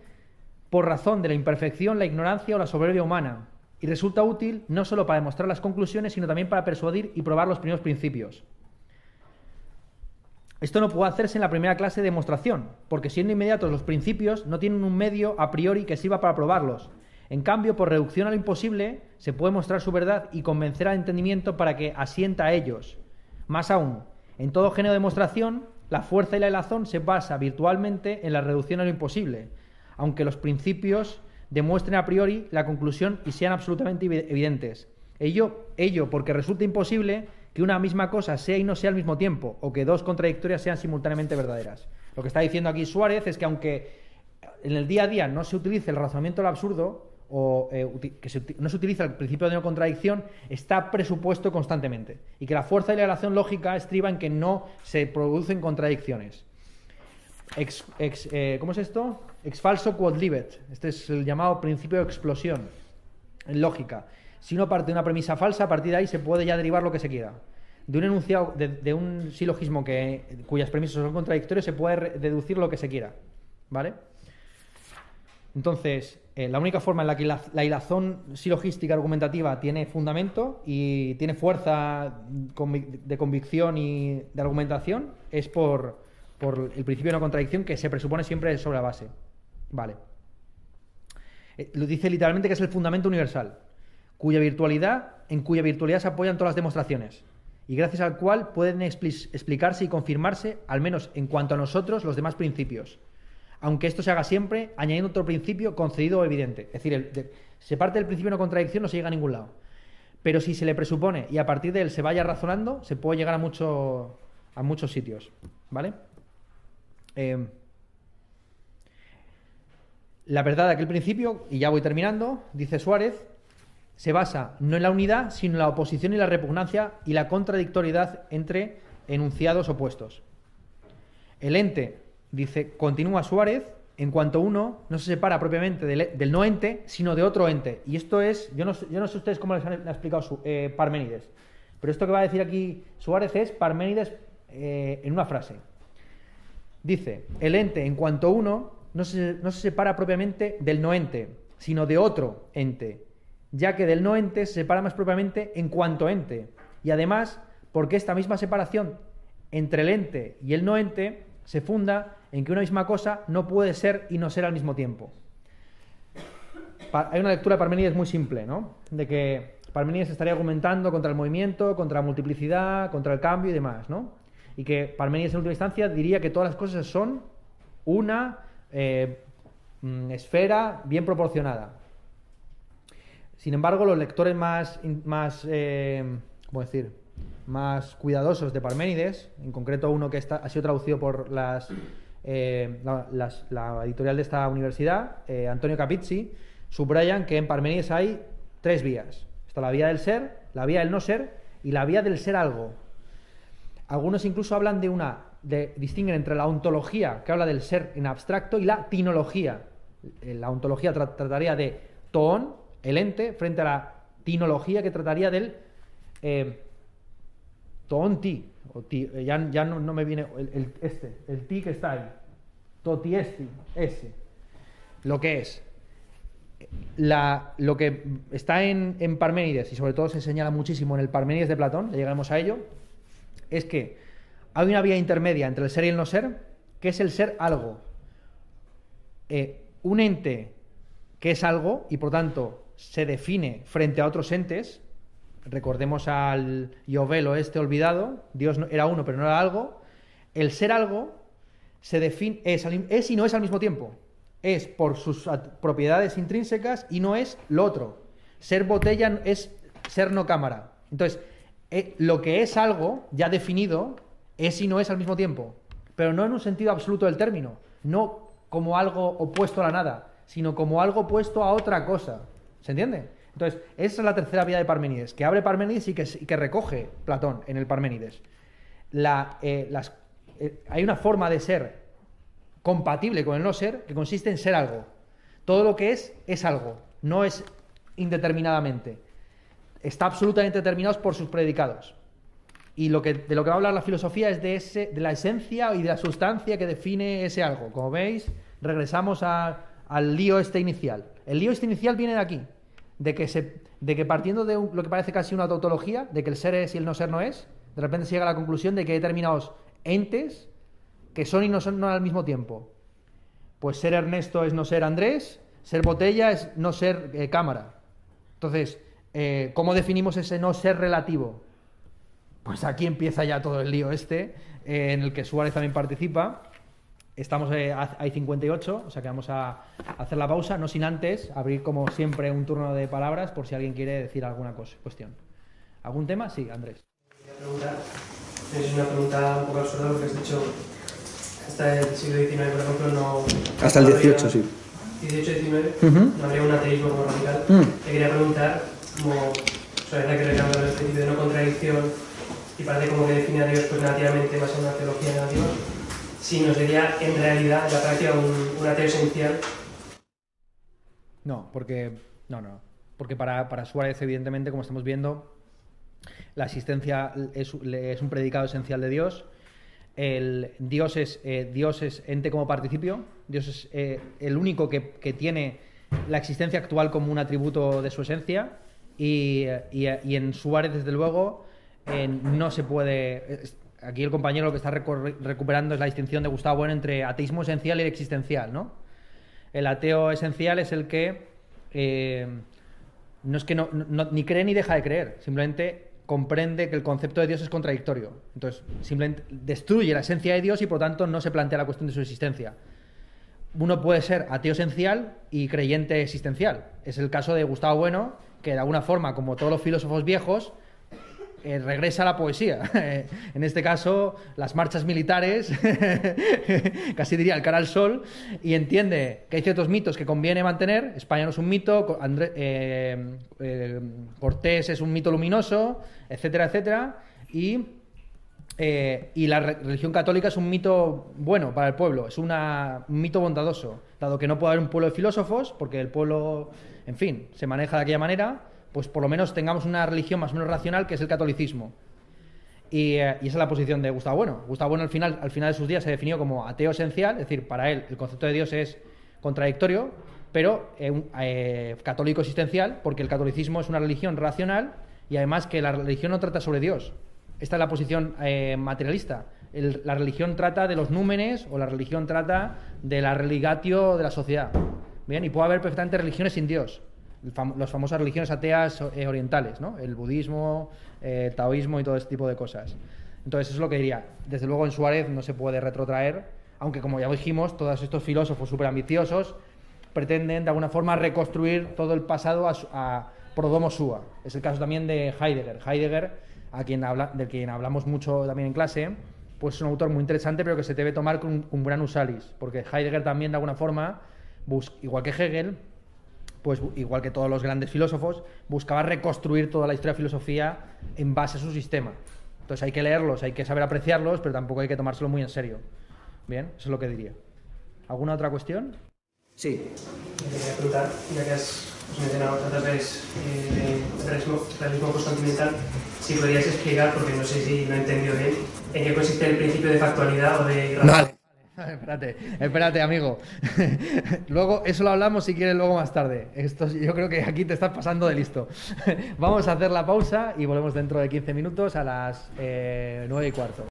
por razón de la imperfección, la ignorancia o la soberbia humana, y resulta útil no solo para demostrar las conclusiones, sino también para persuadir y probar los primeros principios. Esto no puede hacerse en la primera clase de demostración, porque siendo inmediatos los principios no tienen un medio a priori que sirva para probarlos. En cambio, por reducción a lo imposible, se puede mostrar su verdad y convencer al entendimiento para que asienta a ellos. Más aún, en todo género de demostración, la fuerza y la razón se basa virtualmente en la reducción a lo imposible, aunque los principios demuestren a priori la conclusión y sean absolutamente evidentes. Ello porque resulta imposible que una misma cosa sea y no sea al mismo tiempo, o que dos contradictorias sean simultáneamente verdaderas. Lo que está diciendo aquí Suárez es que aunque en el día a día no se utilice el razonamiento del absurdo, o eh, que no se utiliza el principio de no contradicción está presupuesto constantemente y que la fuerza de la relación lógica estriba en que no se producen contradicciones. Eh, ¿Cómo es esto? Ex falso quod libet. Este es el llamado principio de explosión en lógica. Si uno parte de una premisa falsa, a partir de ahí se puede ya derivar lo que se quiera. De un enunciado, de, un silogismo que, cuyas premisas son contradictorias, se puede deducir lo que se quiera. ¿Vale? Entonces, eh, la única forma en la que la, la, hilazón silogística argumentativa tiene fundamento y tiene fuerza de convicción y de argumentación es por, el principio de no contradicción que se presupone siempre sobre la base. Vale. Eh, lo dice literalmente que es el fundamento universal, cuya virtualidad, en cuya virtualidad se apoyan todas las demostraciones, y gracias al cual pueden explicarse y confirmarse, al menos en cuanto a nosotros, los demás principios aunque esto se haga siempre añadiendo otro principio concedido o evidente. Es decir, se parte del principio de no contradicción, no se llega a ningún lado. Pero si se le presupone y a partir de él se vaya razonando, se puede llegar a, mucho, a muchos sitios. ¿Vale? Em, la verdad de aquel principio, y ya voy terminando, dice Suárez, se basa no en la unidad, sino en la oposición y la repugnancia y la contradictoriedad entre enunciados opuestos. El ente Dice, continúa Suárez, en cuanto uno no se separa propiamente del, no ente, sino de otro ente. Y esto es, yo no, yo no sé ustedes cómo les han, explicado su, eh, Parménides, pero esto que va a decir aquí Suárez es Parménides eh, en una frase. Dice, el ente en cuanto uno no se, no se separa propiamente del no ente, sino de otro ente, ya que del no ente se separa más propiamente en cuanto ente. Y además, porque esta misma separación entre el ente y el no ente se funda en que una misma cosa no puede ser y no ser al mismo tiempo. Hay una lectura de Parmenides muy simple, ¿no? De que Parmenides estaría argumentando contra el movimiento, contra la multiplicidad, contra el cambio y demás, ¿no? Y que Parmenides en última instancia diría que todas las cosas son una eh, mm, esfera bien proporcionada. Sin embargo, los lectores más, más eh, ¿cómo decir? más cuidadosos de Parménides, en concreto uno que ha sido traducido por las, eh, la, editorial de esta universidad, Antonio Capizzi, subrayan que en Parménides hay tres vías. Está la vía del ser, la vía del no ser y la vía del ser algo. Algunos incluso hablan de una de, distinguen entre la ontología, que habla del ser en abstracto, y la tinología. Eh, la ontología trataría de toón, el ente, frente a la tinología que trataría del eh, toón ti. O eh, ya, no, me viene el, este, el ti que está ahí. Totiesti, ese. Lo que es. La, lo que está en, en Parménides, y sobre todo se señala muchísimo en el Parménides de Platón, ya llegaremos a ello, es que hay una vía intermedia entre el ser y el no ser, que es el ser algo. Eh, un ente que es algo y por tanto se define frente a otros entes, recordemos al Yovelo este olvidado, Dios era uno pero no era algo, el ser algo se define, es, y no es al mismo tiempo. Es por sus propiedades intrínsecas y no es lo otro. Ser botella es ser no cámara. Entonces, eh, lo que es algo ya definido es y no es al mismo tiempo, pero no en un sentido absoluto del término, no como algo opuesto a la nada, sino como algo opuesto a otra cosa. ¿Se entiende? Entonces, esa es la tercera vía de Parmenides, que abre Parmenides y que, recoge Platón en el Parmenides. Eh, eh, hay una forma de ser compatible con el no ser que consiste en ser algo. Todo lo que es es algo, no es indeterminadamente. Está absolutamente determinado por sus predicados. Y de lo que va a hablar la filosofía es de, ese, de la esencia y de la sustancia que define ese algo. Como veis, regresamos al lío este inicial. El lío este inicial viene de aquí, de que, se, de que partiendo de lo que parece casi una tautología, de que el ser es y el no ser no es, de repente se llega a la conclusión de que hay determinados entes que son y no son al mismo tiempo. Pues ser Ernesto es no ser Andrés, ser botella es no ser eh, cámara. Entonces, eh, ¿cómo definimos ese no ser relativo? Pues aquí empieza ya todo el lío este, eh, en el que Suárez también participa. Estamos, eh, hay 58, o sea que vamos a hacer la pausa, no sin antes abrir como siempre un turno de palabras por si alguien quiere decir alguna cosa, cuestión. ¿Algún tema? Sí, Andrés. Preguntar, es una pregunta un poco absurda lo que has dicho. Hasta el siglo XIX, por ejemplo, no... Hasta el XVIII, sí. 18 XIX, no habría un ateísmo como radical. Mm. Te quería preguntar, como Suárez que recalca el espíritu de no contradicción, y parece como que define a Dios pues nativamente más en una teología negativa, sino sería en realidad la práctica un, un ateo esencial. No, porque no, no, porque para, para Suárez evidentemente, como estamos viendo, la existencia es, es un predicado esencial de Dios. El Dios es, eh, Dios es ente como participio, Dios es eh, el único que, que, tiene la existencia actual como un atributo de su esencia y, y, y en Suárez, desde luego, no se puede... Aquí el compañero lo que está recuperando es la distinción de Gustavo Bueno entre ateísmo esencial y existencial, ¿no? El ateo esencial es el que eh, no es que no, ni cree ni deja de creer, simplemente comprende que el concepto de Dios es contradictorio. Entonces, simplemente destruye la esencia de Dios y por tanto no se plantea la cuestión de su existencia. Uno puede ser ateo esencial y creyente existencial. Es el caso de Gustavo Bueno, que de alguna forma, como todos los filósofos viejos, eh, regresa a la poesía. en este caso, las marchas militares, casi diría el cara al sol, y entiende que hay ciertos mitos que conviene mantener. España no es un mito, eh, eh, Cortés es un mito luminoso, etcétera, etcétera. Y, y la religión católica es un mito bueno para el pueblo, es un mito bondadoso, dado que no puede haber un pueblo de filósofos, porque el pueblo, en fin, se maneja de aquella manera pues por lo menos tengamos una religión más o menos racional que es el catolicismo. Y, eh, esa es la posición de Gustavo Bueno. Gustavo Bueno al final, al final de sus días se definió como ateo esencial, es decir, para él el concepto de Dios es contradictorio, pero eh, eh, católico existencial, porque el catolicismo es una religión racional y además que la religión no trata sobre Dios. Esta es la posición materialista. la religión trata de los númenes o la religión trata de la religatio de la sociedad. Bien, y puede haber perfectamente religiones sin Dios. Las famosas religiones ateas orientales, ¿no? El budismo, el taoísmo y todo ese tipo de cosas. Entonces, eso es lo que diría. Desde luego, en Suárez no se puede retrotraer, aunque, como ya dijimos, todos estos filósofos súper ambiciosos pretenden, de alguna forma, reconstruir todo el pasado a, a Prodomo Sua. Es el caso también de Heidegger. Heidegger, a quien del quien hablamos mucho también en clase, pues es un autor muy interesante, pero que se debe tomar con un gran usalis, porque Heidegger también, de alguna forma, igual que Hegel, pues igual que todos los grandes filósofos, buscaba reconstruir toda la historia de filosofía en base a su sistema. Entonces hay que leerlos, hay que saber apreciarlos, pero tampoco hay que tomárselo muy en serio. Bien, eso es lo que diría. ¿Alguna otra cuestión? Sí. Me quería preguntar, ya que has mencionado tantas veces eh, el realismo, realismo postcontinental, si podrías explicar, porque no sé si lo he entendido bien, en qué consiste el principio de factualidad o de... Vale. espérate, espérate, amigo. luego, eso lo hablamos si quieres luego más tarde. Esto, yo creo que aquí te estás pasando de listo. Vamos a hacer la pausa y volvemos dentro de 15 minutos a las eh, 9 y cuarto.